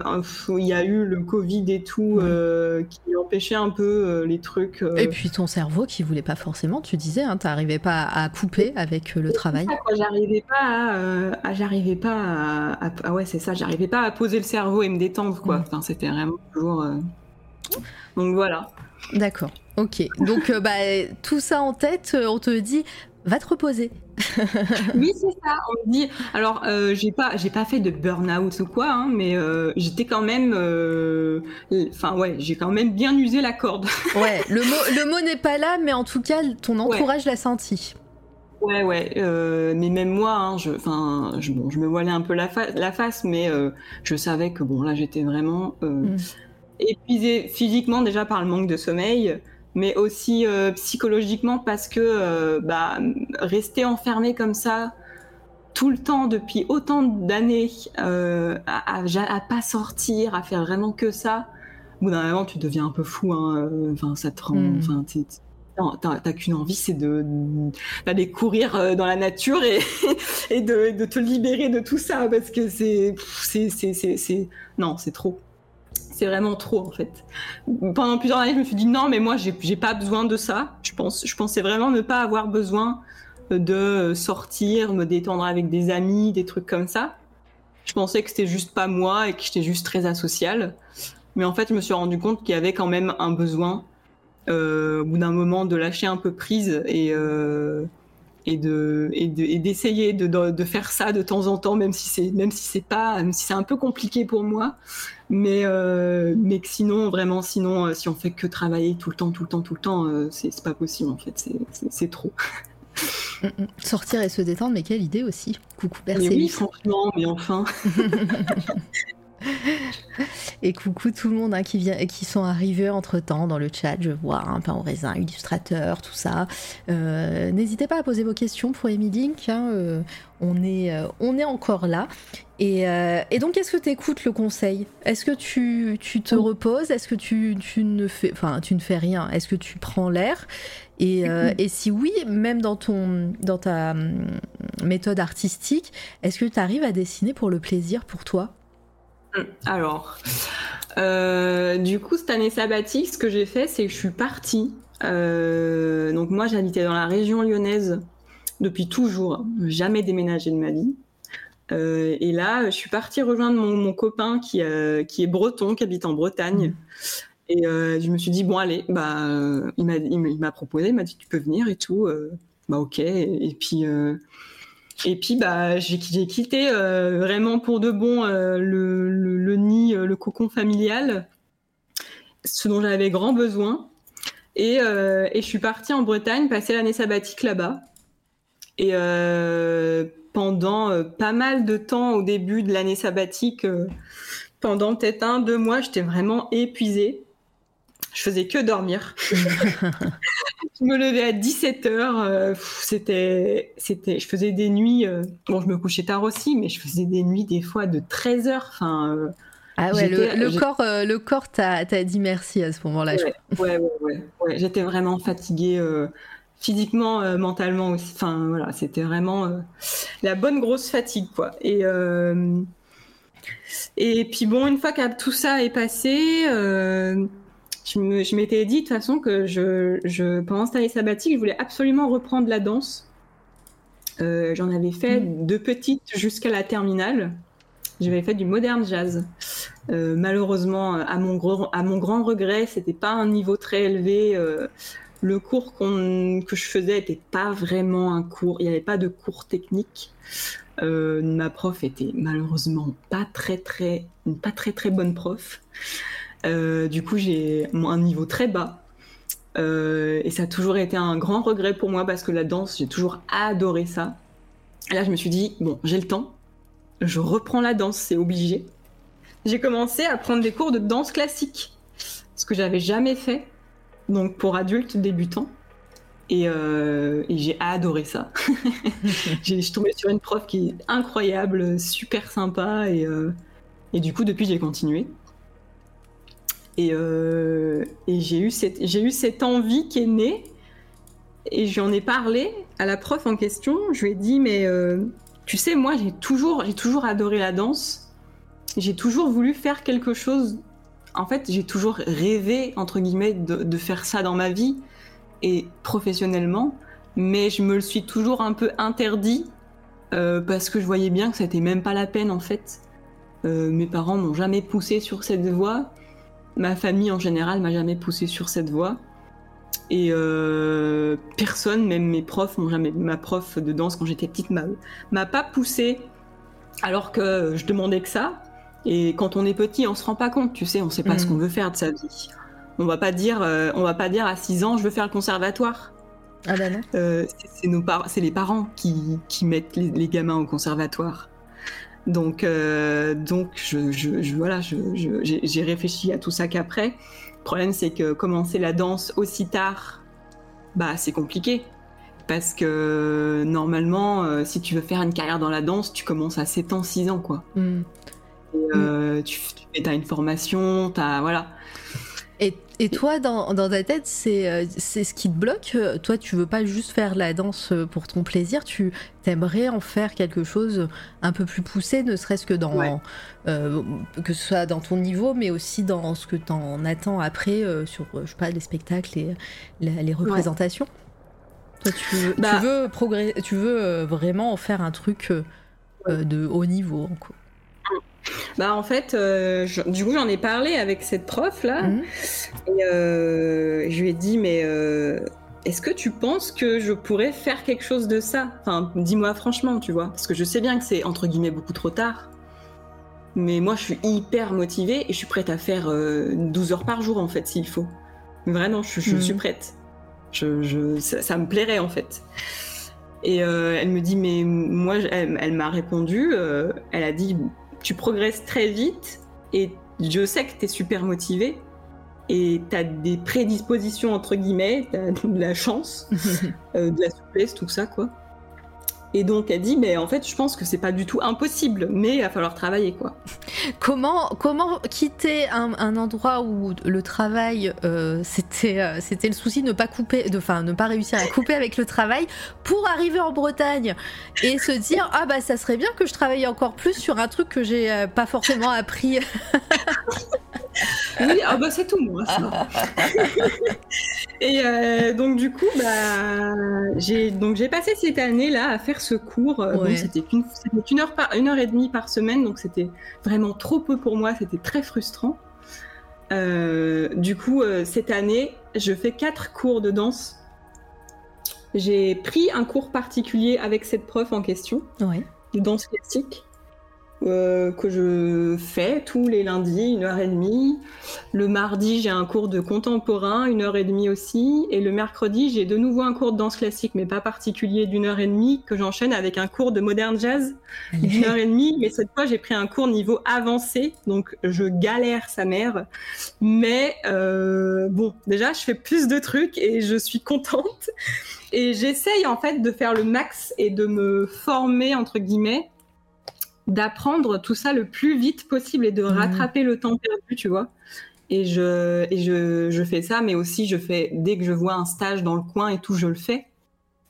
il y a eu le Covid et tout euh, qui empêchait un peu euh, les trucs. Et puis ton cerveau qui voulait pas forcément, tu disais, hein, t'arrivais pas à couper avec le travail. J'arrivais pas, à, j'arrivais pas à, ah ouais c'est ça, j'arrivais pas à poser le cerveau et me détendre quoi. Enfin c'était vraiment toujours. Donc voilà. D'accord. Ok. Donc bah tout ça en tête, on te dit va te reposer. oui, c'est ça. On me dit. Alors, euh, j'ai pas, j'ai pas fait de burn-out ou quoi, hein, mais euh, j'étais quand même. Euh, enfin, ouais, j'ai quand même bien usé la corde. ouais, le mot, le mot n'est pas là, mais en tout cas, ton entourage l'a senti. Ouais, ouais. mais même moi, hein, je, enfin, je, bon, je me voilais un peu la, la face, mais je savais que bon, là, j'étais vraiment mm. épuisée physiquement déjà par le manque de sommeil mais aussi euh, psychologiquement parce que euh, bah, rester enfermé comme ça tout le temps depuis autant d'années à, à, pas sortir, à faire vraiment que ça, au bout d'un moment, tu deviens un peu fou. Hein, enfin, ça te rend. Hmm. Enfin, t'as qu'une envie, c'est de d'aller courir euh, dans la nature et, et de, de, te libérer de tout ça parce que c'est c'est non, c'est trop. C'est vraiment trop en fait. Pendant plusieurs années, je me suis dit non, mais moi j'ai pas besoin de ça. Je pense, je pensais vraiment ne pas avoir besoin de sortir, me détendre avec des amis, des trucs comme ça. Je pensais que c'était juste pas moi et que j'étais juste très asociale. Mais en fait, je me suis rendu compte qu'il y avait quand même un besoin euh, au bout d'un moment de lâcher un peu prise et euh, de d'essayer de, de, faire ça de temps en temps même si c'est si pas même si c'est un peu compliqué pour moi mais euh, mais que sinon vraiment sinon si on fait que travailler tout le temps tout le temps tout le temps c'est pas possible en fait c'est trop mm, mm. Sortir et se détendre, mais quelle idée aussi. Coucou Perséus. oui, franchement, mais enfin. Et coucou tout le monde hein, qui, vient, qui sont arrivés entre temps dans le chat. Je vois un pain au raisin, illustrateur, tout ça. Euh, n'hésitez pas à poser vos questions pour Amy Link. Hein, euh, on, est, euh, on est encore là. Et, donc, est-ce que tu écoutes le conseil? Est-ce que tu, te reposes? Est-ce que tu, ne fais, enfin, tu ne fais rien? Est-ce que tu prends l'air? Et, et, si oui, même dans, ton, dans ta hum, méthode artistique, est-ce que tu arrives à dessiner pour le plaisir pour toi? Alors, euh, du coup, cette année sabbatique, ce que j'ai fait, c'est que je suis partie. Euh, donc moi, j'habitais dans la région lyonnaise depuis toujours, jamais déménagé de ma vie. Euh, et là, je suis partie rejoindre mon, copain qui, qui est breton, qui habite en Bretagne. Et je me suis dit, bon, allez, bah, il m'a proposé, il m'a dit, tu peux venir et tout. bah, ok. Et, puis, et puis bah j'ai quitté euh, vraiment pour de bon euh, le, nid, euh, le cocon familial, ce dont j'avais grand besoin. Et, je suis partie en Bretagne passer l'année sabbatique là-bas. Et pendant pas mal de temps au début de l'année sabbatique, pendant peut-être un, deux mois, j'étais vraiment épuisée. Je faisais que dormir. je me levais à 17h. Euh, c'était, c'était, je faisais des nuits. Euh, bon, je me couchais tard aussi, mais je faisais des nuits des fois de 13h. Enfin. Euh, ah ouais, le, corps, le corps t'a, dit merci à ce moment-là. Ouais, ouais, ouais, ouais, J'étais vraiment fatiguée physiquement, mentalement aussi. Enfin voilà, c'était vraiment la bonne grosse fatigue quoi. Et et puis bon, une fois que tout ça est passé je m'étais dit de toute façon que je, je, pendant cette année sabbatique, je voulais absolument reprendre la danse. Euh, j'en avais fait mm. de petite jusqu'à la terminale. J'avais fait du modern jazz. Euh, malheureusement, à mon, gros, à mon grand regret, c'était pas un niveau très élevé. Euh, le cours que je faisais n'était pas vraiment un cours. Il n'y avait pas de cours technique. ma prof était malheureusement pas très très, pas très très bonne prof. Euh, du coup, j'ai un niveau très bas. Euh, et ça a toujours été un grand regret pour moi parce que la danse, j'ai toujours adoré ça. Là, je me suis dit, bon, j'ai le temps, je reprends la danse, c'est obligé. J'ai commencé à prendre des cours de danse classique, ce que j'avais jamais fait, donc pour adultes débutants. Et, euh, j'ai adoré ça. je suis tombée sur une prof qui est incroyable, super sympa, et, et du coup, depuis, j'ai continué. Euh, et, j'ai eu, cette, eu cette envie qui est née. Et j'en ai parlé à la prof en question. Je lui ai dit, mais euh, tu sais, moi, j'ai toujours, j'ai toujours adoré la danse. J'ai toujours voulu faire quelque chose. En fait, j'ai toujours rêvé, entre guillemets, de, faire ça dans ma vie et professionnellement. Mais je me le suis toujours un peu interdit euh, parce que je voyais bien que c'était même pas la peine, en fait. mes parents m'ont jamais poussé sur cette voie ma famille en général m'a jamais poussé sur cette voie. Et euh, personne, même mes profs, jamais, ma prof de danse quand j'étais petite m'a pas poussé alors que je demandais que ça. Et quand on est petit, on se rend pas compte, tu sais, on sait pas ce mm. qu'on veut faire de sa vie. On va pas dire, euh, on va pas dire à 6 ans, je veux faire le conservatoire. Ah bah non. Euh, c'est, nos c'est les parents qui, qui mettent les, gamins au conservatoire. Donc, euh, donc je, je, voilà, j'ai réfléchi à tout ça qu'après. Le problème, c'est que commencer la danse aussi tard, bah, c'est compliqué. Parce que normalement, si tu veux faire une carrière dans la danse, tu commences à 7 ans, 6 ans, quoi. Mm. Et, tu, tu as une formation, tu as, voilà. Et, toi, dans, ta tête, c'est ce qui te bloque Toi, tu veux pas juste faire la danse pour ton plaisir, tu aimerais en faire quelque chose un peu plus poussé, ne serait-ce que dans. que ce soit dans ton niveau, mais aussi dans ce que tu en attends après sur, je sais pas, les spectacles et les représentations Toi, tu, veux, bah veux, tu veux vraiment en faire un truc de haut niveau, quoi. Bah en fait, euh, du coup j'en ai parlé avec cette prof là, mhm. et euh, je lui ai dit mais euh, est-ce que tu penses que je pourrais faire quelque chose de ça? Enfin, dis-moi franchement, tu vois, parce que je sais bien que c'est entre guillemets beaucoup trop tard, mais moi je suis hyper motivée et je suis prête à faire 12 heures par jour en fait s'il faut. Vraiment, je, je mhm. suis prête. Je, ça, me plairait en fait. Et elle me dit mais moi, elle m'a répondu, elle a dit tu progresses très vite et je sais que tu es super motivé et tu as des prédispositions, entre guillemets, tu as de la chance, euh, de la souplesse, tout ça, quoi. Et donc elle dit, mais en fait, je pense que c'est pas du tout impossible, mais il va falloir travailler, quoi. Comment, comment quitter un, endroit où le travail, euh, c'était, euh, c'était le souci, ne pas couper, enfin, ne pas réussir à couper avec le travail, pour arriver en Bretagne et se dire, ah bah ça serait bien que je travaille encore plus sur un truc que j'ai euh, pas forcément appris? oui, ah bah c'est tout moi. Ça. et euh, donc du coup, bah, j'ai donc j'ai passé cette année là à faire ce cours. Euh, c'était une, une, heure par, une heure et demie par semaine, donc c'était vraiment trop peu pour moi. C'était très frustrant. Euh, du coup, cette année, je fais quatre cours de danse. J'ai pris un cours particulier avec cette prof en question, de danse classique. Euh, que je fais tous les lundis, une heure et demie. Le mardi, j'ai un cours de contemporain, une heure et demie aussi. Et le mercredi, j'ai de nouveau un cours de danse classique, mais pas particulier, d'une heure et demie, que j'enchaîne avec un cours de modern jazz d'une heure et demie. Mais cette fois, j'ai pris un cours niveau avancé, donc je galère sa mère. Mais euh, bon, déjà, je fais plus de trucs et je suis contente. Et j'essaye en fait de faire le max et de me former, entre guillemets, d'apprendre tout ça le plus vite possible et de mmh. rattraper le temps perdu, tu vois. Et, je, et je, je, fais ça, mais aussi je fais, dès que je vois un stage dans le coin et tout, je le fais.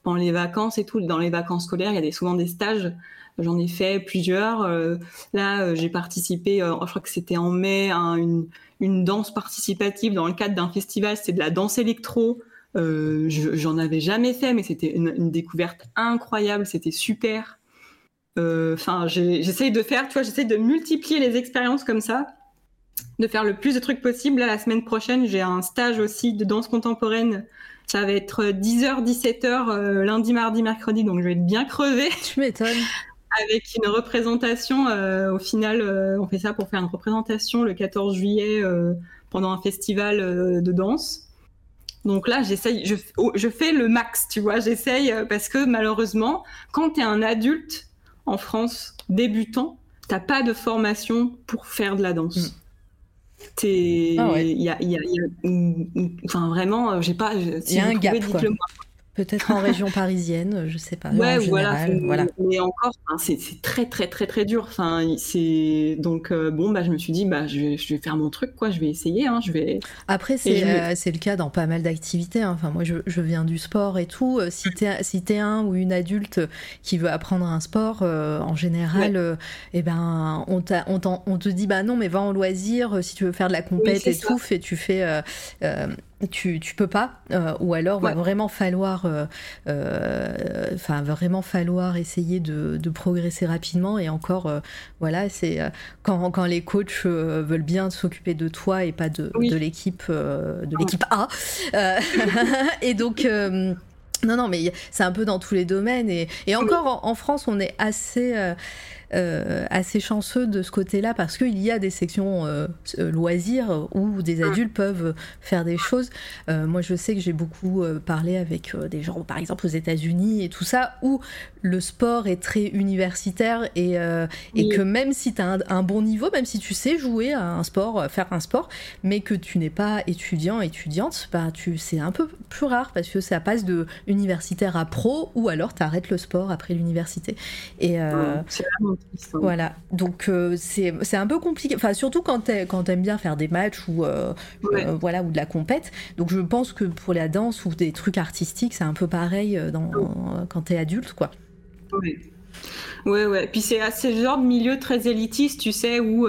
Dans les vacances et tout, dans les vacances scolaires, il y a des, souvent des stages. J'en ai fait plusieurs. Euh, là, euh, j'ai participé, euh, je crois que c'était en mai, à une, une, danse participative dans le cadre d'un festival. C'était de la danse électro. J'en avais jamais fait, mais c'était une, une découverte incroyable. C'était super. Euh, enfin, j'essaye de faire, tu vois, j'essaye de multiplier les expériences comme ça, de faire le plus de trucs possible. Là, la semaine prochaine, j'ai un stage aussi de danse contemporaine. Ça va être 10h, 17h, euh, lundi, mardi, mercredi, donc je vais être bien crevée. Tu m'étonnes. Avec une représentation, euh, au final, on fait ça pour faire une représentation le 14 juillet pendant un festival de danse. Donc là, j'essaye, je, oh, je, fais le max, tu vois, j'essaye parce que malheureusement, quand tu es un adulte, en France, débutant, t'as pas de formation pour faire de la danse. Mm. T'es, ah il y a, y a, enfin vraiment, j'ai pas. il y a un gap. Peut-être en région parisienne, je sais pas. Ouais, voilà, voilà. Mais encore, c'est très très très très dur. Enfin, c'est donc euh, bon, bah je me suis dit, bah je vais, je vais, faire mon truc, quoi. Je vais essayer, hein, je vais. Après, c'est euh, c'est le cas dans pas mal d'activités. Hein. Enfin, moi, je, je, viens du sport et tout. Euh, si t'es si es un ou une adulte qui veut apprendre un sport, en général, eh ben on, on, on, te dit, bah non, mais va en loisir. Si tu veux faire de la compète et tout, et tu fais tu, tu peux pas, euh, ou alors va vraiment falloir, euh, euh, enfin vraiment falloir essayer de, de, progresser rapidement. Et encore, voilà, c'est quand, quand les coachs veulent bien s'occuper de toi et pas de, de l'équipe, de l'équipe A. et donc. non, non, mais c'est un peu dans tous les domaines. Et, et encore, en, France, on est assez assez chanceux de ce côté-là parce qu'il y a des sections loisirs où des adultes peuvent faire des choses. moi, je sais que j'ai beaucoup parlé avec des gens, par exemple aux États-Unis et tout ça, où le sport est très universitaire et, et que même si tu as un, bon niveau, même si tu sais jouer à un sport, faire un sport, mais que tu n'es pas étudiant, étudiante, bah, tu, c'est un peu plus rare parce que ça passe de universitaire à pro ou alors tu arrêtes le sport après l'université. Et euh, c'est vraiment. Voilà, donc euh, c'est, un peu compliqué, enfin surtout quand, t'aimes bien faire des matchs ou, euh, voilà, ou de la compète. Donc je pense que pour la danse ou des trucs artistiques, c'est un peu pareil dans, quand t'es adulte, quoi. Oui. Ouais, ouais. Puis c'est ce genre de milieu très élitiste, tu sais, où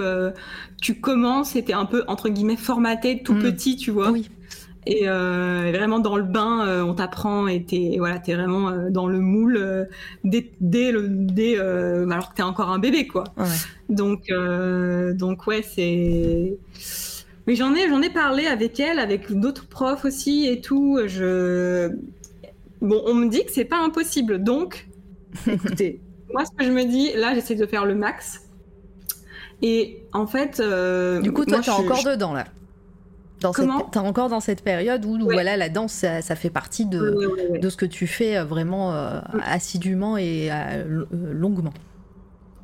tu commences et t'es un peu, entre guillemets, formaté tout mm. petit, tu vois. Oui. Et euh, vraiment dans le bain, euh, on t'apprend et t'es voilà, es vraiment euh, dans le moule dès, dès, le, dès alors que t'es encore un bébé quoi. Ouais. Donc donc ouais c'est. Mais j'en ai j'en ai parlé avec elle, avec d'autres profs aussi et tout. Je bon, on me dit que c'est pas impossible. Donc écoutez, moi ce que je me dis, là j'essaie de faire le max. Et en fait. Du coup, toi, t'es encore dedans, là T'es encore dans cette période où, voilà, la danse, ça, fait partie de, de, ce que tu fais euh, vraiment euh, assidûment et longuement.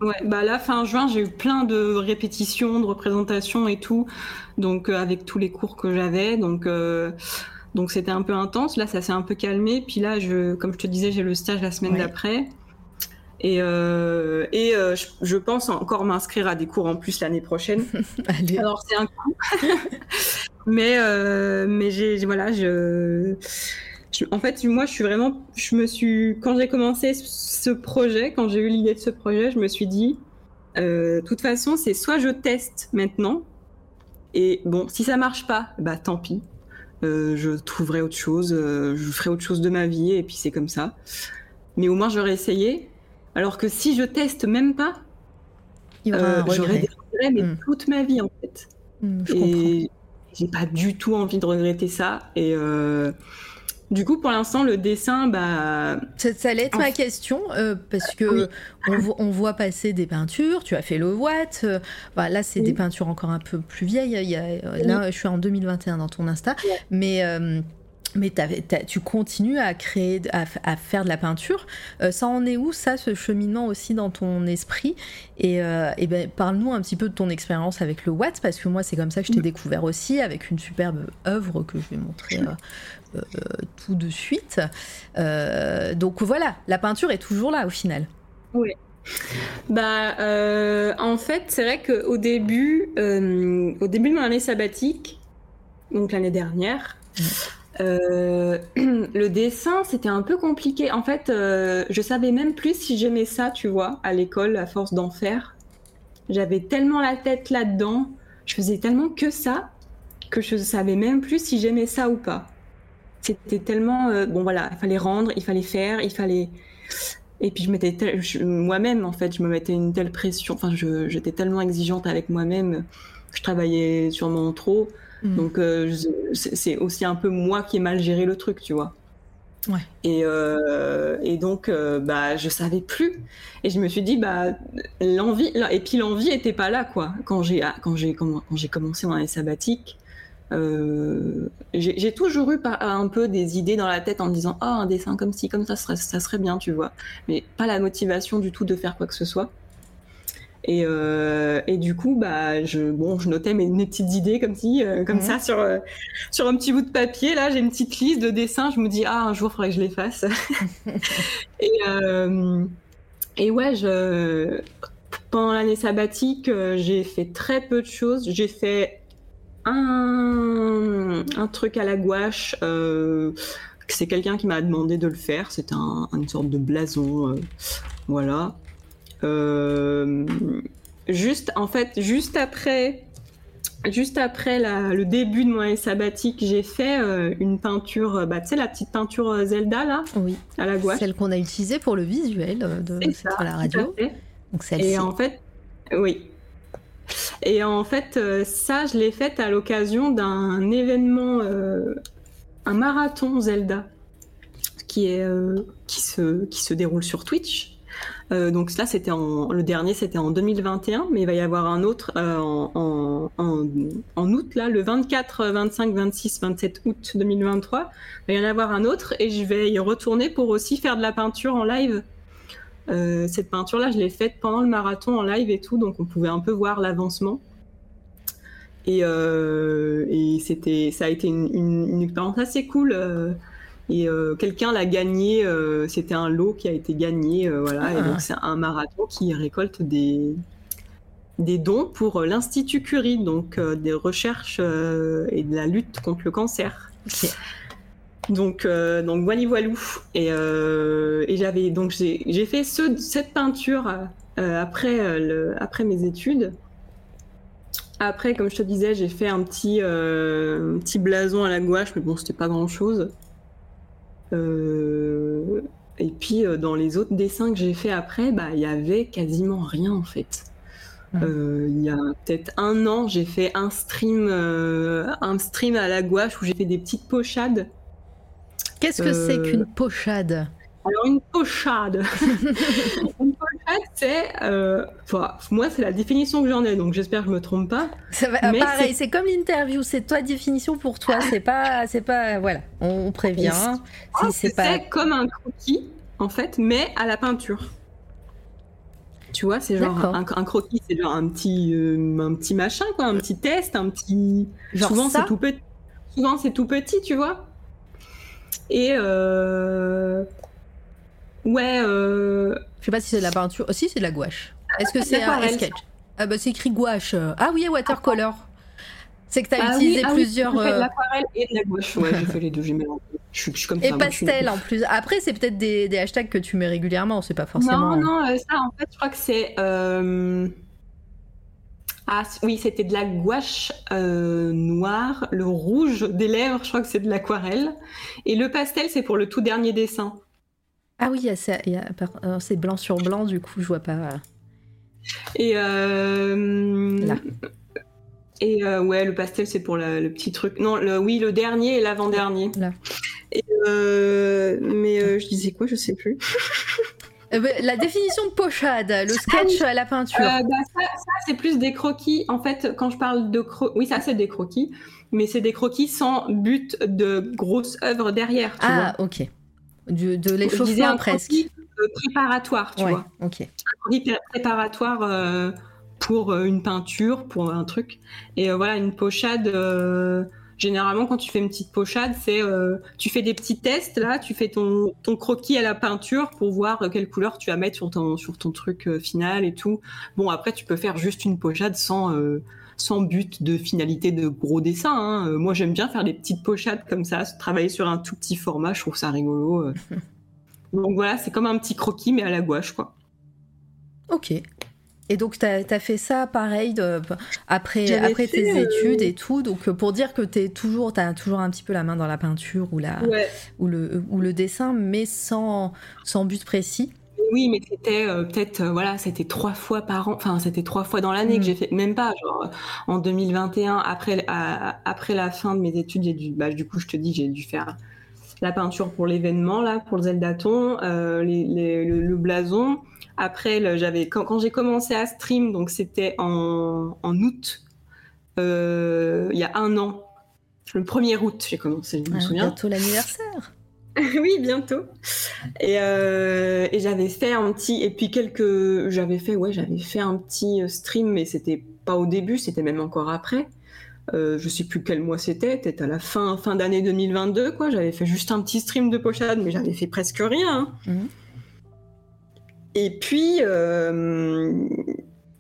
Ouais, bah là, fin juin, j'ai eu plein de répétitions, de représentations et tout, donc avec tous les cours que j'avais, donc donc c'était un peu intense. Là, ça s'est un peu calmé. Puis là, je, comme je te disais, j'ai le stage la semaine d'après. Et, euh, et euh, je, pense encore m'inscrire à des cours en plus l'année prochaine. Alors c'est un coup. mais euh, mais j'ai voilà, je, en fait moi je suis vraiment, je me suis quand j'ai commencé ce projet, quand j'ai eu l'idée de ce projet, je me suis dit, de toute façon c'est soit je teste maintenant et bon si ça marche pas, bah tant pis. je trouverai autre chose, je ferai autre chose de ma vie et puis c'est comme ça. Mais au moins j'aurais essayé alors que si je teste même pas, euh, j'aurais des regrets, mais hmm. toute ma vie en fait. Hmm, et j'ai pas du tout envie de regretter ça. Et euh, du coup, pour l'instant, le dessin, bah. Ça, allait être ma question, euh, parce que on, voit passer des peintures, tu as fait le Watt, bah, là, c'est des peintures encore un peu plus vieilles. Il y a, là, je suis en 2021 dans ton Insta, mais mais tu continues à créer, à, faire de la peinture. Euh, ça en est où, ça, ce cheminement aussi dans ton esprit? Et, euh, ben, parle-nous un petit peu de ton expérience avec le Watt, parce que moi, c'est comme ça que je t'ai mm. découvert aussi, avec une superbe œuvre que je vais montrer euh, tout de suite. donc voilà, la peinture est toujours là au final. Oui. Bah, en fait, c'est vrai qu'au début, au début de mon année sabbatique, donc l'année dernière, mm. Euh, le dessin, c'était un peu compliqué. En fait, euh, je savais même plus si j'aimais ça, tu vois, à l'école, à force d'en faire. J'avais tellement la tête là-dedans, je faisais tellement que ça, que je savais même plus si j'aimais ça ou pas. C'était tellement... Euh, bon voilà, il fallait rendre, il fallait faire, il fallait... Et puis je m'étais moi-même en fait, je me mettais une telle pression. Enfin, j'étais tellement exigeante avec moi-même. Je travaillais sûrement trop. Mm. Donc euh, c'est aussi un peu moi qui ai mal géré le truc, tu vois. Ouais. Et, euh, et donc, euh, bah, je savais plus. Et je me suis dit, bah, l'envie, et puis l'envie était pas là, quoi. Quand j'ai, quand j'ai, quand j'ai commencé mon année sabbatique, j'ai toujours eu un peu des idées dans la tête en me disant, ah, un dessin comme ci, comme ça, ça serait, ça serait bien, tu vois. Mais pas la motivation du tout de faire quoi que ce soit. Et, euh, et, du coup, bah, je, bon, je notais mes, petites idées comme, si, euh, comme ça sur, euh, sur un petit bout de papier. Là, j'ai une petite liste de dessins. Je me dis, ah, un jour, il faudrait que je les fasse. et, et ouais, je, pendant l'année sabbatique, j'ai fait très peu de choses. J'ai fait un, un, truc à la gouache. c'est quelqu'un qui m'a demandé de le faire. Un, une sorte de blason. voilà. Euh, juste, en fait, juste après, juste après le début de mon sabbatique, j'ai fait euh, une peinture, bah, tu sais, la petite peinture euh, Zelda, là Oui. À la gouache. Celle qu'on a utilisée pour le visuel de la radio. Donc celle-ci. Et en fait, oui. Et en fait, ça, je l'ai faite à l'occasion d'un événement, un marathon Zelda, qui, est, qui, se, qui se déroule sur Twitch. Euh, donc là, c'était le dernier, c'était en 2021, mais il va y avoir un autre euh, en, août, là, le 24, 25, 26, 27 août 2023. Il va y en avoir un autre et je vais y retourner pour aussi faire de la peinture en live. Euh, cette peinture-là, je l'ai faite pendant le marathon en live et tout, donc on pouvait un peu voir l'avancement. Et, ça a été une expérience assez cool et euh, quelqu'un l'a gagné, euh, c'était un lot qui a été gagné, euh, voilà. Et ah. donc c'est un marathon qui récolte des, des dons pour l'Institut Curie, donc des recherches et de la lutte contre le cancer. Donc, donc voilà, voilou. Et, et j'avais donc j'ai fait ce, cette peinture après, le, après mes études. Après, comme je te disais, j'ai fait un petit, un petit blason à la gouache, mais bon, c'était pas grand chose. Euh, et puis euh, dans les autres dessins que j'ai fait après, bah il y avait quasiment rien en fait. Euh, il y a peut-être un an, j'ai fait un stream, un stream à la gouache où j'ai fait des petites pochades. Qu'est-ce que c'est qu'une pochade? Alors une pochade, c'est, euh, moi c'est la définition que j'en ai, donc j'espère que je me trompe pas. Ça va, pareil, c'est comme l'interview, c'est toi définition pour toi, c'est pas, c'est pas, voilà, on prévient. c'est pas... comme un croquis en fait, mais à la peinture. Tu vois, c'est genre un, croquis, c'est genre un petit, euh, un petit machin quoi, un petit test, un petit. Genre souvent c'est tout petit. Souvent c'est tout petit, tu vois. Et euh, Ouais. Euh... Je sais pas si c'est de la peinture. Oh, si, c'est de la gouache. Est-ce que c'est un sketch Ah bah c'est écrit gouache. Ah oui, watercolor. C'est que tu as ah utilisé ah plusieurs. Oui, euh, l'aquarelle et de la gouache. Ouais, j'ai fait les deux. J'ai mélangé. Je, suis, comme et pastel en plus. Après, c'est peut-être des, des, hashtags que tu mets régulièrement. C'est pas forcément. Non, non, euh, ça en fait, je crois que c'est. Euh... Ah oui, c'était de la gouache euh, noire. Le rouge des lèvres, je crois que c'est de l'aquarelle. Et le pastel, c'est pour le tout dernier dessin. Ah oui, c'est blanc sur blanc, du coup, je vois pas. Et euh, Là. Et euh, ouais, le pastel, c'est pour le petit truc. Non, le, oui, le dernier et l'avant-dernier. Là. Euh, mais je disais quoi, je sais plus. Bah, la définition de pochade, le sketch à la peinture. Bah, ça, ça c'est plus des croquis. En fait, quand je parle de croquis, oui, ça c'est des croquis, mais c'est des croquis sans but de grosse œuvre derrière. Tu ah, ok de l'échauffement presque. Euh, préparatoire, tu vois. Ok. Un préparatoire euh, pour euh, une peinture, pour un truc. Et voilà, une pochade. généralement, quand tu fais une petite pochade, c'est tu fais des petits tests là, tu fais ton, ton croquis à la peinture pour voir quelle couleur tu vas mettre sur ton sur ton truc final et tout. Bon, après, tu peux faire juste une pochade sans sans but de finalité de gros dessin. Hein. Euh, moi, j'aime bien faire des petites pochades comme ça, travailler sur un tout petit format, je trouve ça rigolo. Euh. Donc voilà, c'est comme un petit croquis, mais à la gouache, quoi. Ok. Et donc, tu as, fait ça pareil de, après, après tes euh, études et tout. Donc, pour dire que tu toujours, as toujours un petit peu la main dans la peinture ou, la, ou, le, ou le dessin, mais sans, sans but précis oui, mais c'était euh, peut-être, euh, voilà, c'était trois fois par an, enfin, c'était trois fois dans l'année que j'ai mm. fait, même pas, genre, en 2021, après, après la fin de mes études, j'ai dû, bah, du coup, je te dis, j'ai dû faire la peinture pour l'événement, là, pour le Zeldaton, euh, le, blason. Après, j'avais, quand, j'ai commencé à stream, donc c'était en, août, il y a un an, le 1er août, j'ai commencé, je me souviens. Bientôt l'anniversaire. oui, bientôt. Euh, et, j'avais fait un petit, et puis quelques, j'avais fait, ouais, j'avais fait un petit euh, stream, mais c'était pas au début, c'était même encore après. Euh, je sais plus quel mois c'était, peut-être à la fin, fin d'année 2022, quoi. J'avais fait juste un petit stream de pochade, mais j'avais fait presque rien. Hein. Mhm. Et puis,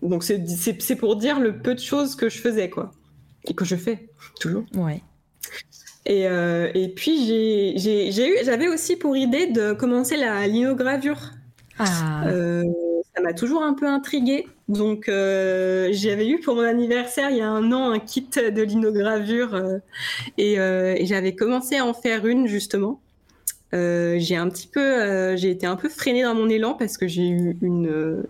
donc c'est pour dire le peu de choses que je faisais, quoi. Et que je fais, toujours. Ouais. Et, euh, et puis j'avais aussi pour idée de commencer la linogravure. Ah. Euh, ça m'a toujours un peu intriguée. Donc euh, j'avais eu pour mon anniversaire il y a un an un kit de linogravure et, et j'avais commencé à en faire une justement. j'ai un petit peu, j'ai été un peu freinée dans mon élan parce que j'ai eu une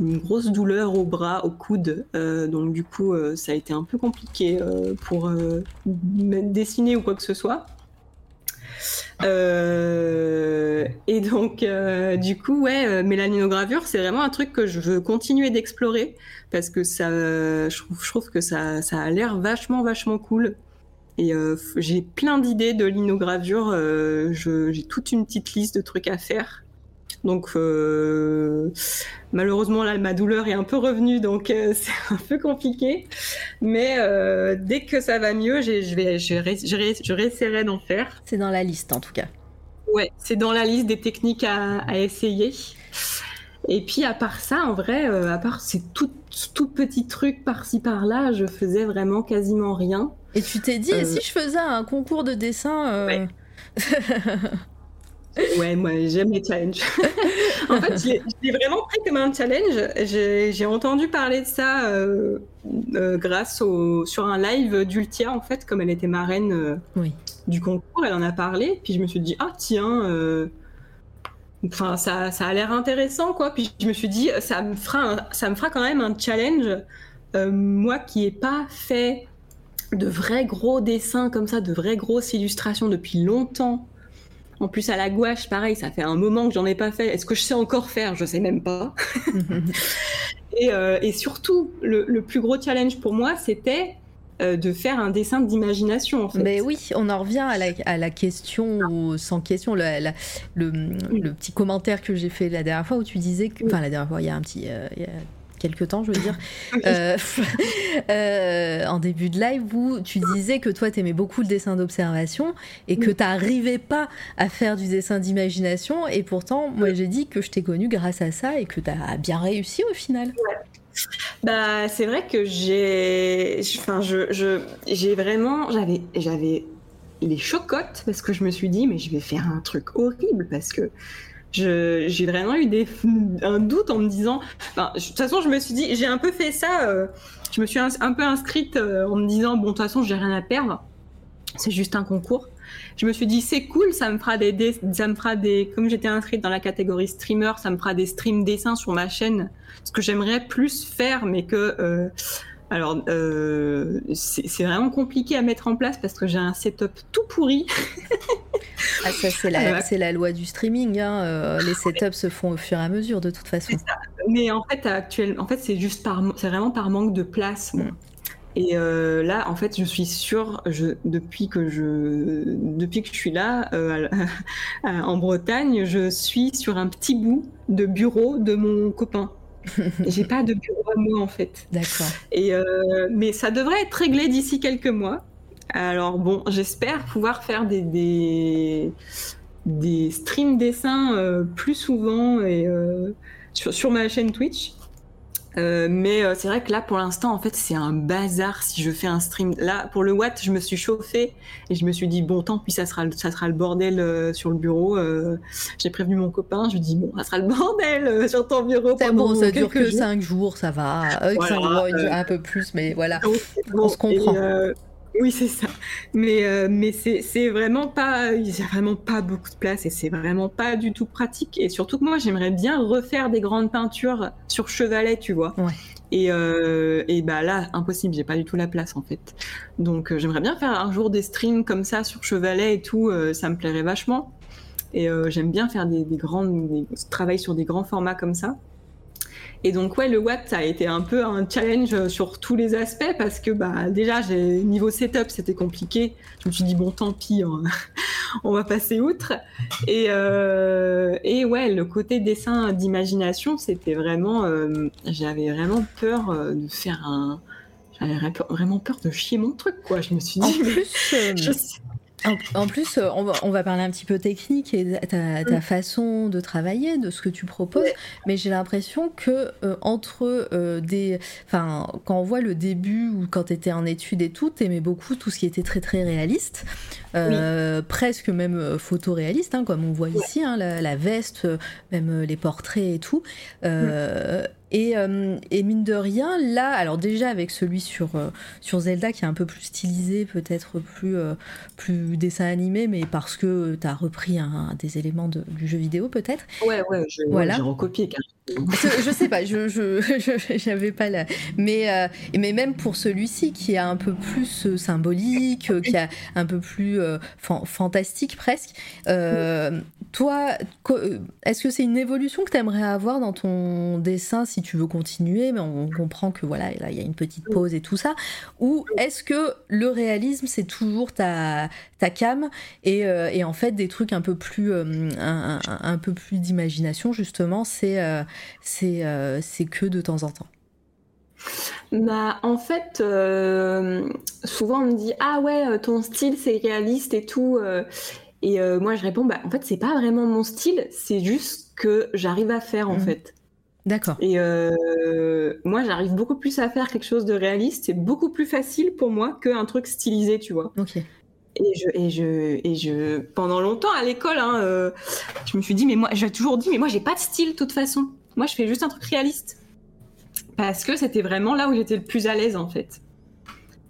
une grosse douleur au bras, au coude. Euh, donc du coup, euh, ça a été un peu compliqué euh, pour dessiner ou quoi que ce soit. et donc, du coup, ouais, mélaninogravure, c'est vraiment un truc que je veux continuer d'explorer parce que ça, je trouve, je trouve que ça, ça a l'air vachement, vachement cool. Et j'ai plein d'idées de linogravure. j'ai toute une petite liste de trucs à faire. Donc euh, malheureusement là ma douleur est un peu revenue donc euh, c'est un peu compliqué. Mais euh, dès que ça va mieux, je vais je, je, réessayerai d'en faire. C'est dans la liste en tout cas. Ouais, c'est dans la liste des techniques à, essayer. Et puis à part ça, en vrai, à part ces tout, tout petits trucs par-ci par-là, je faisais vraiment quasiment rien. Et tu t'es dit, si je faisais un concours de dessin Ouais, moi j'aime les challenges. en fait, je l'ai vraiment pris comme un challenge. J'ai entendu parler de ça euh, euh, grâce au, sur un live d'Ultia, en fait, comme elle était marraine euh, du concours, elle en a parlé. Puis je me suis dit, ah tiens, enfin ça, ça a l'air intéressant, quoi. Puis je me suis dit, ça me fera, ça me fera quand même un challenge. moi qui n'ai pas fait de vrais gros dessins comme ça, de vraies grosses illustrations depuis longtemps. En plus, à la gouache, pareil, ça fait un moment que j'en ai pas fait. Est-ce que je sais encore faire? Je sais même pas. Euh, et, surtout, le, plus gros challenge pour moi, c'était euh, de faire un dessin d'imagination. En fait. Mais oui, on en revient à la, question ou sans question, le, le, petit commentaire que j'ai fait la dernière fois où tu disais que, enfin la dernière fois, il y a un petit, euh, quelques temps, je veux dire, euh, euh, en début de live, où tu disais que toi, tu aimais beaucoup le dessin d'observation et que tu n'arrivais pas à faire du dessin d'imagination. Et pourtant, moi, j'ai dit que je t'ai connu grâce à ça et que tu as bien réussi au final. Bah, c'est vrai que j'ai, enfin, je, j'ai vraiment, j'avais, j'avais les chocottes parce que je me suis dit, mais je vais faire un truc horrible parce que j'ai vraiment eu des, un doute en me disant. de toute façon, je me suis dit, j'ai un peu fait ça. Euh, je me suis un, peu inscrite euh, en me disant, bon, de toute façon, j'ai rien à perdre. C'est juste un concours. Je me suis dit, c'est cool, ça me fera des, ça me fera des, comme j'étais inscrite dans la catégorie streamer, ça me fera des streams dessins sur ma chaîne. Ce que j'aimerais plus faire, mais que euh, alors, euh, c'est vraiment compliqué à mettre en place parce que j'ai un setup tout pourri. ah, ça, c'est la, la, loi du streaming. Hein. Euh, les setups se font au fur et à mesure, de toute façon. Mais en fait, actuellement, en fait, c'est juste par, c'est vraiment par manque de place. Mm. Et euh, là, en fait, je suis sûre, je, depuis que je, depuis que je suis là en Bretagne, je suis sur un petit bout de bureau de mon copain. J'ai pas de bureau à moi en fait. D'accord. Et euh, mais ça devrait être réglé d'ici quelques mois. Alors bon, j'espère pouvoir faire des, des, des streams dessins euh, plus souvent et euh, sur, sur, ma chaîne Twitch. Euh, mais euh, c'est vrai que là, pour l'instant, en fait, c'est un bazar si je fais un stream. Là, pour le Watt, je me suis chauffée et je me suis dit, bon, tant pis, ça sera, ça sera le bordel euh, sur le bureau. J'ai prévenu mon copain, je lui dis, bon, ça sera le bordel sur ton bureau. C'est bon, ça dure que 5 jours, ça va. un peu plus, mais voilà, on se comprend. Oui, c'est ça. Mais, euh, mais c'est vraiment pas. Il n'y a vraiment pas beaucoup de place et c'est vraiment pas du tout pratique. Et surtout que moi, j'aimerais bien refaire des grandes peintures sur chevalet, tu vois. Et, euh, et bah là, impossible, j'ai pas du tout la place en fait. Donc euh, j'aimerais bien faire un jour des streams comme ça sur chevalet et tout, ça me plairait vachement. Et j'aime bien faire des, des grandes, des, travailler sur des grands formats comme ça. Et donc ouais, le Watt ça a été un peu un challenge sur tous les aspects parce que bah déjà niveau setup c'était compliqué. Je me suis dit bon tant pis, on, va passer outre. Et euh, et ouais, le côté dessin d'imagination c'était vraiment, euh, j'avais vraiment peur euh, de faire un, j'avais vraiment peur de chier mon truc quoi. Je me suis dit. En plus, En, plus, euh, on va, parler un petit peu technique et ta, ta mm. façon de travailler, de ce que tu proposes, mais j'ai l'impression que euh, entre euh, des, enfin, quand on voit le début ou quand tu étais en études et tout, t'aimais beaucoup tout ce qui était très très réaliste, presque même photoréaliste, hein, comme on voit ici, hein, la, veste, même les portraits et tout. Euh, et, mine de rien, là, alors déjà avec celui sur, euh, sur Zelda qui est un peu plus stylisé, peut-être plus, euh, plus dessin animé, mais parce que tu as repris un, des éléments du jeu vidéo peut-être. Ouais, ouais, j'ai voilà. recopié je sais pas, je j'avais pas la. Mais, mais même pour celui-ci qui est un peu plus symbolique, qui est un peu plus fantastique presque, toi, est-ce que c'est une évolution que tu aimerais avoir dans ton dessin si tu veux continuer, mais on comprend que voilà, il y a une petite pause et tout ça. Ou est-ce que le réalisme, c'est toujours ta, ta cam et, euh, et, en fait des trucs un peu plus, euh, un, peu plus d'imagination, justement, c'est euh, c'est c'est que de temps en temps? Bah, en fait, souvent on me dit ah ouais, ton style c'est réaliste et tout. et moi je réponds bah en fait c'est pas vraiment mon style, c'est juste que j'arrive à faire en mmh. fait. D'accord. Et euh, moi, j'arrive beaucoup plus à faire quelque chose de réaliste. C'est beaucoup plus facile pour moi qu'un truc stylisé, tu vois. Ok. Et je, et je, et je, pendant longtemps à l'école, hein, euh, je me suis dit, mais moi, j'ai toujours dit, mais moi, j'ai pas de style, de toute façon. Moi, je fais juste un truc réaliste. Parce que c'était vraiment là où j'étais le plus à l'aise, en fait.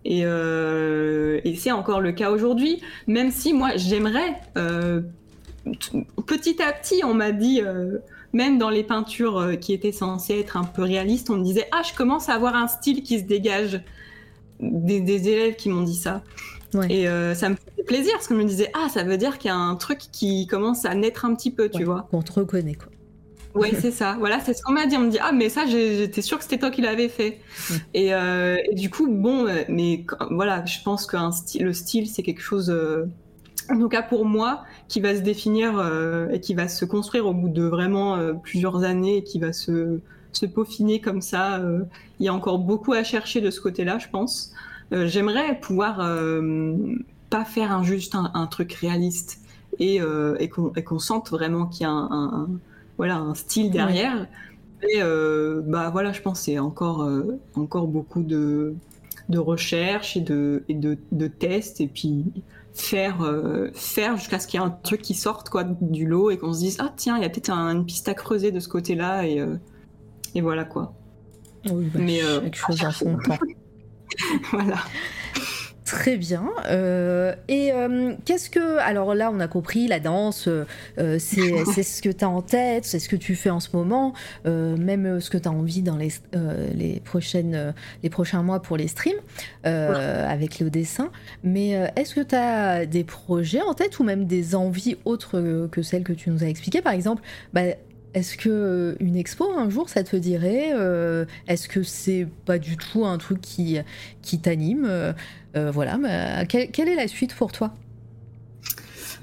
Et, euh, et c'est encore le cas aujourd'hui, même si moi, j'aimerais, petit à petit, on m'a dit, même dans les peintures euh, qui étaient censées être un peu réalistes, on me disait Ah, je commence à avoir un style qui se dégage. Des, élèves qui m'ont dit ça. Et euh, ça me fait plaisir parce qu'on me disait Ah, ça veut dire qu'il y a un truc qui commence à naître un petit peu, tu vois. On te reconnaît, quoi. Oui, c'est ça. Voilà, c'est ce qu'on m'a dit. On me dit ah mais ça j'étais sûre que c'était toi qui l'avais fait. Euh, et, du coup bon, mais voilà, je pense que le style c'est quelque chose en tout cas pour moi, qui va se définir euh, et qui va se construire au bout de vraiment euh, plusieurs années et qui va se, se peaufiner comme ça. Euh, il y a encore beaucoup à chercher de ce côté-là, je pense. J'aimerais pouvoir pas faire un, juste un, truc réaliste et, et qu'on sente vraiment qu'il y a un, voilà, un style derrière. Et bah voilà, je pense c'est encore, encore beaucoup de, de recherche et de, et de, de tests et puis faire euh, faire jusqu'à ce qu'il y ait un truc qui sorte quoi du lot et qu'on se dise ah tiens il y a peut-être une piste à creuser de ce côté-là et euh, et voilà quoi. Oui, bah, Mais quelque chose son temps. voilà. Très bien. Euh, et euh, qu'est-ce que... Alors là, on a compris, la danse, euh, c'est ce que tu as en tête, c'est ce que tu fais en ce moment, même ce que tu as envie dans les, les, prochaines, les prochains mois pour les streams, avec le dessin. Mais est-ce que tu as des projets en tête ou même des envies autres que celles que tu nous as expliquées? Par exemple, bah, est-ce que une expo un jour ça te dirait Est-ce que c'est pas du tout un truc qui, qui t'anime euh, voilà, quelle, est la suite pour toi?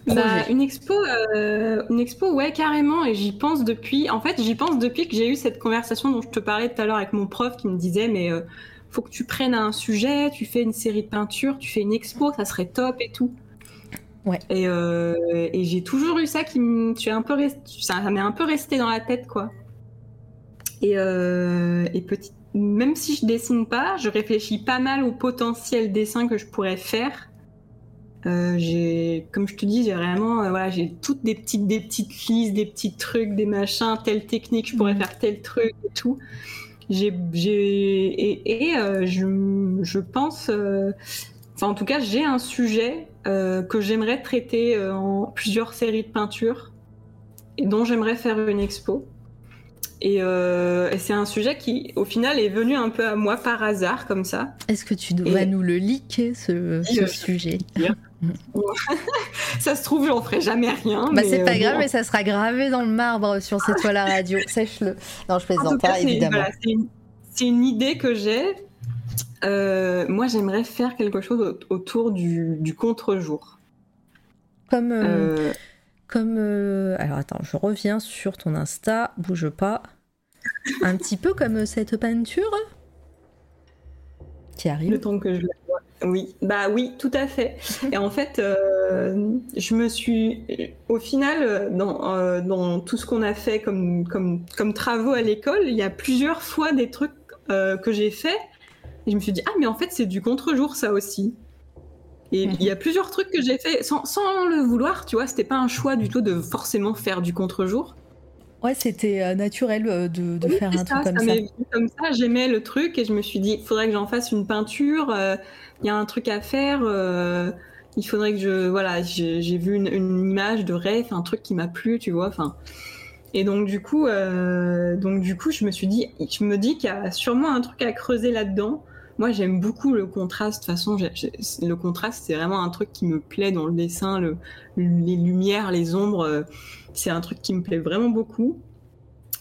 Bah, une expo, euh, une expo, ouais, carrément. Et j'y pense depuis. En fait, j'y pense depuis que j'ai eu cette conversation dont je te parlais tout à l'heure avec mon prof qui me disait, mais euh, faut que tu prennes un sujet, tu fais une série de peintures, tu fais une expo, ça serait top et tout. Ouais. Et, et j'ai toujours eu ça qui me, un peu ça m'est un peu resté dans la tête, quoi. Et, et petit même si je dessine pas, je réfléchis pas mal au potentiel dessin que je pourrais faire. Euh, j'ai, comme je te dis, j'ai vraiment, euh, voilà, j'ai toutes des petites, des petites listes, des petits trucs, des machins, telle technique, je pourrais mm. faire tel truc et tout. J'ai, et, euh, je, je, pense, enfin, en tout cas, j'ai un sujet que j'aimerais traiter en plusieurs séries de peintures et dont j'aimerais faire une expo. Euh, et, c'est un sujet qui, au final, est venu un peu à moi par hasard, comme ça. Est-ce que tu dois nous le liker, ce, sujet Ça se trouve, j'en ferai jamais rien. Bah, c'est pas euh, grave, mais ça sera gravé dans le marbre sur cette toile à radio. Sèche-le. Non, je plaisante pas, évidemment. c'est une, idée que j'ai. Euh, moi, j'aimerais faire quelque chose autour du, contre-jour. Comme. Comme. Alors attends, je reviens sur ton Insta, bouge pas un petit peu comme cette peinture qui arrive. Le temps que je la vois. Oui, bah oui, tout à fait. Et en fait, euh, je me suis, au final, dans, euh, dans tout ce qu'on a fait comme, comme, comme travaux à l'école, il y a plusieurs fois des trucs euh, que j'ai fait. Et je me suis dit, ah, mais en fait, c'est du contre-jour, ça aussi. Et il y a plusieurs trucs que j'ai fait sans, sans, le vouloir, tu vois, c'était pas un choix du tout de forcément faire du contre-jour. Ouais, c'était naturel de, faire un truc comme ça. Comme ça, j'aimais le truc et je me suis dit, il faudrait que j'en fasse une peinture. Il y a un truc à faire. il faudrait que je, voilà, j'ai vu une, une, image de rêve, un truc qui m'a plu, tu vois. Enfin, et donc du coup, euh, donc du coup, je me suis dit, je me dis qu'il y a sûrement un truc à creuser là-dedans. Moi, j'aime beaucoup le contraste. De toute façon, le contraste, c'est vraiment un truc qui me plaît dans le dessin. Le, les lumières, les ombres, euh, c'est un truc qui me plaît vraiment beaucoup.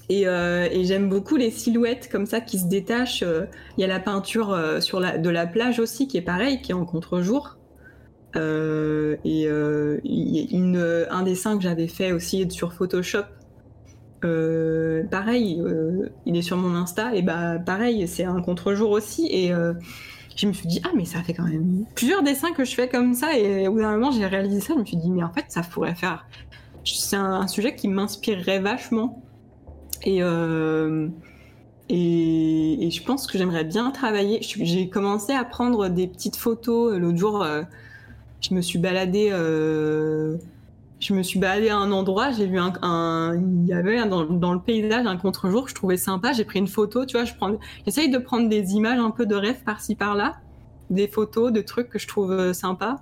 Et, euh, et j'aime beaucoup les silhouettes comme ça qui se détachent. Il y a la peinture sur de la plage aussi qui est pareil, qui est en contre-jour. Euh, et euh, un dessin que j'avais fait aussi sur Photoshop euh, pareil, euh, il est sur mon Insta, et bah pareil, c'est un contre-jour aussi. Et euh, je me suis dit, ah, mais ça fait quand même plusieurs dessins que je fais comme ça. Et au bout d'un moment, j'ai réalisé ça, je me suis dit, mais en fait, ça pourrait faire. C'est un, sujet qui m'inspirerait vachement. Et, et, et, je pense que j'aimerais bien travailler. J'ai commencé à prendre des petites photos. L'autre jour, je me suis baladée je me suis baladée à un endroit, j'ai vu un, il y avait dans, dans le paysage un contre-jour que je trouvais sympa, j'ai pris une photo, tu vois, je prends, j'essaye de prendre des images un peu de rêve par-ci par-là, des photos de trucs que je trouve euh, sympas,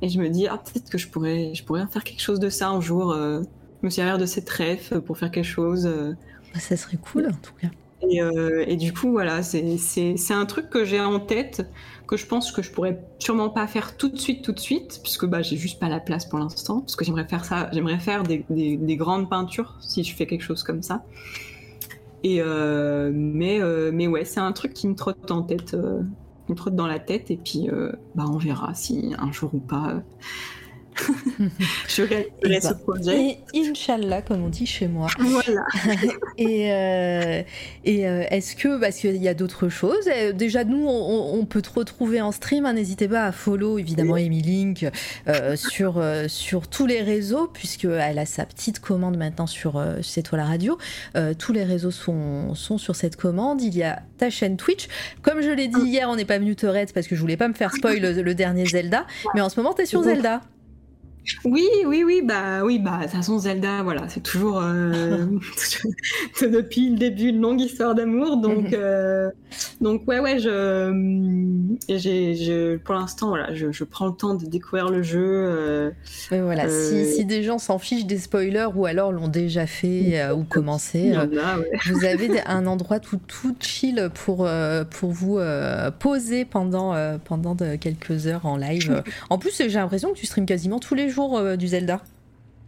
et je me dis ah peut-être que je pourrais, je pourrais faire quelque chose de ça un jour, euh, me servir de cette rêve pour faire quelque chose. Euh. Bah, ça serait cool en tout cas. Et, et du coup voilà, c'est un truc que j'ai en tête que je pense que je pourrais sûrement pas faire tout de suite, tout de suite, puisque bah, j'ai juste pas la place pour l'instant, parce que j'aimerais faire ça, j'aimerais faire des, des, grandes peintures si je fais quelque chose comme ça. Et euh, mais, euh, mais ouais, c'est un truc qui me trotte en tête, euh, me trotte dans la tête, et puis bah, on verra si un jour ou pas je réaliserai ce projet. Et Inch'Allah, comme on dit chez moi. Voilà. et euh, et euh, est-ce que, parce qu'il y a d'autres choses, euh, déjà nous, on, peut te retrouver en stream, hein, n'hésitez pas à follow évidemment Amy Link sur, sur tous les réseaux, puisqu'elle a sa petite commande maintenant sur C'est toi la radio. tous les réseaux sont, sont sur cette commande. Il y a ta chaîne Twitch. Comme je l'ai dit hier, on n'est pas venu te raid parce que je voulais pas me faire spoil le, le dernier Zelda, mais en ce moment, tu es sur Zelda. Oui, oui, oui, bah oui, bah de toute façon Zelda, voilà, c'est toujours euh, depuis le début une longue histoire d'amour, donc mhm. euh, donc ouais, ouais, je, j'ai, pour l'instant, voilà, je, prends le temps de découvrir le jeu. Euh, voilà, si, des gens s'en fichent des spoilers ou alors l'ont déjà fait ou commencé, vous avez un endroit tout tout chill pour pour vous poser pendant pendant quelques heures en live. En plus, j'ai l'impression que tu streams quasiment tous les jours euh, du Zelda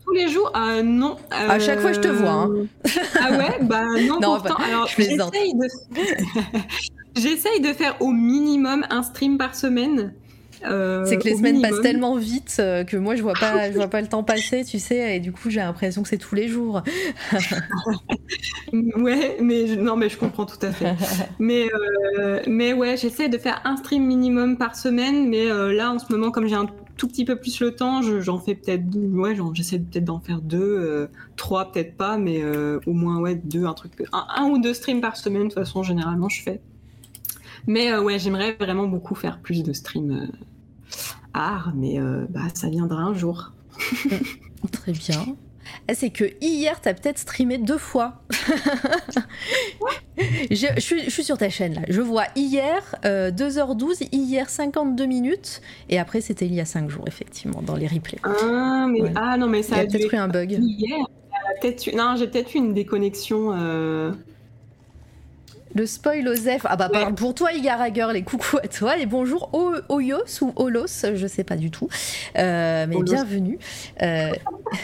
tous les jours euh, Non. À chaque fois, je te vois. Hein. ah ouais? Bah non, pourtant. alors, j'essaye de... j'essaye de faire au minimum un stream par semaine. Euh, c'est que les semaines passent tellement vite que moi je vois pas, je vois pas le temps passer, tu sais, et du coup j'ai l'impression que c'est tous les jours. ouais, mais non, mais je comprends tout à fait. mais mais ouais, j'essaie de faire un stream minimum par semaine, mais là en ce moment comme j'ai un tout petit peu plus le temps, j'en fais peut-être ouais, j'essaie peut-être d'en faire deux, euh, trois peut-être pas, mais euh, au moins ouais deux, un truc, un, ou deux streams par semaine de toute façon généralement je fais. Mais euh, ouais, j'aimerais vraiment beaucoup faire plus de streams art, mais bah ça viendra un jour. Très bien. C'est que hier, t'as peut-être streamé deux fois. je, suis, sur ta chaîne là. Je vois hier 2h12, euh, hier 52 minutes, et après c'était il y a 5 jours, effectivement, dans les replays. Ah, mais, ah non, mais ça il a, peut-être eu un bug. Hier, non, j'ai peut-être eu une déconnexion. Euh, le spoil Osef. Ah bah pour toi Igarager, les coucou à toi, les bonjours Oyos ou Olos, je sais pas du tout. Euh, mais bienvenue. Euh...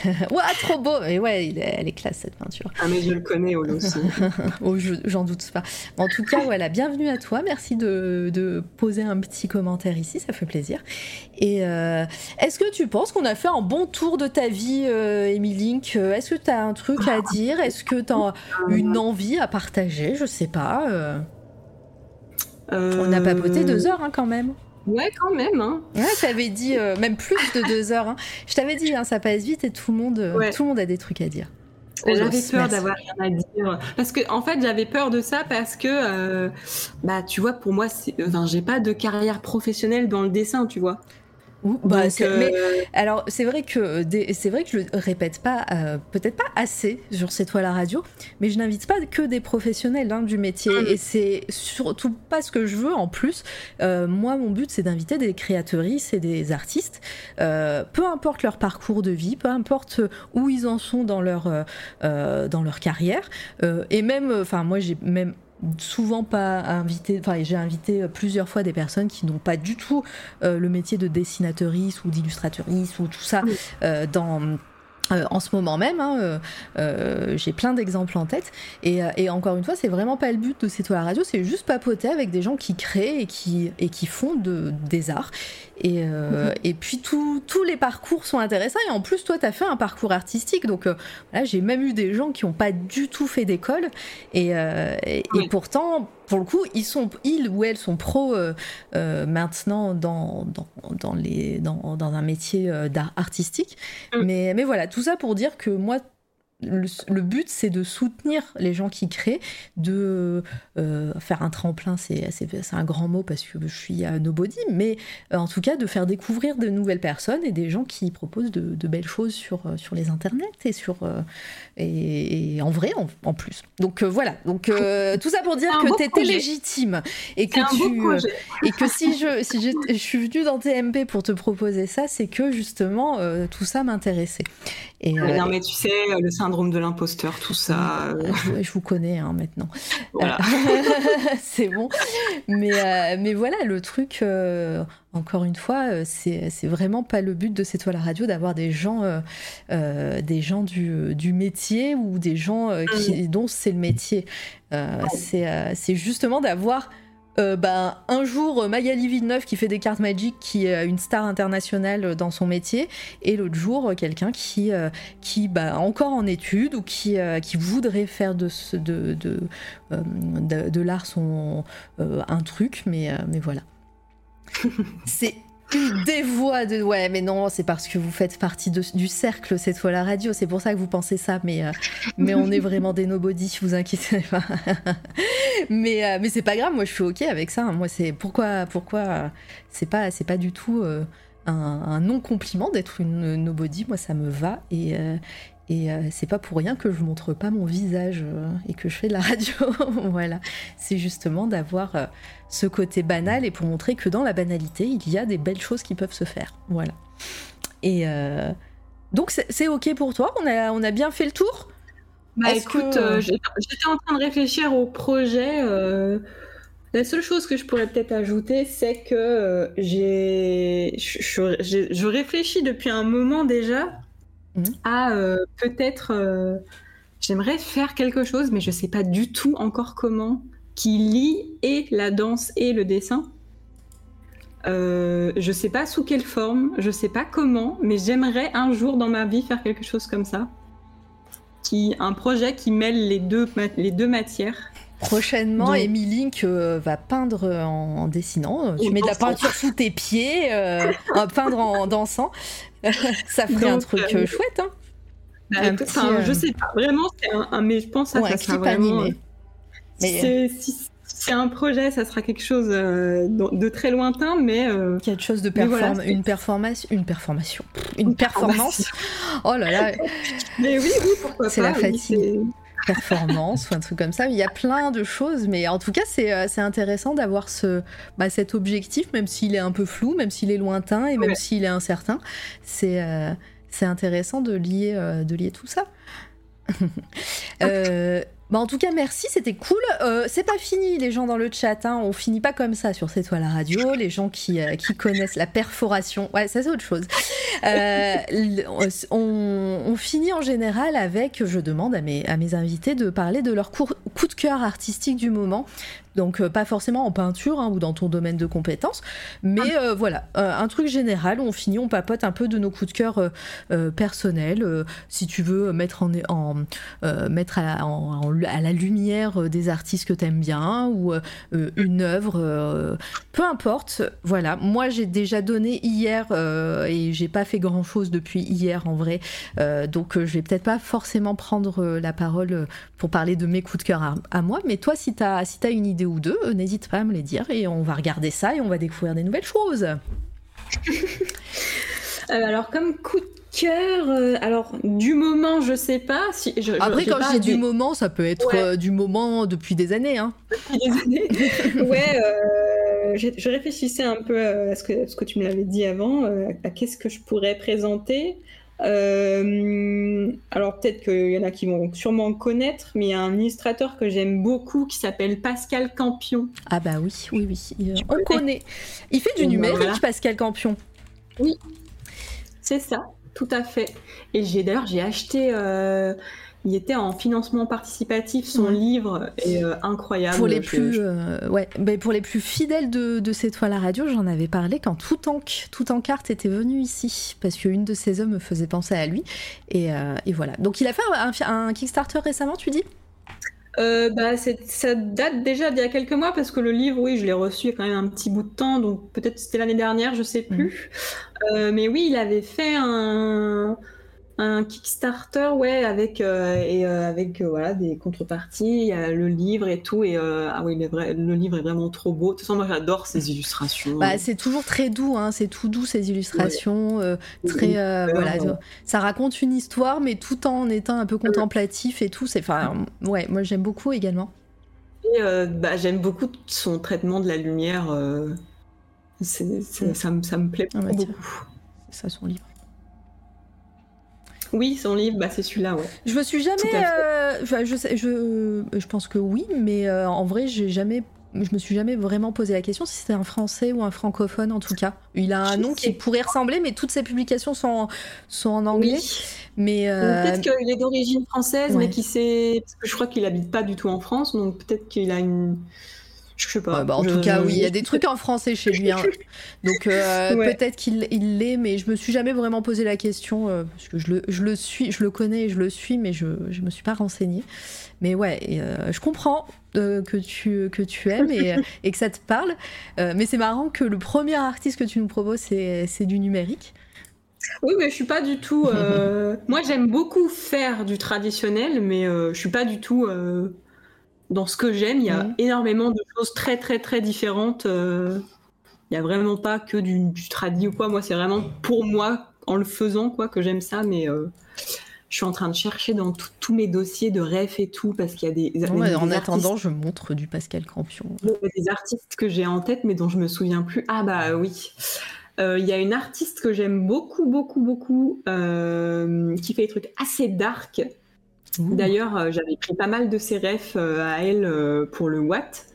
trop beau Et ouais, elle est classe cette peinture. Ah mais je le connais Olos. oh, j'en doute pas. En tout cas, voilà, bienvenue à toi. Merci de, de, poser un petit commentaire ici, ça fait plaisir. Et euh, est-ce que tu penses qu'on a fait un bon tour de ta vie, euh, Link? Est-ce que tu as un truc à dire? Est-ce que tu as une envie à partager? Je sais pas. Euh, on pas papoté deux heures hein, quand même. Ouais, quand même. Hein. Ouais, t'avais dit euh, même plus de deux heures. Hein. Je t'avais dit, hein, ça passe vite et tout le monde, tout le monde a des trucs à dire. J'avais peur d'avoir rien à dire. Parce que, en fait, j'avais peur de ça parce que, bah, tu vois, pour moi, enfin, j'ai pas de carrière professionnelle dans le dessin, tu vois. Bah, alors c'est vrai que c'est vrai que je le répète pas, peut-être pas assez sur cette toile à radio, mais je n'invite pas que des professionnels hein, du métier mm. et c'est surtout pas ce que je veux en plus. moi, mon but c'est d'inviter des créatrices et des artistes, peu importe leur parcours de vie, peu importe où ils en sont dans leur dans leur carrière, et même, enfin moi j'ai même souvent pas invité, enfin j'ai invité plusieurs fois des personnes qui n'ont pas du tout euh, le métier de dessinatrice ou d'illustratrice ou tout ça euh, dans euh, en ce moment même, hein, j'ai plein d'exemples en tête. Et, encore une fois, c'est vraiment pas le but de cette radio, c'est juste papoter avec des gens qui créent et qui, et qui font de, des arts. Et, euh, et puis tous les parcours sont intéressants. Et en plus, toi, tu as fait un parcours artistique. Donc euh, là, j'ai même eu des gens qui n'ont pas du tout fait d'école. Et, euh, et, pourtant, pour le coup, ils, sont, ils ou elles sont pros maintenant dans, dans, dans, les, dans, dans un métier d'art artistique. Mm. Mais, mais voilà, tout ça pour dire que moi, le, but, c'est de soutenir les gens qui créent, de euh, faire un tremplin, c'est un grand mot parce que je suis à nobody, mais euh, en tout cas de faire découvrir de nouvelles personnes et des gens qui proposent de, belles choses sur, euh, sur les internets et, sur, et, en vrai en, plus. Donc voilà, donc tout ça pour dire que tu étais légitime et que, tu, et que si, je, si je, suis venue dans TMP pour te proposer ça, c'est que justement tout ça m'intéressait. Et, non, mais tu sais, le syndrome de l'imposteur, tout ça. Euh. Je, vous connais hein, maintenant. c'est bon. Mais, euh, mais voilà, le truc, euh, encore une fois, c'est vraiment pas le but de cette toile à radio d'avoir des gens, des gens du, du, métier ou des gens qui, mm. dont c'est le métier. c'est justement d'avoir euh, bah, un jour euh, Magali Villeneuve qui fait des cartes Magic, qui est une star internationale dans son métier, et l'autre jour euh, quelqu'un qui, bah, encore en études ou qui, qui voudrait faire de, l'art son un truc, mais, mais voilà. C'est des voix de ouais mais non c'est parce que vous faites partie du cercle cette fois la radio. C'est pour ça que vous pensez ça mais euh, on est vraiment des nobody vous inquiétez pas. Mais euh, mais c'est pas grave moi je suis ok avec ça moi c'est pourquoi pourquoi c'est pas c'est pas du tout euh, un, un non compliment d'être une nobody? Moi ça me va et et euh, c'est pas pour rien que je montre pas mon visage euh, et que je fais de la radio. voilà. C'est justement d'avoir euh, ce côté banal et pour montrer que dans la banalité, il y a des belles choses qui peuvent se faire. Voilà. Et donc c'est ok pour toi? On a, on a bien fait le tour? Bah écoute, j'étais en train de réfléchir au projet. La seule chose que je pourrais peut-être ajouter, c'est que j'ai, je réfléchis depuis un moment déjà Mhm. à euh, peut-être euh, j'aimerais faire quelque chose, mais je sais pas du tout encore comment, qui lie et la danse et le dessin. Euh, je sais pas sous quelle forme, je sais pas comment, mais j'aimerais un jour dans ma vie faire quelque chose comme ça. Qui, un projet qui mêle les deux, les deux matières. Prochainement, Amy Link va peindre en, dessinant. Tu mets de la peinture sous tes pieds, peindre en dansant. ça ferait un truc euh, chouette, hein bah, Je euh, sais pas, vraiment, c'est un, mais je pense que ça sera vraiment... Mais... C'est un projet, ça sera quelque chose euh, de très lointain, mais quelque chose de perform... une performance, une performation, une, performance. oh là là. mais oui, oui, pourquoi pas. C'est la fatigue performance ou un truc comme ça. Il y a plein de choses, mais en tout cas, c'est euh, intéressant d'avoir ce, bah, cet objectif, même s'il est un peu flou, même s'il est lointain et même s'il est incertain. C'est euh, c'est intéressant de lier, euh, de lier tout ça. Bah en tout cas, merci, c'était cool. Euh, c'est pas fini, les gens dans le chat. Hein. On finit pas comme ça sur C'est toi la radio. Les gens qui, euh, qui connaissent la perforation, ouais, ça c'est autre chose. Euh, on, on, finit en général avec, je demande à mes, à mes invités de parler de leur coup de cœur artistique du moment. Donc euh, pas forcément en peinture hein, ou dans ton domaine de compétences, mais ah. euh, voilà, euh, un truc général, on finit, on papote un peu de nos coups de cœur personnels, si tu veux mettre, en, en mettre à, à, la lumière des artistes que t'aimes bien ou une œuvre, peu importe, voilà, moi j'ai déjà donné hier et j'ai pas fait grand chose depuis hier en vrai, donc je vais peut-être pas forcément prendre la parole pour parler de mes coups de cœur à, moi, mais toi si t'as si as une idée ou deux, euh, n'hésite pas à me les dire et on va regarder ça et on va découvrir des nouvelles choses. alors, comme coup de cœur, alors du moment, je sais pas. Si, je, Après, quand je dis du moment, ça peut être du moment depuis des années. Hein. Depuis des années. ouais, je, réfléchissais un peu à ce que, ce que tu me l'avais dit avant, à qu'est-ce que je pourrais présenter. Euh, alors peut-être qu'il y en a qui vont sûrement connaître, mais il y a un illustrateur que j'aime beaucoup qui s'appelle Pascal Campion. Ah bah oui, oui, oui, on connaît. Il fait du numérique, Pascal Campion. Oui, c'est ça, tout à fait. Et j'ai d'ailleurs j'ai acheté euh, il était en financement participatif, son livre est euh, incroyable. Pour les, plus, euh, ouais, ben, pour les plus fidèles de, de cette toile à radio, j'en avais parlé quand Tout en, Tout en carte était venu ici, parce qu'une de ses œuvres me faisait penser à lui. Et, euh, et voilà. Donc il a fait un, Kickstarter récemment, tu dis? Bah, ça date déjà d'il y a quelques mois parce que le livre, oui, je l'ai reçu il y a quand même un petit bout de temps, donc peut-être c'était l'année dernière, je sais plus. Mm. mais oui, il avait fait un, un Kickstarter, ouais, avec euh, et euh, avec euh, voilà des contreparties, le livre et tout et ah oui, le livre est vraiment trop beau. De toute façon, moi j'adore ces illustrations. Bah, c'est toujours très doux, hein, c'est tout doux ces illustrations, très voilà, ça raconte une histoire, mais tout en étant un peu contemplatif et tout. Enfin, ouais, moi j'aime beaucoup également. Bah, j'aime beaucoup son traitement de la lumière. c'est, mm. ça, me, ça me plaît ah, beaucoup. C'est ça son livre. Oui, son livre, bah, c'est celui-là, ouais. Je me suis jamais. Euh, je, sais, je, je, pense que oui, mais euh, en vrai, j'ai jamais. Je me suis jamais vraiment posé la question si c'était un français ou un francophone en tout cas. Il a un nom qui pourrait ressembler, mais toutes ses publications sont, sont en anglais. Mais euh, peut-être qu'il est d'origine française, mais qui sait. Parce que je crois qu'il habite pas du tout en France, donc peut-être qu'il a une je sais pas. Bah, en tout cas, oui, il y a des trucs en français chez lui. Hein. Donc euh, peut-être qu'il l'est, mais je me suis jamais vraiment posé la question euh, parce que je le, je le, suis, je le connais et je le suis, mais je je me suis pas renseignée. Mais ouais, euh, je comprends que tu que tu aimes et, et que ça te parle. mais c'est marrant que le premier artiste que tu nous proposes c'est du numérique. Oui, mais je suis pas du tout. Moi, j'aime beaucoup faire du traditionnel, mais je suis pas du tout dans ce que j'aime, il y a mhm. énormément de choses très très très différentes. Euh, il n'y a vraiment pas que du, du ou quoi. Moi, c'est vraiment pour moi, en le faisant, quoi, que j'aime ça. Mais euh, je suis en train de chercher dans tous mes dossiers de ref et tout, parce qu'il y a des. en attendant, je montre du Pascal Campion. Des artistes que j'ai en tête, mais dont je me souviens plus. Ah bah oui. Euh, il y a une artiste que j'aime beaucoup, beaucoup, beaucoup, qui fait des trucs assez dark, D'ailleurs, euh, j'avais pris pas mal de ses refs euh, à elle euh, pour le Watt.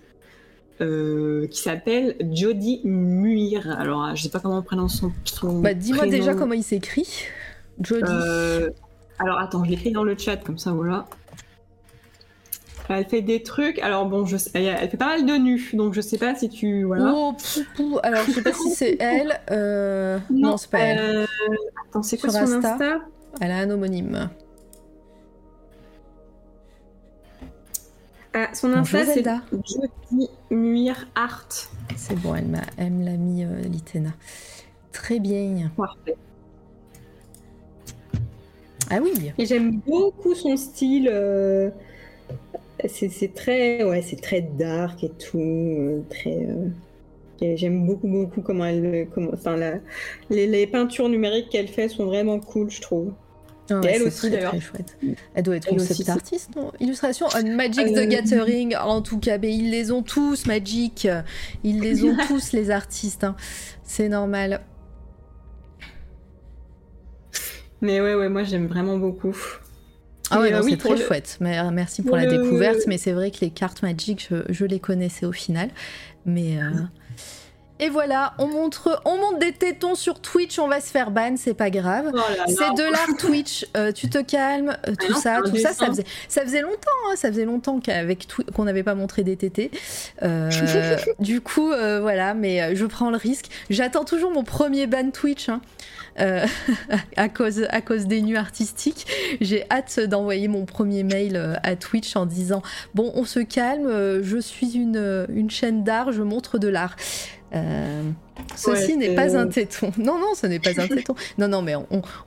qui s'appelle Jody Muir. Alors, je sais pas comment on prononce son, son bah, Dis-moi déjà comment il s'écrit. Jody. alors, attends, je l'écris dans le chat, comme ça, voilà. Elle fait des trucs. Alors bon, je elle fait pas mal de nus, donc je sais pas si tu voilà. Oh, Alors je sais pas si c'est elle. Non, c'est pas elle. Attends, c'est quoi son Insta? Elle a un homonyme. Ah, son Insta, c'est Jody Muir Art. C'est bon, elle m'a, l'a mis euh, Litena. Très bien. Parfait. Ah oui. Et j'aime beaucoup son style. Euh, c'est, très, ouais, c'est très dark et tout, euh, très. j'aime beaucoup, beaucoup comment elle, comment, enfin, les, les, peintures numériques qu'elle fait sont vraiment cool, je trouve elle aussi d'ailleurs. Elle doit être une concept artiste, non? Illustration on Magic the euh, Gathering, en tout cas, mais ils les ont tous, Magic. Ils les ont tous, les artistes. Hein. C'est normal. Mais ouais, ouais, moi j'aime vraiment beaucoup. Ah ouais, euh, c'est très chouette. Merci pour, la découverte. Mais c'est vrai que les cartes Magic, je, les connaissais au final. Mais. Euh, et voilà, on montre, on monte des tétons sur Twitch, on va se faire ban, c'est pas grave. Oh c'est de l'art Twitch, euh, tu te calmes, euh, tout ça, tout ça, ça faisait, ça faisait longtemps, hein, ça faisait longtemps qu'avec qu'on n'avait pas montré des tétés. Euh, du coup, voilà, mais je prends le risque. J'attends toujours mon premier ban Twitch. Hein. à, cause, à cause des nuits artistiques. J'ai hâte d'envoyer mon premier mail à Twitch en disant Bon, on se calme, je suis une, une chaîne d'art, je montre de l'art. Euh, ceci n'est pas un téton. Non, non, ce n'est pas un téton. Non, non, mais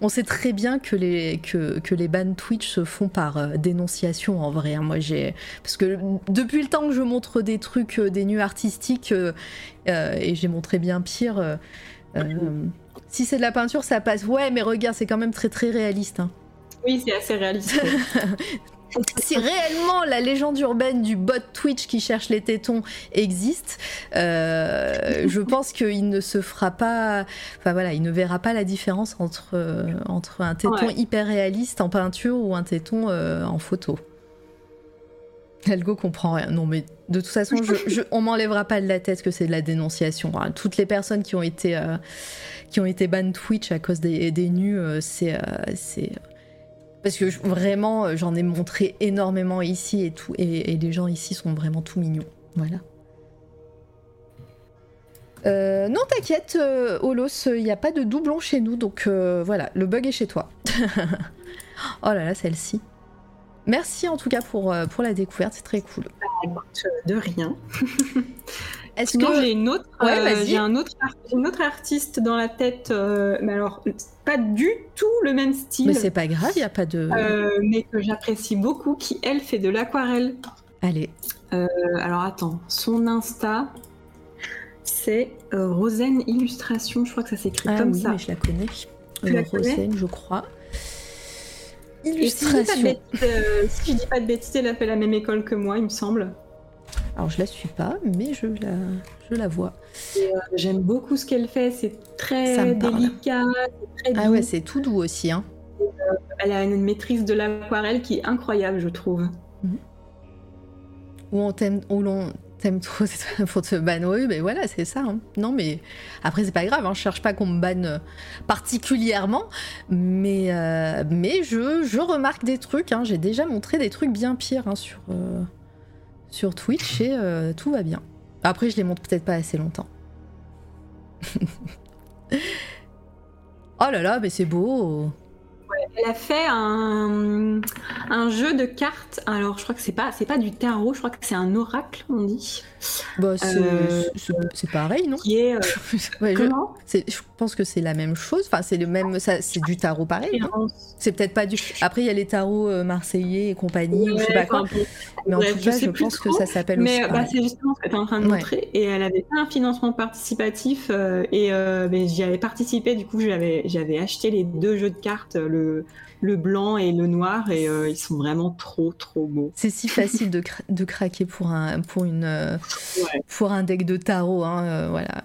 on, sait très bien que les, que, que les bans Twitch se font par euh, dénonciation en vrai. Hein. Moi, j'ai. Parce que depuis le temps que je montre des trucs, euh, des nus artistiques, et j'ai montré bien pire si c'est de la peinture, ça passe. Ouais, mais regarde, c'est quand même très très réaliste. Hein. Oui, c'est assez réaliste. si réellement la légende urbaine du bot Twitch qui cherche les tétons existe, euh, je pense qu'il ne se fera pas, enfin voilà, il ne verra pas la différence entre, euh, entre un téton hyper réaliste en peinture ou un téton euh, en photo. Algo comprend rien. Non, mais de toute façon, je, on m'enlèvera pas de la tête que c'est de la dénonciation. toutes les personnes qui ont été, qui ont été ban Twitch à cause des, des nus, c'est parce que vraiment, euh, j'en ai montré énormément ici et tout, et, les gens ici sont vraiment tout mignons. Voilà. Euh, non, t'inquiète, euh, Olos, il n'y a pas de doublon chez nous, donc voilà, le bug est chez toi. oh là là, celle-ci. Merci en tout cas pour, pour la découverte, c'est très cool. De rien. Est-ce que j'ai une autre, euh, j'ai un autre, une autre artiste dans la tête, euh, mais alors pas du tout le même style. Mais c'est pas grave, il y a pas de. Euh, mais que j'apprécie beaucoup, qui elle fait de l'aquarelle. Allez. alors attends, son Insta, c'est Rosen Illustration, je crois que ça s'écrit ah comme oui, ça. Mais je la connais. Tu Rosen, je crois. Illustration. si je dis pas de bêtises, elle a fait la même école que moi, il me semble. Alors je la suis pas, mais je la, je la vois. Euh, j'aime beaucoup ce qu'elle fait, c'est très délicat, très Ah ouais, c'est tout doux aussi. Hein. Euh, elle a une maîtrise de l'aquarelle qui est incroyable, je trouve. Mhm. Ou on t'aime, ou l'on t'aime trop pour te ban. Oui, mais voilà, c'est ça. Hein. Non, mais après c'est pas grave. Hein. Je cherche pas qu'on me banne particulièrement, mais euh, mais je, je remarque des trucs. Hein. J'ai déjà montré des trucs bien pires sur sur Twitch et euh, tout va bien. Après, je les montre peut-être pas assez longtemps. oh là là, mais c'est beau elle a fait un, un, jeu de cartes. Alors, je crois que c'est pas, c'est pas du tarot, je crois que c'est un oracle, on dit. Bah, c'est, euh, pareil, non? Qui est. Euh, comment? Je, je, pense que c'est la même chose. Enfin, c'est le même. C'est du tarot pareil. C'est peut-être pas du. Après, il y a les tarots euh, marseillais et compagnie, ou je sais pas quoi. Mais en tout cas, je, pense que ça s'appelle aussi. Mais bah, c'est justement ce que tu es en train de montrer. Et elle avait fait un financement participatif et j'y avais participé. Du coup, j'avais, j'avais acheté les deux jeux de cartes. Le le, blanc et le noir et euh, ils sont vraiment trop trop beaux. C'est si facile de, de, craquer pour un pour une euh, pour un deck de tarot hein, euh, voilà.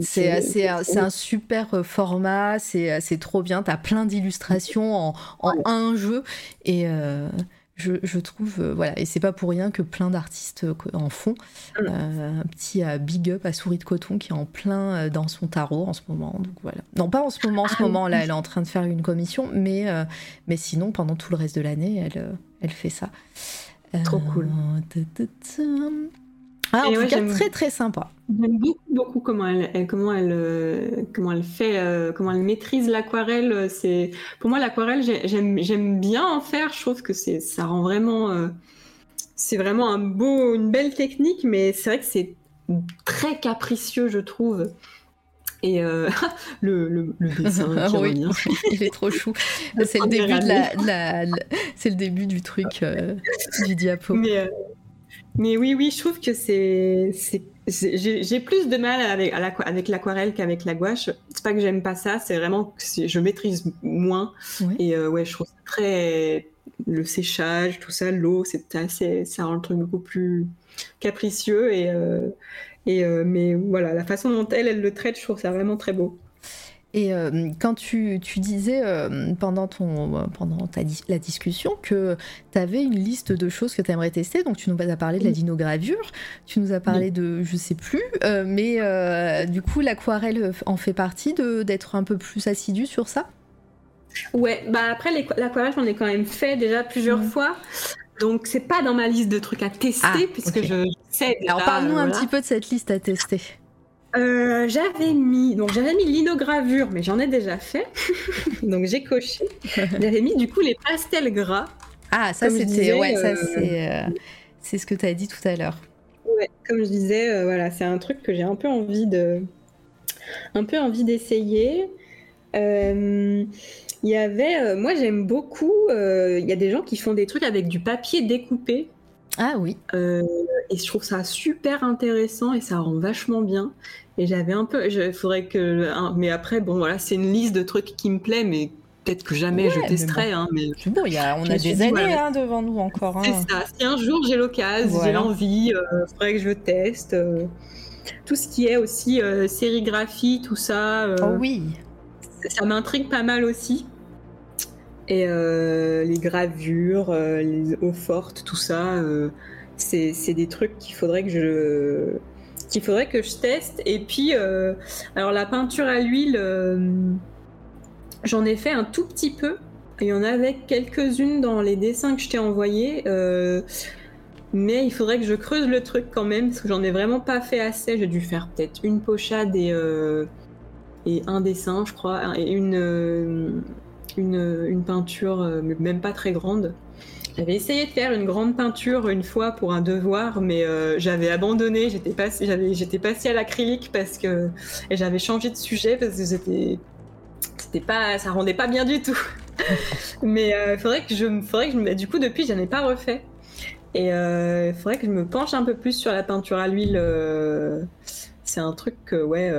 C'est c'est un super format, c'est trop bien, t'as plein d'illustrations en, en un jeu et je, trouve, euh, voilà, et c'est pas pour rien que plein d'artistes euh, en font. Mm. Euh, un petit big up à Souris de Coton qui est en plein dans son tarot en ce moment. Donc voilà. Non, pas en ce moment, en ce ah moment, là, elle est en train de faire une commission, mais, mais sinon, pendant tout le reste de l'année, elle, elle fait ça. Trop cool. Ah, en tout cas, très très sympa. J'aime beaucoup, beaucoup comment elle, comment elle, euh, comment elle fait, euh, comment elle maîtrise l'aquarelle. C'est pour moi l'aquarelle, j'aime, j'aime bien en faire. Je trouve que c'est, ça rend vraiment, euh, c'est vraiment un beau, une belle technique, mais c'est vrai que c'est très capricieux, je trouve. Et le, le, le, dessin qui oui, il est trop chou. c'est le début de la, c'est le début du truc du diapo. Mais, mais oui, oui, je trouve que c'est. J'ai plus de mal avec, avec l'aquarelle qu'avec la gouache. C'est pas que j'aime pas ça, c'est vraiment que je maîtrise moins. Et euh, ouais, je trouve très. Le séchage, tout ça, l'eau, c'est assez. Ça rend le truc beaucoup plus capricieux. Et, euh, et, euh, mais voilà, la façon dont elle, elle le traite, je trouve ça vraiment très beau. Et euh, quand tu, tu disais euh, pendant, ton, euh, pendant ta, la discussion que tu avais une liste de choses que tu aimerais tester, donc tu nous as parlé de la dinogravure, tu nous as parlé de je sais plus, mais du coup l'aquarelle en fait partie d'être un peu plus assidu sur ça? Ouais, bah après l'aquarelle j'en ai quand même fait déjà plusieurs fois. Donc c'est pas dans ma liste de trucs à tester ah, puisque je sais déjà, Alors parle-nous un petit peu de cette liste à tester. Euh, j'avais mis donc j'avais mis l'inogravure, mais j'en ai déjà fait, donc j'ai coché. J'avais mis du coup les pastels gras. Ah ça c'était ouais ça euh, c'est euh, c'est ce que tu as dit tout à l'heure. Ouais, comme je disais voilà c'est un truc que j'ai un peu envie de un peu envie d'essayer. Il y avait moi j'aime beaucoup il y a des gens qui font des trucs avec du papier découpé Ah oui. et je trouve ça super intéressant et ça rend vachement bien. Et j'avais un peu, faudrait que, mais après bon voilà, c'est une liste de trucs qui me plaît, mais peut-être que jamais je testerai. Hein, mais bon, y a, on a des années hein, devant nous encore. Hein. C'est ça. Si un jour j'ai l'occasion, j'ai l'envie, il euh, faudrait que je teste. Euh, tout ce qui est aussi euh, sérigraphie, tout ça. oh oui. Ça m'intrigue pas mal aussi. Et les gravures, les eaux fortes, tout ça, c'est des trucs qu'il faudrait que je qu'il faudrait que je teste. Et puis, alors la peinture à l'huile J'en ai fait un tout petit peu. Il y en avait quelques-unes dans les dessins que je t'ai envoyés. Euh, mais il faudrait que je creuse le truc quand même, parce que j'en ai vraiment pas fait assez. J'ai dû faire peut-être une pochade et, euh, et un dessin, je crois, et une, euh, une, peinture, même pas très grande. J'avais essayé de faire une grande peinture une fois pour un devoir, mais j'avais abandonné. J'étais passée, à l'acrylique parce que et j'avais changé de sujet parce que c'était c'était pas, ça rendait pas bien du tout. Mais il euh, faudrait que je, faudrait que je, du coup depuis j'en ai pas refait. Et il euh, faudrait que je me penche un peu plus sur la peinture à l'huile. Euh, c'est un truc que, ouais.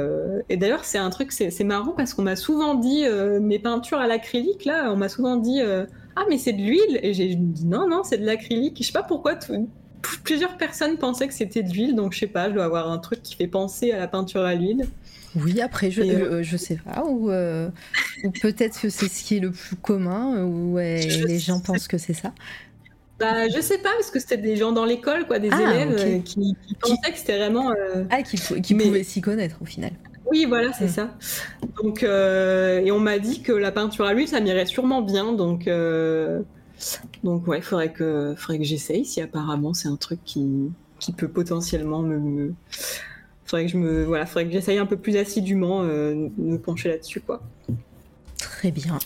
Et d'ailleurs, c'est un truc, c'est marrant parce qu'on m'a souvent dit, mes peintures à l'acrylique, là, on m'a souvent dit, ah, mais c'est de l'huile. Et j'ai dit, non, non, c'est de l'acrylique. Je sais pas pourquoi plusieurs personnes pensaient que c'était de l'huile, donc je sais pas, je dois avoir un truc qui fait penser à la peinture à l'huile. Oui, après, je, euh, je, sais pas, ou, euh, ou peut-être que c'est ce qui est le plus commun, ou les gens pensent que c'est ça. Bah, je sais pas, parce que c'était des gens dans l'école, quoi, des ah, élèves euh, qui, pensaient que c'était vraiment. Ah, qui, qui pouvaient s'y connaître au final. Oui, voilà, c'est ça. Donc, et on m'a dit que la peinture à l'huile, ça m'irait sûrement bien, donc. Donc, ouais, faudrait que, faudrait que j'essaye, si apparemment c'est un truc qui, qui peut potentiellement me faudrait que je me voilà faudrait que j'essaye un peu plus assidûment euh, me pencher là-dessus quoi très bien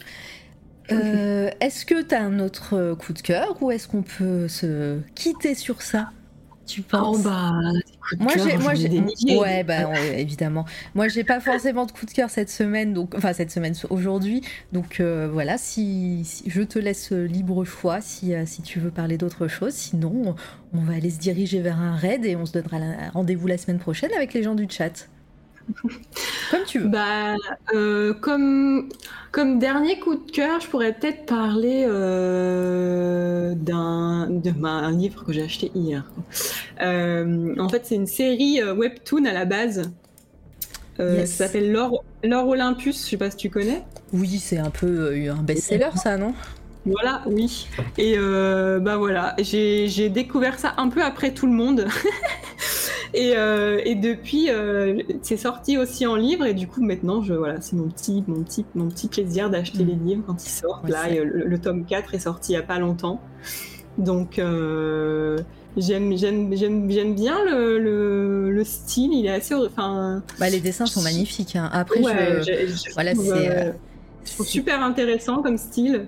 euh, est-ce que tu as un autre coup de cœur ou est-ce qu'on peut se quitter sur ça? Tu penses? Oh bah, moi j'ai moi j'ai ouais bah évidemment. Moi j'ai pas forcément de coup de cœur cette semaine donc enfin cette semaine aujourd'hui. Donc euh, voilà si, je te laisse libre choix si euh, si tu veux parler d'autre chose. Sinon on va aller se diriger vers un raid et on se donnera rendez-vous la semaine prochaine avec les gens du chat comme tu veux. Bah, euh, comme, comme dernier coup de cœur, je pourrais peut-être parler euh, d'un un livre que j'ai acheté hier. Euh, en fait, c'est une série webtoon à la base. Ça s'appelle L'or Olympus, je sais pas si tu connais. Oui, c'est un peu un best-seller ça, non? Voilà, oui. Et bah voilà, j'ai découvert ça un peu après tout le monde. Euh, et, depuis, euh, c'est sorti aussi en livre et du coup maintenant, je, voilà, c'est mon petit, mon petit, mon petit plaisir d'acheter mm. les livres quand ils sortent. Là, le, tome 4 est sorti il y a pas longtemps, donc euh, j'aime, j'aime, j'aime, j'aime bien le, le, style. Il est assez, enfin. Bah, les dessins sont magnifiques. Hein. Après, je, voilà, c'est. super intéressant comme style.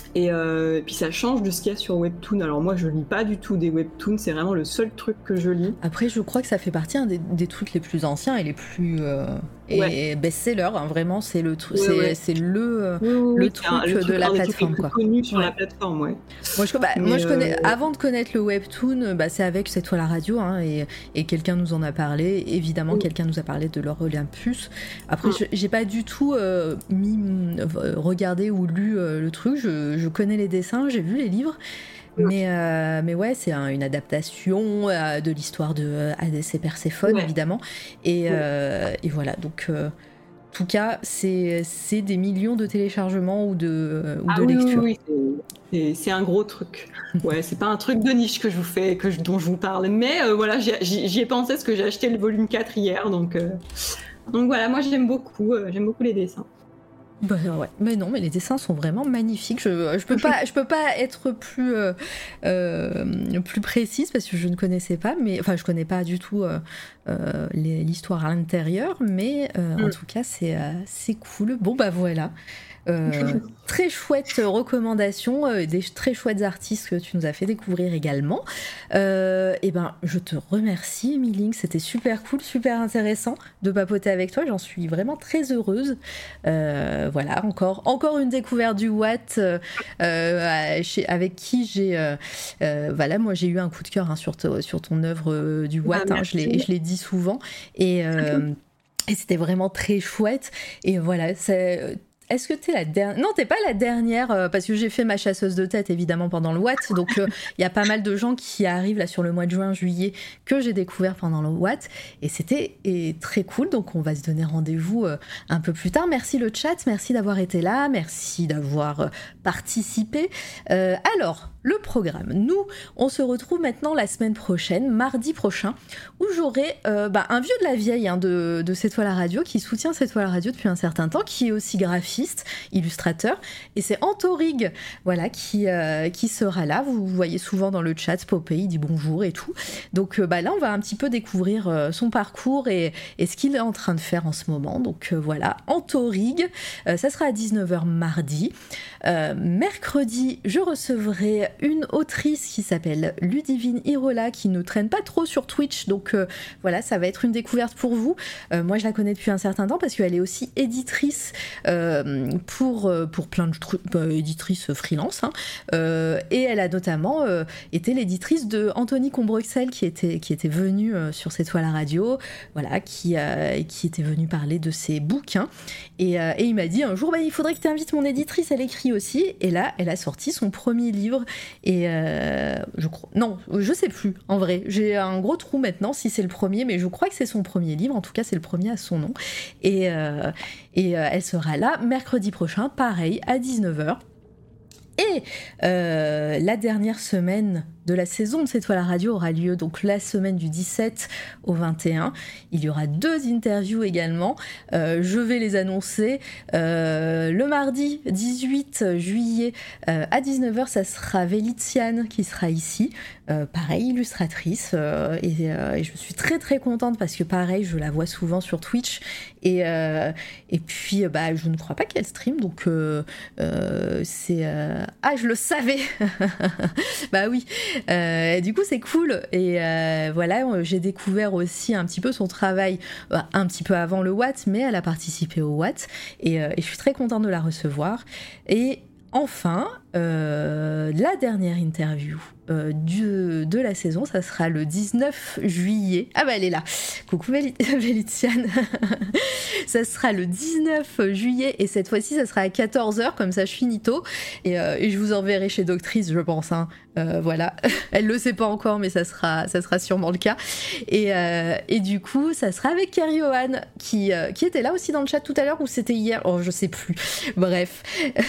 Euh, et, puis ça change de ce qu'il y a sur Webtoon. Alors moi je lis pas du tout des Webtoons, c'est vraiment le seul truc que je lis. Après je crois que ça fait partie des, trucs les plus anciens et les plus euh, et best-seller. Hein, vraiment c'est le truc, c'est le le truc de la plateforme quoi. Connu sur la plateforme, ouais. Moi je, bah, moi, je connais, euh, avant de connaître le Webtoon, bah, c'est avec cette fois la radio hein, et, et quelqu'un nous en a parlé. Évidemment quelqu'un nous a parlé de leur Olympus. Après mm. j'ai pas du tout mis regardé ou lu le truc. Je, je connais les dessins, j'ai vu les livres. Mais, euh, mais ouais, c'est une adaptation euh, de l'histoire de euh, et Perséphone, évidemment. Et, et, voilà, donc, en tout cas, c'est des millions de téléchargements ou de, ou ah de lectures. Oui, oui, c'est un gros truc. Ouais, c'est pas un truc de niche que je vous fais, que dont je vous parle. Mais voilà, j'y ai pensé parce que j'ai acheté le volume 4 hier. Donc, donc voilà, moi j'aime beaucoup, j'aime beaucoup les dessins. Bah ouais, mais non, mais les dessins sont vraiment magnifiques. Je, je peux pas, je peux pas être plus euh, euh, plus précise parce que je ne connaissais pas, mais enfin je connais pas du tout euh, l'histoire à l'intérieur, mais en mm. tout cas c'est c'est cool. Bon bah voilà. très chouettes recommandations, des très chouettes artistes que tu nous as fait découvrir également. et ben, je te remercie, Emiling, c'était super cool, super intéressant de papoter avec toi. J'en suis vraiment très heureuse. voilà, encore, encore une découverte du Watt avec qui j'ai, voilà, moi j'ai eu un coup de cœur hein, sur, sur ton œuvre du Watt. Ah, hein, je l'ai dit souvent et et c'était vraiment très chouette. Et voilà, c'est est-ce que tu es la dernière Non, t'es pas la dernière, euh, parce que j'ai fait ma chasseuse de tête évidemment pendant le Watt. Donc euh, il y a pas mal de gens qui arrivent là sur le mois de juin, juillet, que j'ai découvert pendant le Watt. Et c'était très cool. Donc on va se donner rendez-vous euh, un peu plus tard. Merci le chat, merci d'avoir été là, merci d'avoir participé. alors, le programme. Nous, on se retrouve maintenant la semaine prochaine, mardi prochain, où j'aurai bah, un vieux de la vieille hein, de, de radio, qui soutient C'est toi la radio depuis un certain temps, qui est aussi graphiste illustrateur, et c'est Antorig, voilà, qui, euh, qui sera là. Vous, voyez souvent dans le chat, Popeye, il dit bonjour et tout. Donc euh, bah, là, on va un petit peu découvrir euh, son parcours et, et ce qu'il est en train de faire en ce moment. Donc voilà, Antorig, ça sera à 19h mardi. mercredi, je recevrai une autrice qui s'appelle Ludivine Irola, qui ne traîne pas trop sur Twitch. Donc voilà, ça va être une découverte pour vous. moi, je la connais depuis un certain temps parce qu'elle est aussi éditrice pour, euh, pour plein de trucs, éditrice freelance. Hein. Euh, et elle a notamment euh, été l'éditrice de Anthony Combruxel qui était, qui était venu sur cette toile à radio, voilà, qui, qui était venu parler de ses bouquins. Et, et il m'a dit un jour, bah, il faudrait que tu invites mon éditrice, elle écrit aussi. Et là, elle a sorti son premier livre. Et je crois, non, je sais plus, en vrai. J'ai un gros trou maintenant si c'est le premier, mais je crois que c'est son premier livre. En tout cas, c'est le premier à son nom. Et, et elle sera là mercredi prochain, pareil, à 19h. Et euh, la dernière semaine de la saison de C'est toi la radio aura lieu donc la semaine du 17 au 21. Il y aura deux interviews également. Euh, je vais les annoncer. Euh, le mardi 18 juillet à 19h, ça sera Vélitiane qui sera ici. pareil, illustratrice. Et, et, je suis très très contente parce que pareil, je la vois souvent sur Twitch. Et, et puis, bah, je ne crois pas qu'elle stream. Donc, c'est... ah, je le savais Bah oui euh, du coup, c'est cool. Et euh, voilà, j'ai découvert aussi un petit peu son travail, euh, un petit peu avant le Watt, mais elle a participé au Watt. Et, et je suis très contente de la recevoir. Et enfin, la dernière interview euh, de la saison. Ça sera le 19 juillet. Ah bah elle est là. Coucou Vélitiane. ça sera le 19 juillet et cette fois-ci ça sera à 14h comme ça je finis tôt et, euh, et je vous enverrai chez Doctrice je pense. Hein. Euh, voilà, elle le sait pas encore mais ça sera, ça sera sûrement le cas. Et, et du coup ça sera avec Kerry Johan qui, qui était là aussi dans le chat tout à l'heure ou c'était hier, oh je sais plus. Bref.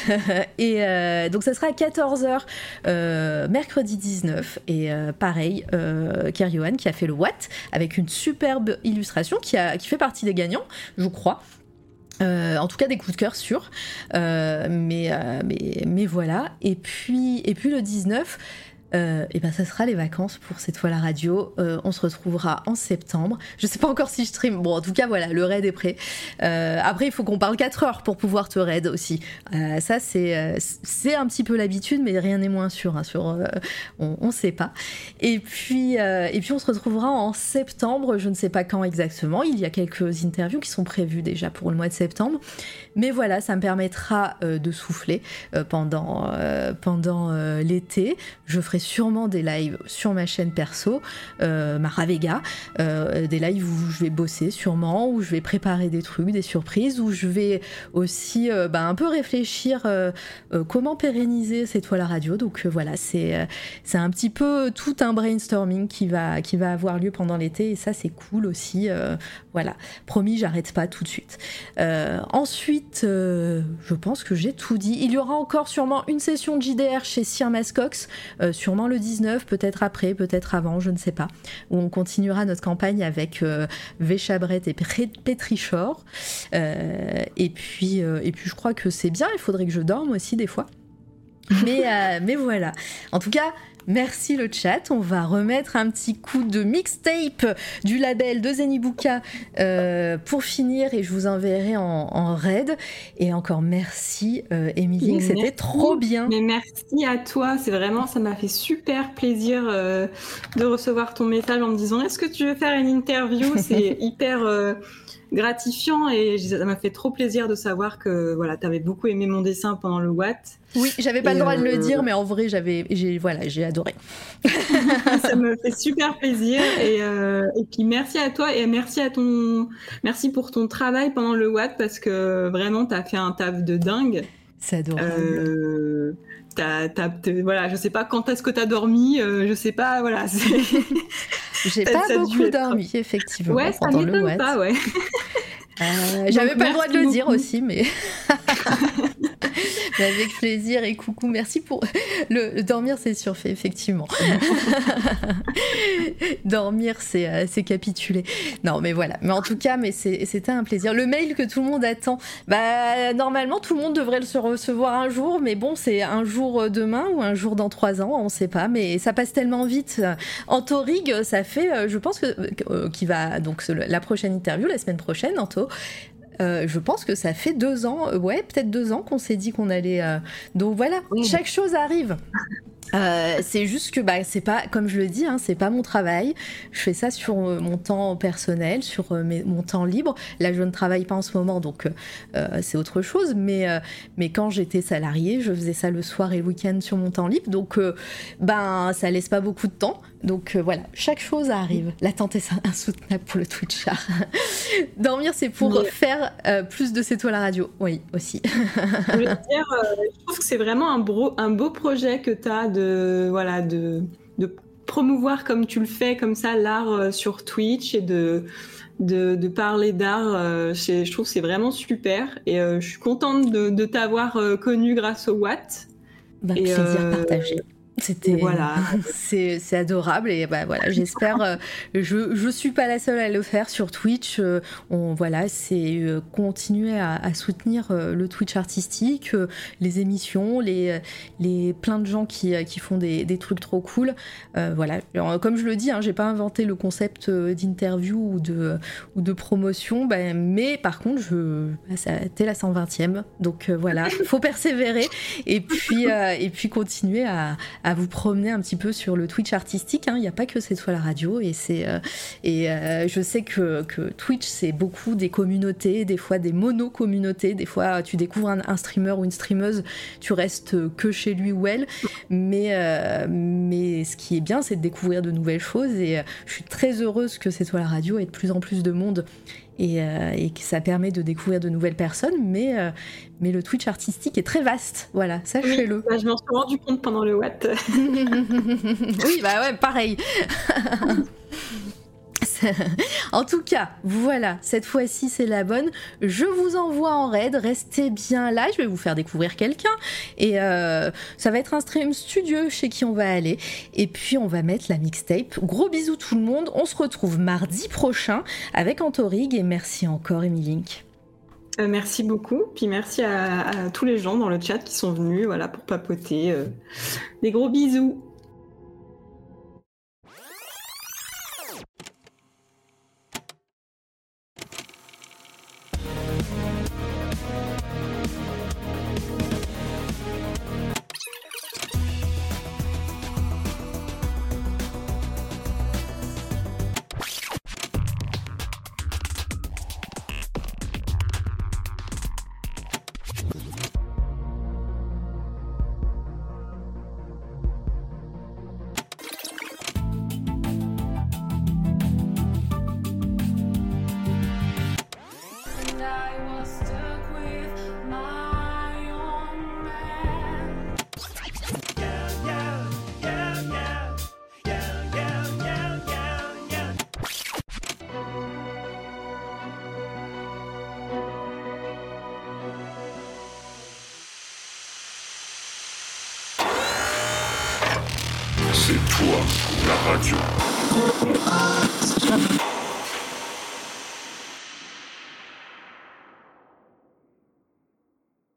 et donc ça sera à 14h mercredi 10 et euh, pareil, euh, Keriohan qui a fait le Watt avec une superbe illustration qui fait partie des gagnants, je crois. Euh, en tout cas des coups de cœur sûrs. mais, mais, mais, voilà. Et puis, et puis le 19, euh, et ben ça sera les vacances pour cette fois la radio. Euh, on se retrouvera en septembre. Je sais pas encore si je stream. Bon, en tout cas, voilà, le raid est prêt. Euh, après, il faut qu'on parle 4 heures pour pouvoir te raid aussi. ça, c'est c'est un petit peu l'habitude, mais rien n'est moins sûr. Hein, sur, on, on sait pas. Et puis, et puis, on se retrouvera en septembre. Je ne sais pas quand exactement. Il y a quelques interviews qui sont prévues déjà pour le mois de septembre. Mais voilà, ça me permettra de souffler pendant, pendant l'été. Je ferai sûrement des lives sur ma chaîne perso, euh, Maravega, euh, des lives où je vais bosser sûrement, où je vais préparer des trucs, des surprises, où je vais aussi euh, bah, un peu réfléchir comment pérenniser cette toile à radio. Donc voilà, c'est c'est un petit peu tout un brainstorming qui va, qui va avoir lieu pendant l'été et ça c'est cool aussi. voilà, promis, j'arrête pas tout de suite. ensuite, je pense que j'ai tout dit. Il y aura encore sûrement une session de JDR chez Sir Mascox sur le 19, peut-être après, peut-être avant, je ne sais pas, où on continuera notre campagne avec euh, Véchabret et Pétrichor. Euh, et, puis, euh, et puis je crois que c'est bien, il faudrait que je dorme aussi des fois. Mais, mais voilà. En tout cas, Merci le chat. On va remettre un petit coup de mixtape du label de Zenibuka euh, pour finir et je vous enverrai en, raid. Et encore merci, euh, Émilie, c'était trop bien. Mais merci à toi. C'est vraiment, ça m'a fait super plaisir euh, de recevoir ton message en me disant est-ce que tu veux faire une interview? C'est hyper gratifiant et ça m'a fait trop plaisir de savoir que voilà, tu avais beaucoup aimé mon dessin pendant le Watt. Oui, j'avais pas le droit de le euh, dire, mais en vrai, j'avais, j'ai, voilà, j'ai adoré. ça me fait super plaisir et, euh, et puis merci à toi et merci à ton, merci pour ton travail pendant le Watt parce que vraiment, tu as fait un taf de dingue. C'est adorable. Euh, voilà, je sais pas quand est-ce que tu as dormi, euh, je sais pas, voilà. J'ai pas beaucoup dormi, effectivement. Ouais, ça m'étonne pas, ouais. Euh, j'avais pas le droit de le dire aussi, mais. avec plaisir et coucou. Merci pour le, dormir, c'est surfait, effectivement. dormir, euh, c'est capituler. Non, mais voilà. Mais en tout cas, mais c'était un plaisir. Le mail que tout le monde attend, bah normalement tout le monde devrait le se recevoir un jour, mais bon, c'est un jour demain ou un jour dans trois ans, on sait pas. Mais ça passe tellement vite. Antorig, ça fait, euh, je pense que euh, qui va donc la prochaine interview la semaine prochaine, Euh, je pense que ça fait deux ans, euh, ouais, peut-être deux ans qu'on s'est dit qu'on allait. Euh, donc voilà, chaque chose arrive. Euh, c'est juste que bah, c'est pas, comme je le dis, hein, c'est pas mon travail. Je fais ça sur euh, mon temps personnel, sur euh, mon temps libre. Là, je ne travaille pas en ce moment, donc c'est autre chose. Mais, mais quand j'étais salariée, je faisais ça le soir et le week-end sur mon temps libre. Donc, ben, ça laisse pas beaucoup de temps. Donc voilà, chaque chose arrive. L'attente est insoutenable pour le Twitch. Dormir, c'est pour faire plus de C'est toi la radio. Oui, aussi. je, veux dire, je trouve que c'est vraiment un beau, un beau projet que tu as de de voilà de, promouvoir comme tu le fais comme ça l'art euh, sur Twitch et de de, parler d'art, euh, je trouve c'est vraiment super et euh, je suis contente de, t'avoir connu grâce au Watt. Bah, et, plaisir partagé. C'était voilà, c'est adorable et bah voilà, j'espère. Euh, je je suis pas la seule à le faire sur Twitch. Euh, on voilà, c'est euh, continuer à, soutenir le Twitch artistique, les émissions, les les plein de gens qui, qui font des, des trucs trop cool. voilà, comme je le dis, hein, j'ai pas inventé le concept d'interview ou de ou de promotion, bah, mais par contre, je bah, c'était la 120e, donc voilà, faut persévérer et puis et puis continuer à à vous promener un petit peu sur le Twitch artistique. Hein. Il n'y a pas que c'est toi la radio et c'est euh, et euh, je sais que, que Twitch c'est beaucoup des communautés, des fois des mono-communautés, des fois tu découvres un, streamer ou une streameuse, tu restes que chez lui ou elle, mais euh, mais ce qui est bien c'est de découvrir de nouvelles choses et je suis très heureuse que c'est toi la radio et de plus en plus de monde euh, et, que ça permet de découvrir de nouvelles personnes, mais, euh, mais le Twitch artistique est très vaste, voilà, sachez-le. Bah, je m'en suis rendu compte pendant le Watt. oui, bah ouais, pareil. en tout cas, voilà, cette fois-ci c'est la bonne. Je vous envoie en raid, restez bien là, je vais vous faire découvrir quelqu'un. Et euh, ça va être un stream studieux chez qui on va aller. Et puis on va mettre la mixtape. Gros bisous tout le monde, on se retrouve mardi prochain avec Antorig et merci encore Emilink. Euh, merci beaucoup, puis merci à, tous les gens dans le chat qui sont venus voilà, pour papoter. Euh. des gros bisous